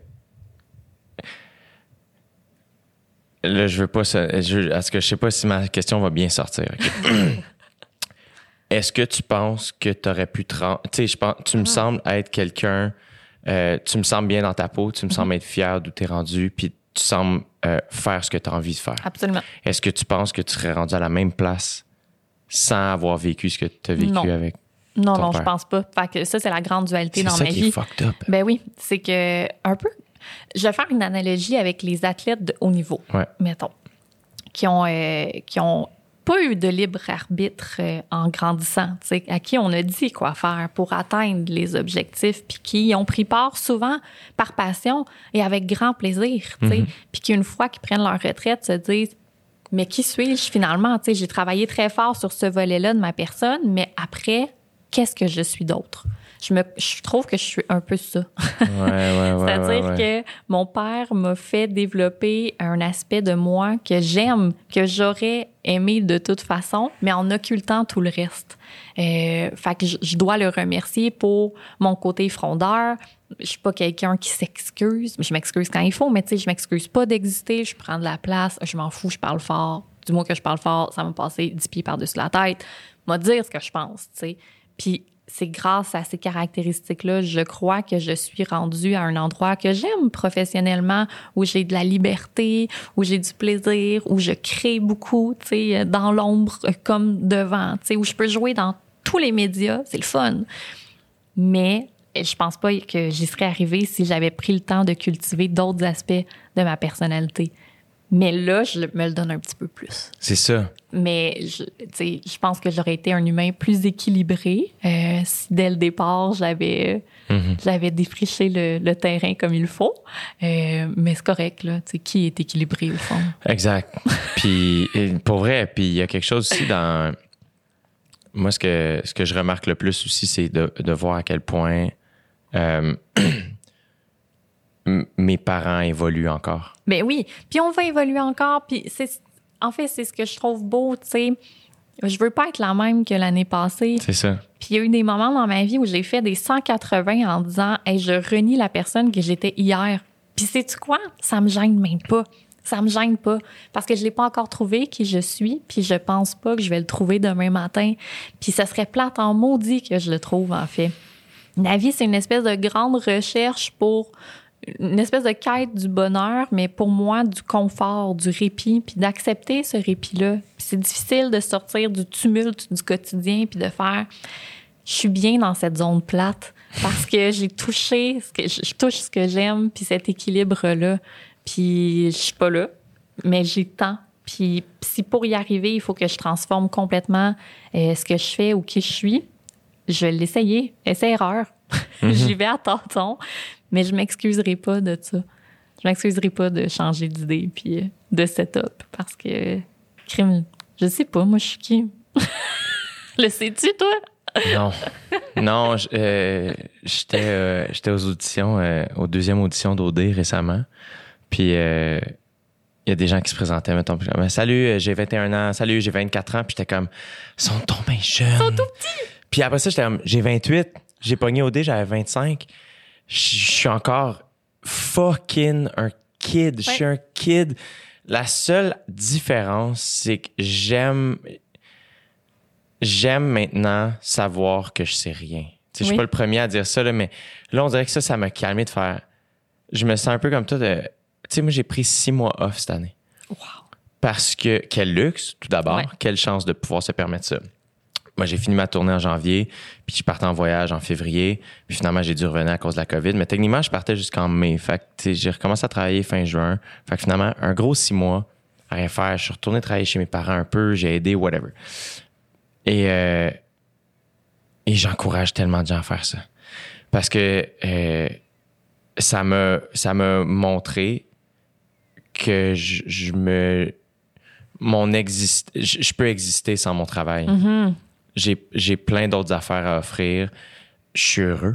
B: Là, je veux pas. Je, est-ce que je sais pas si ma question va bien sortir. Est-ce que tu penses que tu aurais pu te rendre. Tu sais, je pense, tu me ah. sembles être quelqu'un. Euh, tu me sembles bien dans ta peau, tu me sembles mm-hmm. être fier d'où tu es rendu, puis tu sembles euh, faire ce que tu as envie de faire.
D: Absolument.
B: Est-ce que tu penses que tu serais rendu à la même place sans avoir vécu ce que tu as vécu avec
D: Non, non, je pense pas. Fait que ça, c'est la grande dualité dans
B: ça
D: ma
B: qui
D: vie.
B: Est fucked up.
D: Ben oui, c'est que un peu. Je vais faire une analogie avec les athlètes de haut niveau, mettons, qui ont, euh, qui ont pas eu de libre arbitre euh, en grandissant, à qui on a dit quoi faire pour atteindre les objectifs, puis qui ont pris part souvent par passion et avec grand plaisir, mm-hmm. puis qui une fois qu'ils prennent leur retraite se disent mais qui suis-je finalement J'ai travaillé très fort sur ce volet-là de ma personne, mais après, qu'est-ce que je suis d'autre? Je, me, je trouve que je suis un peu ça. C'est-à-dire que mon père m'a fait développer un aspect de moi que j'aime, que j'aurais aimé de toute façon, mais en occultant tout le reste. Euh, fait que je, dois le remercier pour mon côté frondeur. Je suis pas quelqu'un qui s'excuse. Je m'excuse quand il faut, mais tu sais, je m'excuse pas d'exister. Je prends de la place. Je m'en fous. Je parle fort. Du moins que je parle fort, ça va me passer dix pieds par-dessus la tête. M'a dire ce que je pense, tu sais. Puis c'est grâce à ces caractéristiques-là, je crois que je suis rendue à un endroit que j'aime professionnellement, où j'ai de la liberté, où j'ai du plaisir, où je crée beaucoup, tu sais, dans l'ombre comme devant, tu sais, où je peux jouer dans tous les médias, c'est le fun. Mais je pense pas que j'y serais arrivée si j'avais pris le temps de cultiver d'autres aspects de ma personnalité. Mais là, je me le donne un petit peu plus.
B: C'est ça.
D: Mais je, je pense que j'aurais été un humain plus équilibré euh, si dès le départ, j'avais j'avais défriché le, le terrain comme il faut. Euh, mais c'est correct, là. Qui est équilibré au fond?
B: Exact. puis pour vrai, puis il y a quelque chose aussi dans moi ce que ce que je remarque le plus aussi c'est de, de voir à quel point euh, mes parents évoluent encore.
D: Ben oui. Puis on va évoluer encore. Puis c'est, en fait, c'est ce que je trouve beau, tu sais. Je veux pas être la même que l'année passée.
B: C'est ça.
D: Puis il y a eu des moments dans ma vie où j'ai fait des 180 en disant hey, je renie la personne que j'étais hier. Puis sais-tu quoi? Ça me gêne même pas. Ça me gêne pas. Parce que je l'ai pas encore trouvé qui je suis. Puis je pense pas que je vais le trouver demain matin. Puis ça serait plate en maudit que je le trouve, en fait. La vie, c'est une espèce de grande recherche pour une espèce de quête du bonheur, mais pour moi, du confort, du répit, puis d'accepter ce répit-là. C'est difficile de sortir du tumulte du quotidien, puis de faire je suis bien dans cette zone plate parce que j'ai touché ce que je, touche ce que j'aime puis cet équilibre là puis je suis pas là mais j'ai temps. Puis si pour y arriver il faut que je transforme complètement euh, ce que je fais ou qui je suis je vais l'essayer. Essai erreur j'y vais à tâtons mais je m'excuserai pas de ça je m'excuserai pas de changer d'idée puis euh, de setup parce que crime je sais pas moi je suis qui? Le sais-tu toi?
B: Non. non, euh, j'étais euh, j'étais aux auditions, euh, aux deuxième audition d'OD récemment. Puis euh, il y a des gens qui se présentaient, mettons, salut, j'ai 21 ans, salut, j'ai 24 ans, puis j'étais comme, ils sont tombés jeunes. Ils sont tout petits. Puis après ça, j'étais comme, j'ai 28, j'ai pogné OD, j'avais 25. Je suis encore fucking un kid. Je suis un kid. La seule différence, c'est que j'aime j'aime maintenant savoir que je sais rien. Je suis pas le premier à dire ça, là, mais là, on dirait que ça, ça m'a calmé de faire. Je me sens un peu comme toi de. Tu sais, moi, j'ai pris six mois off cette année.
D: wow
B: Parce que, quel luxe, tout d'abord.
D: Ouais.
B: Quelle chance de pouvoir se permettre ça. Moi, j'ai fini ma tournée en janvier, puis je partais en voyage en février, puis finalement, j'ai dû revenir à cause de la COVID. Mais techniquement, je partais jusqu'en mai. Fait que, j'ai recommencé à travailler fin juin. Fait que finalement, un gros six mois à rien faire. Je suis retourné travailler chez mes parents un peu, j'ai aidé, whatever. Et, euh, et j'encourage tellement de gens à faire ça. Parce que euh, ça m'a montré que je, je me mon je, peux exister sans mon travail.
D: Mhm.
B: J'ai j'ai plein d'autres affaires à offrir. Je suis heureux.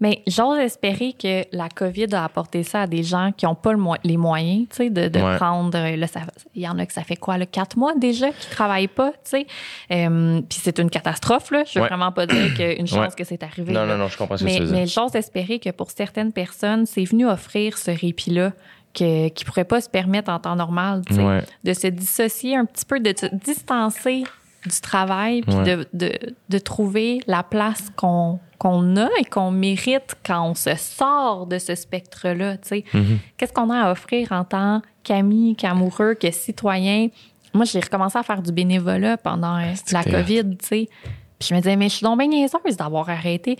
D: Mais j'ose espérer que la COVID a apporté ça à des gens qui n'ont pas le mo- les moyens, tu sais, de, de
B: Ouais.
D: prendre. euh, Là, il y en a que ça fait quoi, là, quatre mois déjà qui travaillent pas, tu sais. Euh, Puis c'est une catastrophe, là. Je veux
B: Ouais.
D: vraiment pas dire qu'une chance
B: Ouais.
D: que c'est arrivé.
B: Non,
D: là.
B: non, non, je comprends ce que tu veux dire.
D: mais j'ose espérer que pour certaines personnes, c'est venu offrir ce répit-là qui ne pourraient pas se permettre en temps normal, tu sais de se dissocier un petit peu, de se distancer du travail, puis
B: Ouais.
D: de, de, de trouver la place qu'on qu'on a et qu'on mérite quand on se sort de ce spectre-là. tu sais.
B: Mhm.
D: Qu'est-ce qu'on a à offrir en tant qu'ami, qu'amoureux, que citoyen? Moi, j'ai recommencé à faire du bénévolat pendant
B: c'est
D: la COVID, tu sais. Puis je me disais, mais je suis donc bien niaiseuse d'avoir arrêté.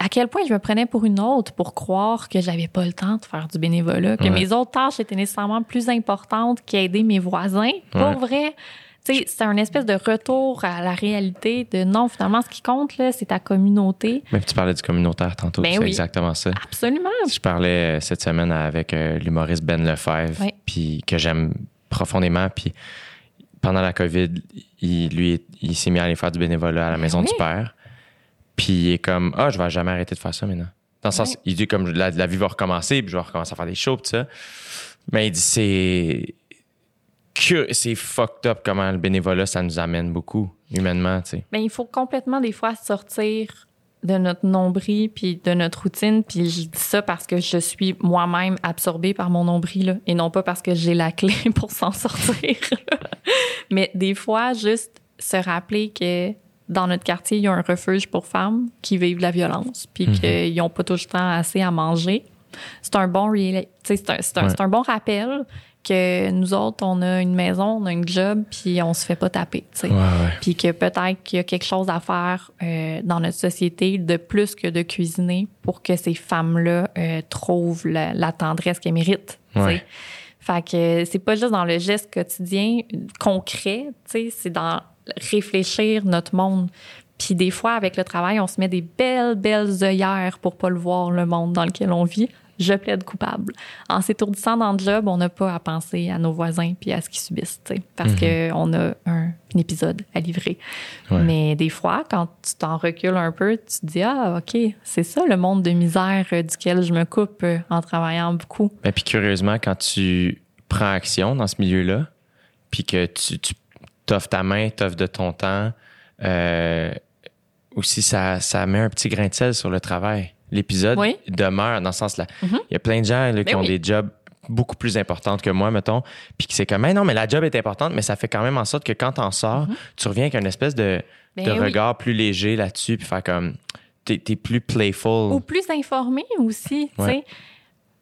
D: À quel point je me prenais pour une autre pour croire que j'avais pas le temps de faire du bénévolat, que
B: Ouais.
D: mes autres tâches étaient nécessairement plus importantes qu'aider mes voisins? Pour vrai, c'est un espèce de retour à la réalité de non, finalement, ce qui compte, là, c'est ta communauté.
B: Même tu parlais du communautaire tantôt,
D: Ben
B: c'est
D: oui.
B: exactement ça.
D: Absolument.
B: Je parlais euh, cette semaine avec euh, l'humoriste Ben Lefebvre,
D: Ouais.
B: puis que j'aime profondément. Puis pendant la COVID, il, lui, il s'est mis à aller faire du bénévolat à la maison
D: Ben oui.
B: du père. Puis il est comme, ah, je vais jamais arrêter de faire ça maintenant. Dans le sens, il dit comme la, la vie va recommencer, puis je vais recommencer à faire des shows, puis tout ça. Mais il dit, c'est. C'est fucked up comment le bénévolat, ça nous amène beaucoup, humainement, tu sais.
D: Ben, il faut complètement, des fois, sortir de notre nombril puis de notre routine. Puis je dis ça parce que je suis moi-même absorbée par mon nombril là, et non pas parce que j'ai la clé pour s'en sortir. Mais des fois, juste se rappeler que dans notre quartier, il y a un refuge pour femmes qui vivent de la violence puis qu'ils n'ont pas tout le temps assez à manger. C'est un bon c'est un, un-
B: Ouais.
D: un bon rappel que nous autres, on a une maison, on a un job, puis on se fait pas taper. tu sais
B: Ouais, ouais.
D: puis que peut-être qu'il y a quelque chose à faire euh, dans notre société de plus que de cuisiner pour que ces femmes-là euh, trouvent la, la tendresse qu'elles méritent. tu sais.
B: Ouais.
D: Fait que c'est pas juste dans le geste quotidien concret, tu sais, c'est dans réfléchir notre monde. Puis des fois, avec le travail, on se met des belles, belles œillères pour pas le voir, le monde dans lequel on vit. Je plaide coupable. En s'étourdissant dans le job, on n'a pas à penser à nos voisins puis à ce qu'ils subissent, tu sais, parce
B: Mhm.
D: que on a un, épisode à livrer.
B: Ouais.
D: Mais des fois, quand tu t'en recules un peu, tu te dis ah ok, c'est ça le monde de misère euh, duquel je me coupe euh, en travaillant beaucoup.
B: Ben, puis curieusement, quand tu prends action dans ce milieu-là, puis que tu, tu t'offres ta main, t'offres de ton temps, euh, aussi, ça, ça met un petit grain de sel sur le travail. L'épisode
D: Oui.
B: demeure dans ce sens-là.
D: Mhm.
B: Il y a plein de gens là, qui
D: Ben
B: ont
D: oui.
B: des jobs beaucoup plus importantes que moi, mettons, puis que c'est comme, mais non, mais la job est importante, mais ça fait quand même en sorte que quand t'en sors, tu reviens avec une espèce de,
D: Ben
B: de
D: oui.
B: regard plus léger là-dessus, puis faire comme, t'es, t'es plus playful.
D: Ou plus informés aussi, tu sais.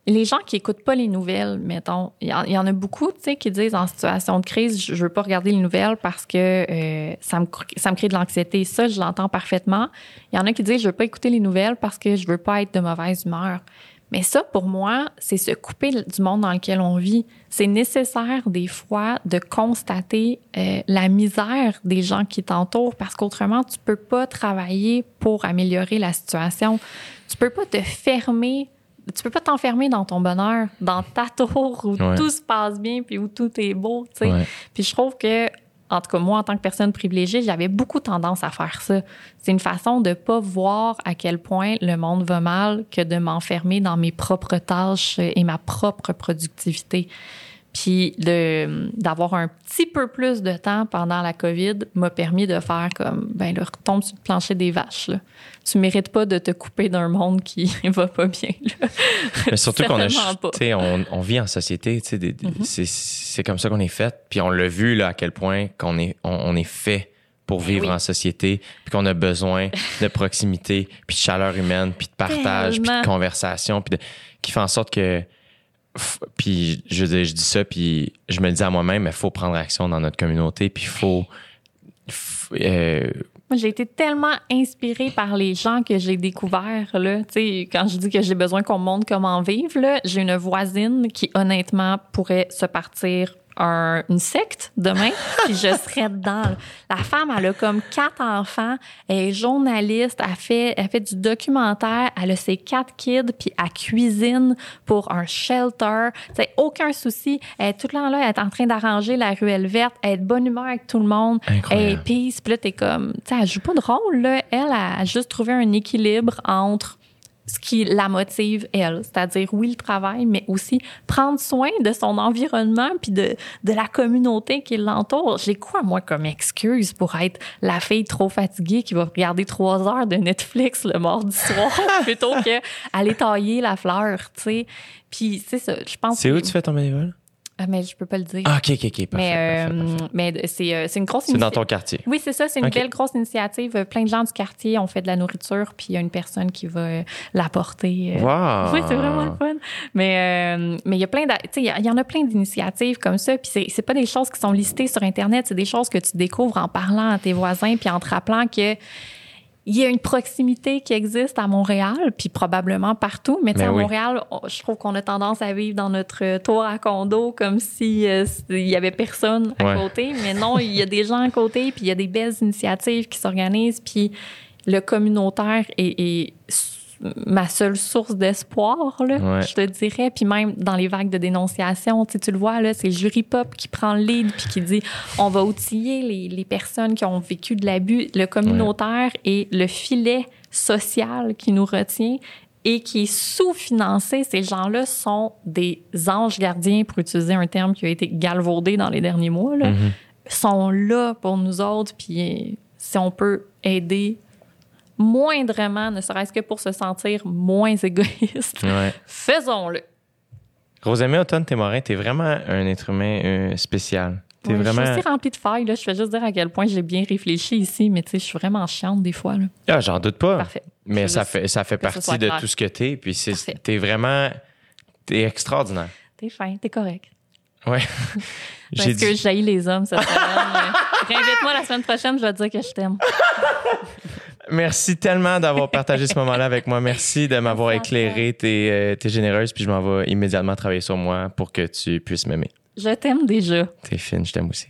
D: Les gens qui écoutent pas les nouvelles, mettons, il y, en- a beaucoup, tu sais, qui disent en situation de crise, je je veux pas regarder les nouvelles parce que euh, ça me ça me crée de l'anxiété. Ça, je l'entends parfaitement. Il y en a qui disent je veux pas écouter les nouvelles parce que je veux pas être de mauvaise humeur. Mais ça, pour moi, c'est se couper du monde dans lequel on vit. C'est nécessaire des fois de constater euh, la misère des gens qui t'entourent parce qu'autrement, tu peux pas travailler pour améliorer la situation. Tu peux pas te fermer, tu peux pas t'enfermer dans ton bonheur, dans ta tour où
B: Ouais.
D: tout se passe bien puis où tout est beau, tu sais.
B: Ouais.
D: Puis je trouve que, en tout cas, moi, en tant que personne privilégiée, j'avais beaucoup tendance à faire ça. C'est une façon de pas voir à quel point le monde va mal que de m'enfermer dans mes propres tâches et ma propre productivité. Puis d'avoir un petit peu plus de temps pendant la COVID m'a permis de faire comme, ben là, retombe sur le plancher des vaches. Là. Tu mérites pas de te couper d'un monde qui va pas bien. Là.
B: Mais surtout qu'on a, on, on vit en société, des-
D: Mhm.
B: c'est, comme ça qu'on est fait. Puis on l'a vu là à quel point qu'on est, on, on est fait pour vivre
D: Ben oui.
B: en société, puis qu'on a besoin de proximité, puis de chaleur humaine, puis de partage, puis de conversation, puis de, qui fait en sorte que, puis je, dis ça, puis je me dis à moi-même, mais faut prendre action dans notre communauté, puis faut, f- euh,
D: Moi, j'ai été tellement inspirée par les gens que j'ai découverts. Là. Tu sais, quand je dis que j'ai besoin qu'on montre comment vivre, j'ai une voisine qui, honnêtement, pourrait se partir un- une secte demain, puis je serais dedans. La femme, elle a comme quatre enfants, elle est journaliste, elle fait, elle fait du documentaire, elle a ses quatre kids, puis elle cuisine pour un shelter. Tu sais, aucun souci. Elle est tout le temps là, elle est en train d'arranger la ruelle verte, elle est de bonne humeur avec tout le monde.
B: Incroyable.
D: Elle est peace. Puis là, t'es comme, tu sais, elle joue pas de rôle, là. Elle a juste trouvé un équilibre entre ce qui la motive, elle. C'est-à-dire, oui, le travail, mais aussi prendre soin de son environnement puis de, de la communauté qui l'entoure. J'ai quoi, moi, comme excuse pour être la fille trop fatiguée qui va regarder trois heures de Netflix le mardi soir plutôt que aller tailler la fleur, tu sais. Puis, c'est ça, je pense
B: c'est où tu fais ton bénévole?
D: Ah, mais je peux pas le dire.
B: Ah, ok, ok, ok, parfait,
D: mais euh,
B: parfait.
D: mais c'est euh, c'est une grosse
B: C'est dans
D: initiative.
B: ton quartier.
D: Oui, c'est ça. C'est une belle grosse initiative. Euh, Plein de gens du quartier ont fait de la nourriture, puis il y a une personne qui va euh, l'apporter.
B: Wow!
D: Oui, c'est vraiment le fun. Mais euh, mais il y a plein y il y en a plein d'initiatives comme ça. Puis c'est c'est pas des choses qui sont listées sur internet. C'est des choses que tu découvres en parlant à tes voisins, puis en te rappelant que il y a une proximité qui existe à Montréal, puis probablement partout. Mais tu sais,
B: Ben
D: à
B: oui.
D: Montréal, on- je trouve qu'on a tendance à vivre dans notre euh, tour à condo comme si euh, il y avait personne à
B: Ouais.
D: côté. Mais non, il y a des gens à côté, puis il y a des belles initiatives qui s'organisent, puis le communautaire est, est ma seule source d'espoir,
B: Ouais.
D: je te dirais. Puis même dans les vagues de dénonciation, tu sais, tu le vois, là, c'est le jury pop qui prend le lead puis qui dit on va outiller les, les personnes qui ont vécu de l'abus. Le communautaire et le filet social qui nous retient et qui est sous-financé. Ces gens-là sont des anges gardiens, pour utiliser un terme qui a été galvaudé dans les derniers mois, là,
B: Mhm.
D: sont là pour nous autres. Puis si on peut aider moindrement, ne serait-ce que pour se sentir moins égoïste,
B: Ouais.
D: faisons-le.
B: Rosamie Automne-Témorin, t'es vraiment un être humain euh, spécial. T'es
D: Ouais, Je
B: vraiment.
D: suis aussi remplie de failles. Là. Je vais juste dire à quel point j'ai bien réfléchi ici, mais tu sais, je suis vraiment chiante des fois. Là.
B: Ah, j'en doute pas.
D: Parfait.
B: Mais
D: Je
B: ça fait, ça fait
D: que
B: partie de tout ce que t'es. Puis t'es vraiment. T'es extraordinaire.
D: T'es fin, t'es correct.
B: Ouais. J'ai
D: Parce que
B: dit.
D: j'haïs les hommes cette semaine. Réinvite-moi la semaine prochaine, je vais te dire que je t'aime.
B: Merci tellement d'avoir partagé ce moment-là avec moi. Merci de m'avoir éclairé. T'es euh, t'es généreuse, puis je m'en vais immédiatement travailler sur moi pour que tu puisses m'aimer.
D: Je t'aime déjà.
B: T'es fine, je t'aime aussi.